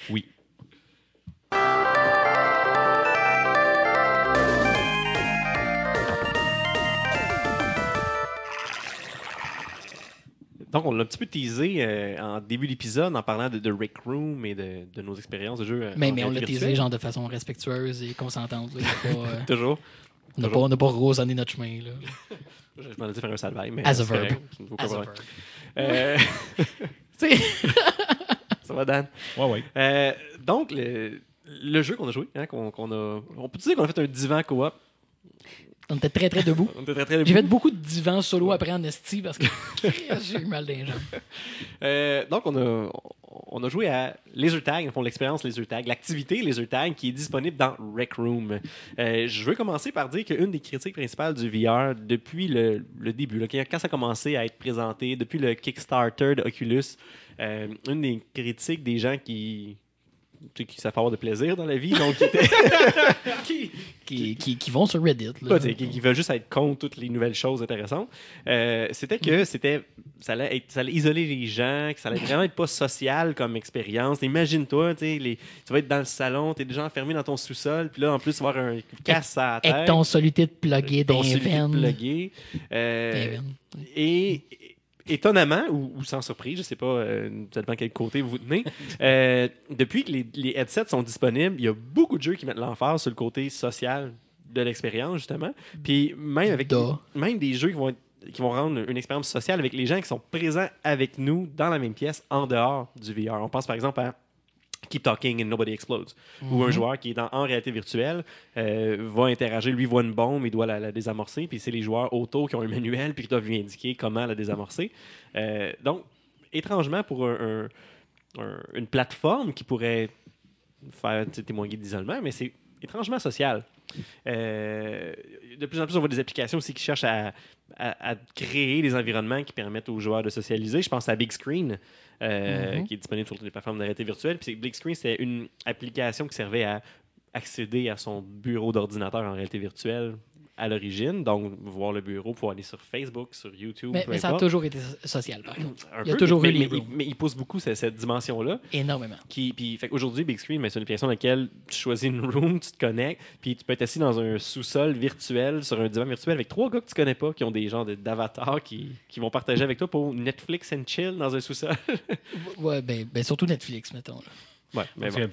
Oui. Donc, on l'a un petit peu teasé euh, en début d'épisode en parlant de, de Rick Room et de, de nos expériences de jeu. euh, mais, mais on l'a teasé genre de façon respectueuse et consentante. là. Pas, euh, Toujours. on n'a pas, pas rosonné notre chemin. Là. Je, je m'en ai dit faire un salvaille, mais. As a c'est verb. As a verb. Ça va, Dan? Ouais, ouais. Euh, donc, le, le jeu qu'on a joué, hein, qu'on qu'on a. On peut dire qu'on a fait un divan co-op. On était très très debout. On était très très J'ai fait beaucoup de divans solo après en esti parce que j'ai eu mal les jambes. Euh, donc, on a, on a joué à Laser Tag, on fond l'expérience Laser Tag, l'activité Laser Tag qui est disponible dans Rec Room. Euh, je veux commencer par dire qu'une des critiques principales du VR depuis le, le début, là, quand ça a commencé à être présenté, depuis le Kickstarter de Oculus, euh, une des critiques des gens qui qui savent avoir de plaisir dans la vie, donc qui, étaient- qui, qui, qui- qui vont sur Reddit. là. sais, qui, qui veulent juste être contre toutes les nouvelles choses intéressantes. Euh, c'était que c'était ça allait, être- ça allait isoler les gens, que ça allait vraiment être pas social comme expérience. Imagine-toi, tu sais, les- tu vas être dans le salon, tu es déjà enfermé dans ton sous-sol, puis là, en plus, tu vas avoir un casse à la tête. Avec ton ton celui qui est veines. plugué. Euh, et étonnamment, ou, ou sans surprise, je sais pas, euh, ça dépend quel côté vous tenez, euh, depuis que les, les headsets sont disponibles, il y a beaucoup de jeux qui mettent l'emphase sur le côté social de l'expérience, justement. Puis même avec même des jeux qui vont être qui vont rendre une expérience sociale avec les gens qui sont présents avec nous dans la même pièce en dehors du VR. On pense par exemple à Keep Talking and Nobody Explodes, où un joueur qui est en, en réalité virtuelle euh, va interagir, lui voit une bombe, il doit la, la désamorcer, puis c'est les joueurs autour qui ont un manuel puis qui doivent lui indiquer comment la désamorcer. Euh, donc, étrangement, pour un- un- un- une plateforme qui pourrait faire témoigner d'isolement, mais c'est étrangement social. Euh, de plus en plus, on voit des applications aussi qui cherchent à, à- à créer des environnements qui permettent aux joueurs de socialiser. Je pense à Big Screen, euh, Mhm. qui est disponible sur toutes les plateformes de réalité virtuelle. Puis Big Screen, c'est une application qui servait à accéder à son bureau d'ordinateur en réalité virtuelle à l'origine. Donc, voir le bureau, pouvoir aller sur Facebook, sur YouTube. Mais, peu mais ça a toujours été so- social, par contre. Un il y a peu, toujours mais, eu les mais, rooms. il- mais il pousse beaucoup cette, cette dimension-là. Énormément. Qui, puis, fait aujourd'hui, Big Screen, ben, c'est une application dans laquelle tu choisis une room, tu te connectes, puis tu peux être assis dans un sous-sol virtuel, sur un divan virtuel, avec trois gars que tu connais pas, qui ont des genres de- d'avatars qui, qui vont partager avec toi pour Netflix and chill dans un sous-sol. Ouais, ben, ben surtout Netflix, mettons. là. ouais, mais, bon.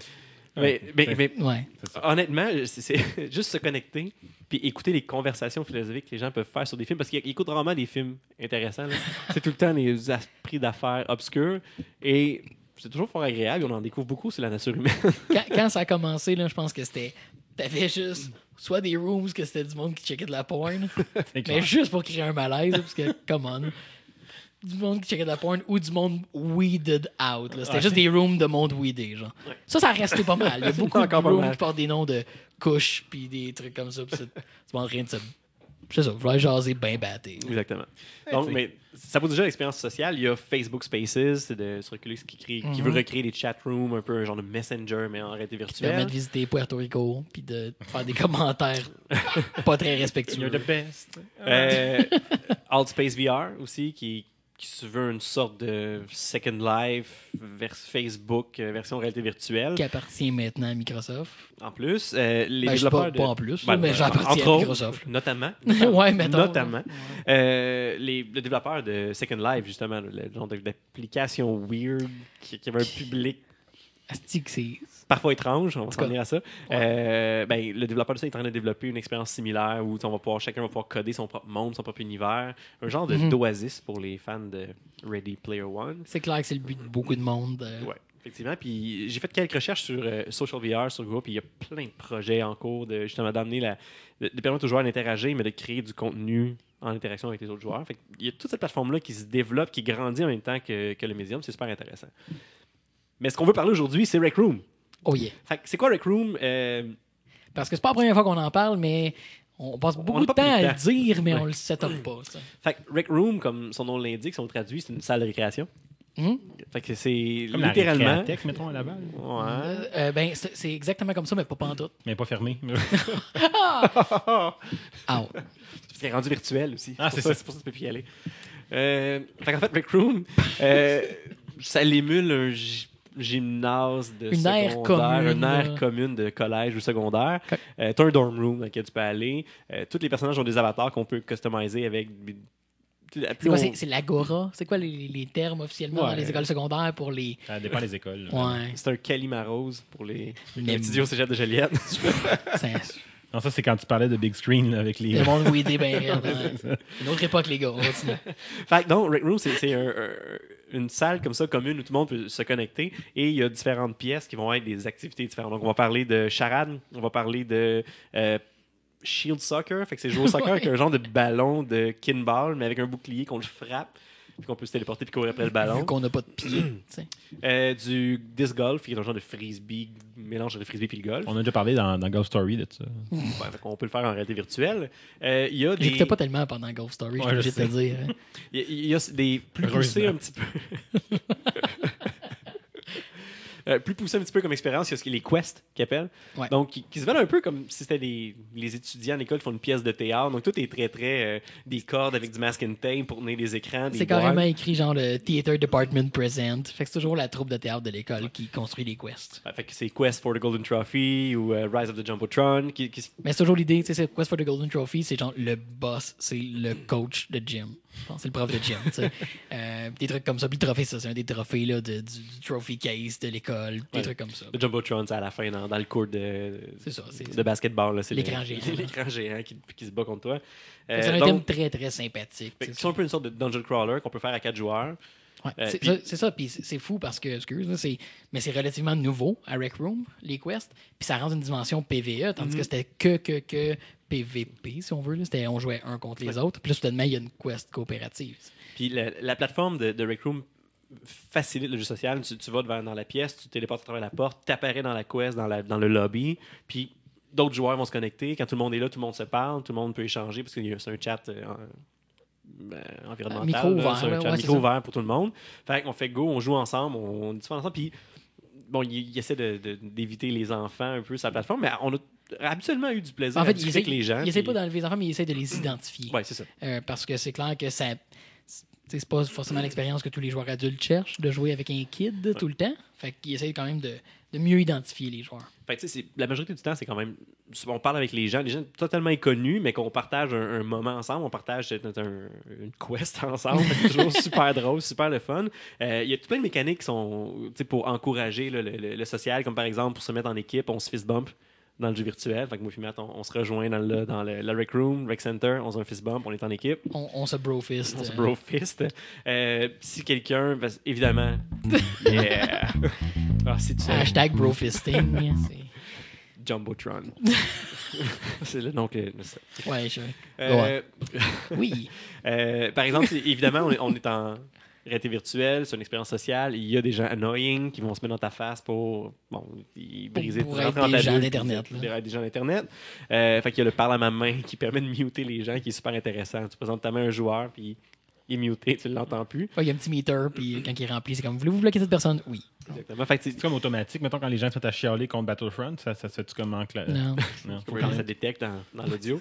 Mais, mais- mais Ouais. c'est ça. honnêtement, c'est juste se connecter puis écouter les conversations philosophiques que les gens peuvent faire sur des films parce qu'ils écoutent rarement des films intéressants. c'est tout le temps des esprits d'affaires obscurs et c'est toujours fort agréable. On en découvre beaucoup sur la nature humaine. Quand, quand ça a commencé, là, je pense que c'était. T'avais juste soit des rooms que c'était du monde qui checkait de la porn, mais juste pour créer un malaise, parce que, come on. Du monde qui checkait de la porn ou du monde weeded out. là. C'était juste des rooms de monde weedé, genre. Ça, ça a resté pas mal. Il y a beaucoup Encore de rooms mal. qui portent des noms de couches puis des trucs comme ça. Puis c'est c'est en train de se. C'est ça, vouloir jaser bien batté. Exactement. Donc, mais ça vaut déjà l'expérience sociale. Il y a Facebook Spaces, c'est de sur Oculus qui, crée, qui veut recréer des chat rooms, un peu un genre de messenger, mais en réalité Qui permet virtuelle. de visiter Puerto Rico puis de faire des commentaires pas très respectueux. You're the best. Euh, Alt Space VR aussi, qui, qui se veut une sorte de Second Life vers Facebook, euh, version réalité virtuelle. qui appartient maintenant à Microsoft. En plus, euh, les Ben, développeurs pas, de- pas en plus, Ben, mais euh, j'appartiens à autres, Microsoft. Notamment. ouais, mettons. Notamment. Euh, les, le développeur de Second Life, justement, le genre d'application weird qui, qui avait un public Asti que c'est. Parfois étrange, on va s'en venir à ça. Euh, ben, le développeur de ça est en train de développer une expérience similaire où on va pouvoir, chacun va pouvoir coder son propre monde, son propre univers. Un genre de Mhm. d'oasis pour les fans de Ready Player One. C'est clair que c'est le but de beaucoup de monde. euh, Ouais, effectivement. Puis j'ai fait quelques recherches sur euh, Social VR, sur Google, puis il y a plein de projets en cours de justement d'amener la. de, de permettre aux joueurs d'interagir, mais de créer du contenu en interaction avec les autres joueurs. Fait il y a toute cette plateforme-là qui se développe, qui grandit en même temps que, que le médium. C'est super intéressant. Mais ce qu'on veut parler aujourd'hui, c'est Rec Room. Oh yeah. Fait que c'est quoi Rec Room? Euh, Parce que c'est pas la première fois qu'on en parle, mais on passe beaucoup a de temps à le dire, mais Ouais. on le set up pas. ça. fait que Rec Room, comme son nom l'indique, si on le traduit, c'est une salle de récréation. Mhm. Fait que c'est Comme la littéralement. récréatech, mettons, à Laval. Ouais. Euh, euh, ben, c'est c'est exactement comme ça, mais pas pantoute. Mais pas fermé. Ah! Parce qu'il est rendu virtuel aussi. Ah, c'est ça. C'est pour ça que tu peux plus y aller. Euh, fait qu'en fait, Rec Room, euh, ça l'émule un gymnase de Une aire secondaire, commune, une aire commune de collège ou secondaire. Ok. Euh, T'as un dorm room dans lequel tu peux aller. Euh, tous les personnages ont des avatars qu'on peut customiser avec... C'est quoi, on- c'est- l'agora? C'est quoi les, les termes officiellement dans les écoles secondaires pour les. Ça dépend des écoles. Ouais. C'est un Calimarose pour les, Les- les étudiants au cégep de Joliette. Non, ça, c'est quand tu parlais de Big Screen là, avec les. le monde weedé ben hein. Une autre époque, les gars. On continue. Fait que non, Rec Room, c'est c'est un- un- une salle comme ça commune où tout le monde peut se connecter et il y a différentes pièces qui vont être des activités différentes. Donc, on va parler de charade, on va parler de euh, shield soccer, fait que c'est jouer au soccer avec un genre de ballon de kinball, mais avec un bouclier qu'on le frappe, puis qu'on peut se téléporter puis courir après le Vu ballon. qu'on n'a pas de pied. Euh, du disc golf, qui est un genre de frisbee, mélange de frisbee puis le golf. On a déjà parlé dans, dans Ghost Story de ça. Ouais, qu'on peut le faire en réalité virtuelle. Euh, Il y a des... J'écoutais pas tellement pendant Ghost Story, je suis Ouais, je obligé de te dire. hein. Il y y a des plus poussés un petit peu. Euh, plus poussé un petit peu comme expérience, il y a ce qui- les quests qu'ils appellent. Ouais. Donc, qui, qui se veulent un peu comme si c'était des, les étudiants à l'école qui font une pièce de théâtre. Donc, tout est très, très euh, des cordes avec du masking tape pour tenir des écrans. C'est carrément écrit genre le Theater Department Present. Fait que c'est toujours la troupe de théâtre de l'école qui construit les quests. Ouais, Fait que c'est Quest for the Golden Trophy ou euh, Rise of the Jumbotron. Qui, Mais c'est toujours l'idée, tu sais, c'est Quest for the Golden Trophy, c'est genre le boss, c'est le coach de gym. C'est le prof de gym. Euh, des trucs comme ça. Puis le trophée, ça, c'est un des trophées là, de, du, du trophy case de l'école, des Ouais. trucs comme ça. le Jumbotron, c'est à la fin dans, dans le cours de, C'est ça, c'est de basketball. là. C'est L'écran géant. L'écran géant qui, qui se bat contre toi. Que C'est Euh, un donc, thème très, très sympathique. c'est un peu une sorte de dungeon crawler qu'on peut faire à quatre joueurs. Ouais, Euh, c'est ça- c'est ça, puis c'est fou parce que, excuse, là, mais c'est relativement nouveau à Rec Room, les quests, puis ça rend une dimension PVE, tandis Mhm. que c'était que, que, que PVP, si on veut. C'était On jouait un contre les autres, puis là, soudainement, il y a une quest coopérative. Puis la, la plateforme de, de Rec Room facilite le jeu social. Tu, tu vas devant, dans la pièce, tu téléportes à travers la porte, t'apparais dans la quest, dans, la, dans le lobby, puis d'autres joueurs vont se connecter. Quand tout le monde est là, tout le monde se parle, tout le monde peut échanger parce que c'est un chat euh, en- ben, environnemental. Micro ouvert, un là, chat ouais, micro ouvert pour tout le monde. Fait qu'on fait go, on joue ensemble, on discute ensemble, puis bon, il, il essaie de- de- d'éviter les enfants un peu sur la plateforme, mais on a habituellement eu du plaisir En à fait, il discuter avec les gens. il essaie puis- pas d'enlever les enfants, mais il essaie de les identifier. Ouais, c'est ça. Euh, parce que c'est clair que ça. c'est- C'est pas forcément l'expérience que tous les joueurs adultes cherchent, de jouer avec un kid tout le temps. Fait qu'il essaie quand même de, de mieux identifier les joueurs. Fait que, tu sais, c'est- la majorité du temps, c'est quand même. On parle avec les gens, les gens totalement inconnus, mais qu'on partage un, un moment ensemble, on partage un- une quest ensemble. c'est toujours super drôle, super le fun. Euh, Il y a tout plein de mécaniques qui sont tu sais, pour encourager là, le, le- le social, comme par exemple pour se mettre en équipe, on se fist bump dans le jeu virtuel. Fait que moi et Matt, on, on se rejoint dans le, dans le, le rec room, rec center, on se fait un fist bump, on est en équipe. On, on se brofist. On se bro fist. Euh, si quelqu'un, parce- évidemment, yeah. Ah, si tu Hashtag brofisting. c'est- Jumbotron. c'est le nom que. ouais, je... Euh, Oui. euh, par exemple, évidemment, on est, on est en réalité virtuelle, c'est une expérience sociale. Il y a des gens annoying qui vont se mettre dans ta face pour bon, y briser pour rentrer être des gens d'Internet, des gens d'Internet. Euh, fait qu'il y a le parle à ma main qui permet de muter les gens, qui est super intéressant. Tu présentes ta main à un joueur, puis il est muté, tu l'entends plus. Ouais, Il y a un petit meter, puis quand il est rempli, c'est comme Voulez-vous bloquer cette personne? Oui. Exactement. Fait que c'est comme automatique. Mettons, quand les gens se mettent à chialer contre Battlefront, ça, ça se fait-tu comme en cla- Non. Non. Quand ça détecte dans, dans l'audio.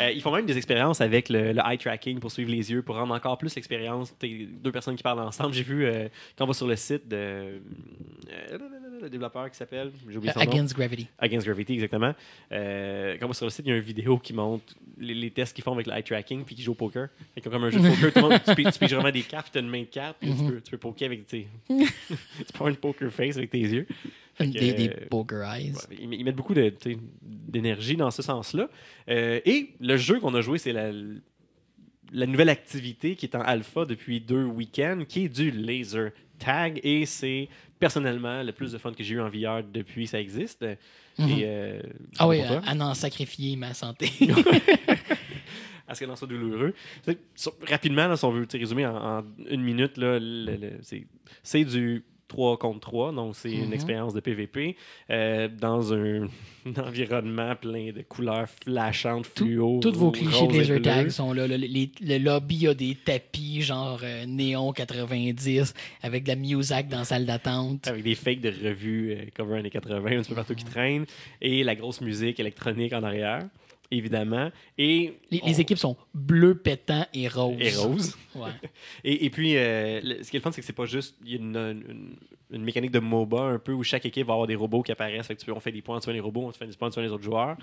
Euh, ils font même des expériences avec le, le eye tracking pour suivre les yeux, pour rendre encore plus l'expérience. Deux personnes qui parlent ensemble. J'ai vu, euh, quand on va sur le site de. euh, le développeur qui s'appelle. Nom. Against Gravity. Against Gravity, exactement. Euh, quand on sur le site, il y a une vidéo qui montre les, les tests qu'ils font avec le eye tracking puis qui jouent au poker. Fait qu'ils comme un jeu de poker, tout le monde, tu, tu piges vraiment des cartes, tu as une main de cartes, puis tu, peux, tu peux poker avec tes. tu avoir une poker face avec tes yeux. Que, Des, des euh, poker eyes. Ouais, ils, mettent beaucoup d'énergie dans ce sens-là. Euh, et le jeu qu'on a joué, c'est la, la nouvelle activité qui est en alpha depuis deux week-ends, qui est du laser tag. Et c'est personnellement le plus de fun que j'ai eu en VR depuis ça existe. Mhm. Et, euh, Ah oui, à, n'en sacrifier ma santé. à ce que dans soit douloureux. Sur- rapidement, là, si on veut résumer en, en une minute, c'est du 3 contre 3, donc c'est une Mhm. expérience de PVP euh, dans un, un environnement plein de couleurs flashantes, fluo. Tous vos clichés de roses et laser bleus. tag sont là. Le, les- le lobby a des tapis genre euh, néon 90 avec de la musique dans la salle d'attente. Avec des fakes de revues euh, cover années 80, un petit peu partout qui traînent, et la grosse musique électronique en arrière, évidemment. Et, Les, on- les équipes sont bleu, pétant et rose. et rose. Ouais. Et, et puis, euh, le- ce qui est le fun, c'est que c'est pas juste. Il y a une, une- une mécanique de MOBA un peu où chaque équipe va avoir des robots qui apparaissent. Fait que tu peux- on fait des points en tuant les robots, on fait des points en tuant les autres joueurs.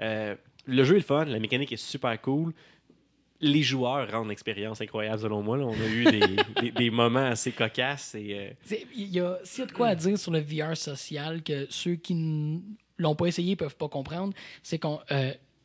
Euh, le jeu est le fun, la mécanique est super cool. Les joueurs rendent l'expérience incroyable, selon moi. là. On a eu des, des- des moments assez cocasses. Et, euh, il y a- S'il y a de quoi à dire sur le VR social que ceux qui ne l'ont pas essayé peuvent pas comprendre, c'est qu'on.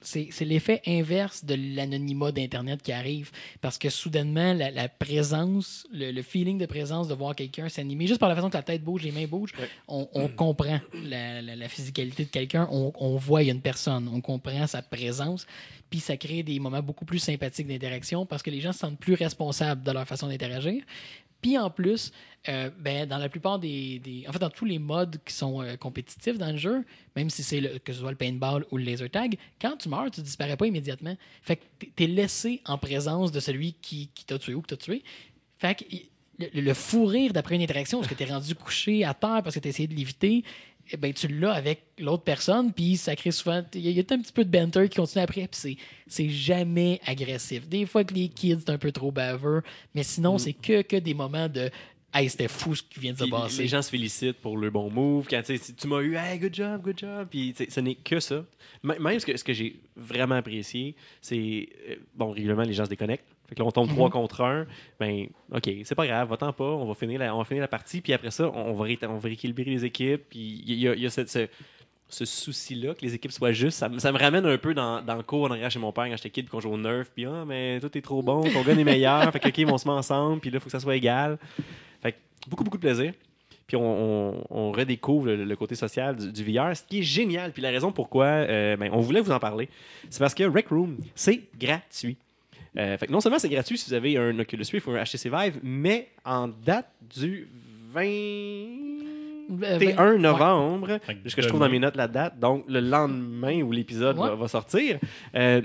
C'est l'effet inverse de l'anonymat d'Internet qui arrive. Parce que soudainement, la, la présence, le, le feeling de présence de voir quelqu'un s'animer, juste par la façon que la tête bouge, les mains bougent, on, on comprend la, la- la physicalité de quelqu'un, on, on voit il y a une personne, on comprend sa présence, puis ça crée des moments beaucoup plus sympathiques d'interaction parce que les gens se sentent plus responsables de leur façon d'interagir. Puis en plus, euh, ben, dans la plupart des, des- En fait, dans tous les modes qui sont euh, compétitifs dans le jeu, même si c'est le- que ce soit le paintball ou le laser tag, quand tu meurs, tu disparais pas immédiatement. Fait que t'es- t'es laissé en présence de celui qui, t'a tué ou que t'as tué. Fait que le, le fou rire d'après une interaction parce que tu es rendu couché à terre parce que tu as essayé de l'éviter, eh ben, tu l'as avec l'autre personne, puis ça crée souvent. Il y, a- il y a un petit peu de banter qui continue après, puis c'est- jamais agressif. Des fois que les kids, c'est un peu trop baveux, mais sinon, c'est que, que des moments de. Hey, c'était fou ce qui vient de se passer. les gens se félicitent pour le bon move. Quand tu m'as eu, hey, good job, good job. Puis ce n'est que ça. M- Même ce que, ce que j'ai vraiment apprécié, c'est. euh, bon, régulièrement, les gens se déconnectent. Fait que là, on tombe trois contre un. Ben, OK, c'est pas grave, va-t'en pas. On va, finir la, on va finir la partie. Puis après ça, on va, on va rééquilibrer les équipes. Puis il y y a cette- ce, ce souci-là, que les équipes soient justes. Ça, me- ça me ramène un peu dans, dans le cours en arrière chez mon père quand j'étais kid, puis qu'on joue au nerf. Puis, ah, mais tout est trop bon, ton gars est meilleur. fait que, OK, on se met ensemble. Puis là, il faut que ça soit égal. Fait que beaucoup, beaucoup de plaisir. Puis on, on- on redécouvre le, le côté social du, du VR, ce qui est génial. Puis la raison pourquoi euh, ben, on voulait vous en parler, c'est parce que Rec Room, c'est gratuit. Euh, fait que non seulement c'est gratuit si vous avez un Oculus Rift ou un HTC Vive, mais en date du 21 Euh, novembre, Fait que puisque je trouve dans mes notes la date, donc le lendemain où l'épisode Ouais. va, va sortir, euh,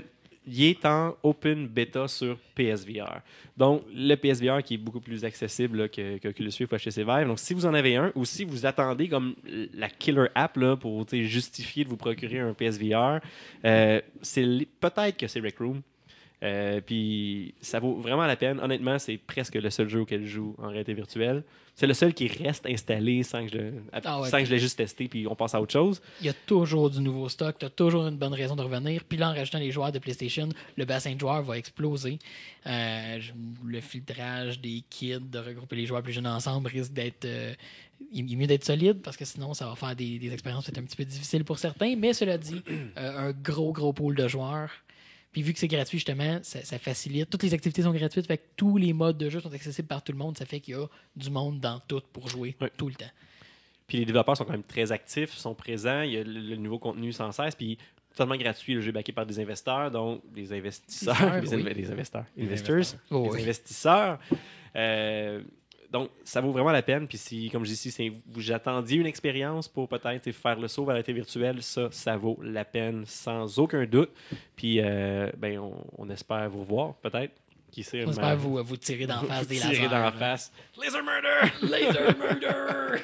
il est en open beta sur PSVR. Donc, le PSVR qui est beaucoup plus accessible là, que, que Oculus Rift ou HTC Vive. Donc, si vous en avez un ou si vous attendez comme la killer app là, pour justifier de vous procurer un PSVR, euh, peut-être que c'est Rec Room. Euh, puis ça vaut vraiment la peine. Honnêtement, c'est presque le seul jeu auquel je joue en réalité virtuelle. C'est le seul qui reste installé sans que je, Ah ouais. sans que je l'ai juste testé, puis on passe à autre chose. Il y a toujours du nouveau stock, tu as toujours une bonne raison de revenir. Puis là, en rajoutant les joueurs de PlayStation, le bassin de joueurs va exploser. Euh, le filtrage des kits, de regrouper les joueurs plus jeunes ensemble risque d'être. euh, il est mieux d'être solide parce que sinon, ça va faire des, des expériences peut-être un petit peu difficiles pour certains. Mais cela dit, un gros, gros pool de joueurs. Puis vu que c'est gratuit, justement, ça, ça facilite. Toutes les activités sont gratuites, fait que tous les modes de jeu sont accessibles par tout le monde. Ça fait qu'il y a du monde dans tout pour jouer tout le temps. Puis les développeurs sont quand même très actifs, sont présents, il y a le, le nouveau contenu sans cesse, puis totalement gratuit, le jeu est backé par des investisseurs, donc des investisseurs, des, oui. des investisseurs, investors, Oh, des oui. investisseurs. Euh, donc, ça vaut vraiment la peine. Puis, si, comme je dis ici, si vous attendiez une expérience pour peut-être faire le saut vers la réalité virtuelle, ça, ça vaut la peine sans aucun doute. Puis, euh, ben, on, on espère vous revoir, peut-être. Qui sait, On espère ma- vous, vous tirer d'en face des tirer lasers. dans la là. face. Laser murder! Laser murder!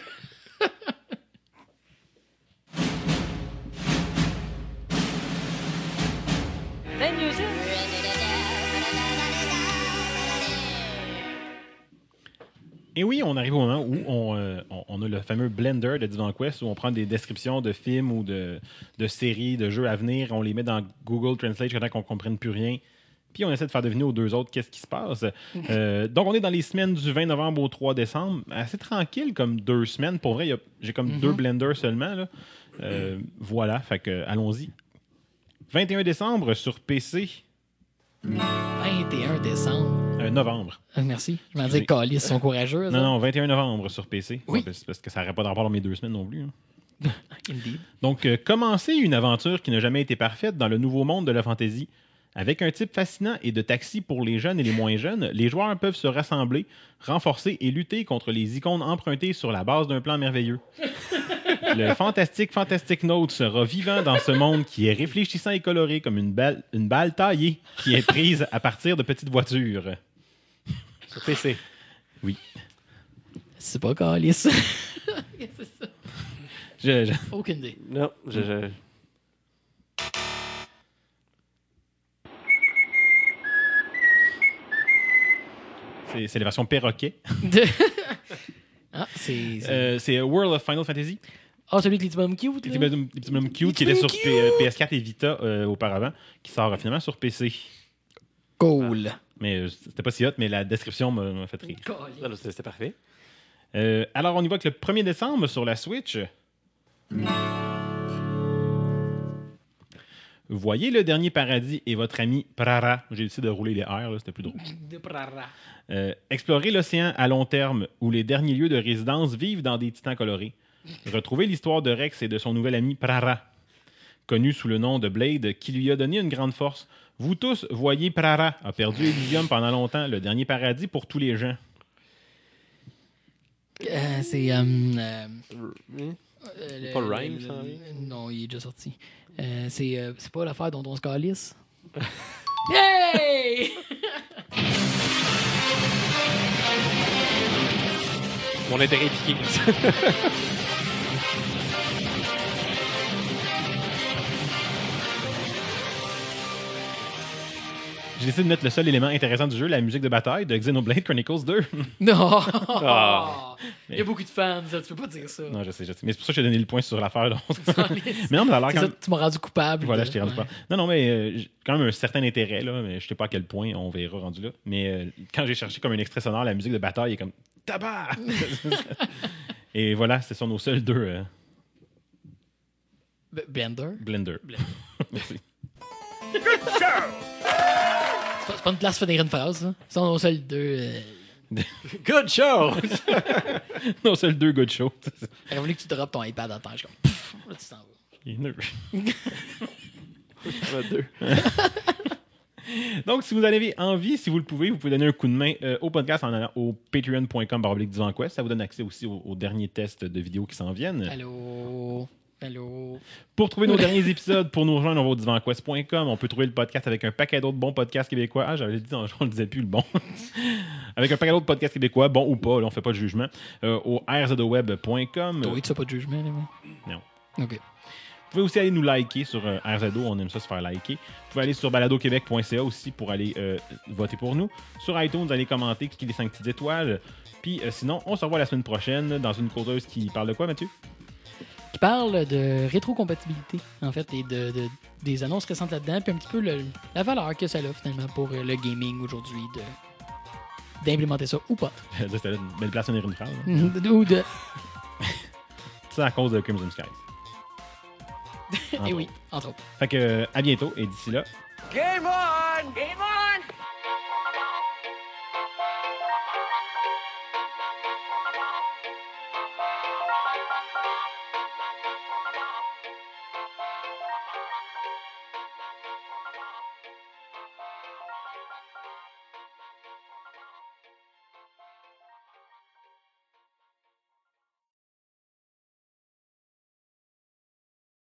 Et oui, on arrive au moment où on, euh, on- on a le fameux blender de Divan Quest où on prend des descriptions de films ou de, de séries, de jeux à venir, on les met dans Google Translate jusqu'à qu'on ne comprenne plus rien. Puis on essaie de faire deviner aux deux autres qu'est-ce qui se passe. Euh, donc on est dans les semaines du 20 novembre au 3 décembre. Assez tranquille comme deux semaines. Pour vrai, j'ai comme deux blenders seulement. là. Euh, voilà, fait que allons-y. 21 décembre sur PC. 21 décembre. Euh, novembre. Ah, Merci. Je m'en dis Calis, ils sont courageux. Non, non, 21 novembre sur PC. Oui. Ouais, parce- que ça n'aurait pas de rapport dans mes deux semaines non plus. hein. Indeed. Donc, euh, commencez une aventure qui n'a jamais été parfaite dans le nouveau monde de la fantasy. Avec un type fascinant et de taxi pour les jeunes et les moins jeunes, les joueurs peuvent se rassembler, renforcer et lutter contre les icônes empruntées sur la base d'un plan merveilleux. Le fantastique Fantastic Note sera vivant dans ce monde qui est réfléchissant et coloré comme une balle, une balle taillée qui est prise à partir de petites voitures. Sur PC. C'est pas Calis. c'est ça. Je- je- Aucune idée. Non, je. je- c'est c'est la version perroquet. De- ah, c'est. c'est- Euh, c'est World of Final Fantasy. Ah, celui avec les petits bonhommes cute. Les là? petits bonhommes- les petits bonhommes cute Les qui était sur petits P- euh, PS4 et Vita euh, auparavant, qui sort euh, finalement sur PC. Cool. Mais euh, c'était pas si hot, mais la description m'a fait rire. C'était parfait. Euh, alors, on y va avec le 1er décembre sur la Switch. Voyez le dernier paradis et votre ami Prara. J'ai décidé de rouler les R, là, c'était plus drôle. De prara. Euh, explorez l'océan à long terme où les derniers lieux de résidence vivent dans des titans colorés. Retrouvez l'histoire de Rex et de son nouvel ami Prara, connu sous le nom de Blade, qui lui a donné une grande force. Vous tous voyez Prara a perdu Elysium pendant longtemps, le dernier paradis pour tous les gens. Euh, c'est. euh, euh, Hmm? euh, Pas le- Rhyme, le- ça? Non, il est déjà sorti. Euh, c'est euh, c'est pas l'affaire dont on se calisse. Yay! Mon intérêt est J'ai décidé de mettre le seul élément intéressant du jeu, la musique de bataille de Xenoblade Chronicles 2. Non! Ah. Il y a beaucoup de fans, ça, tu peux pas dire ça. non, je sais, je sais. Mais c'est pour ça que j'ai donné le point sur l'affaire. donc. Mais non, mais ça a l'air quand ça, même... tu m'as rendu coupable. Voilà, de- je t'ai rendu ouais. pas. Non, non, mais euh, j'ai quand même un certain intérêt, là, mais je sais pas à quel point, on verra rendu là. Mais euh, quand j'ai cherché comme un extrait sonore, la musique de bataille est comme tabac! Et voilà, ce sont nos seuls deux euh, Blender? Blender. Blender. Merci. C'est pas, c'est pas une place pour finir une phrase, ça. Ce sont nos seuls deux. Euh... Good show! nos seuls deux good shows. J'aurais voulu que tu droppes ton iPad à terre. Je suis comme, pff, là, tu t'en vas. Il est va deux. Donc, si vous en avez envie, si vous le pouvez, vous pouvez donner un coup de main euh, au podcast en allant au patreon.com baroblique Quest. Ça vous donne accès aussi aux, aux derniers tests de vidéos qui s'en viennent. Allô? Allô? Pour trouver nos derniers épisodes, pour nous rejoindre, on va au divanquest.com. On peut trouver le podcast avec un paquet d'autres bons podcasts québécois. Ah, j'avais dit, on ne le disait plus, le bon. avec un paquet d'autres podcasts québécois, bon ou pas, là, on fait pas de jugement. Euh, au rzweb.com. Oui, tu fais pas de jugement, là, moi? Non. OK. Vous pouvez aussi aller nous liker sur euh, RZO, on aime ça se faire liker. Vous pouvez aller sur baladoquebec.ca aussi pour aller euh, voter pour nous. Sur iTunes, allez commenter, cliquez les 5 petites étoiles. Puis euh, sinon, on se revoit la semaine prochaine dans une causeuse qui parle de quoi, Mathieu? Qui parle de rétrocompatibilité, en fait, et de, de- des annonces récentes là-dedans, puis un petit peu le- la valeur que ça a finalement pour le gaming aujourd'hui, de d'implémenter ça ou pas. C'était une belle place une phrase. hein. ou de. C'est à cause de Crimson Skies. Eh oui, entre autres. Fait que, à bientôt et d'ici là, Game on! Game on!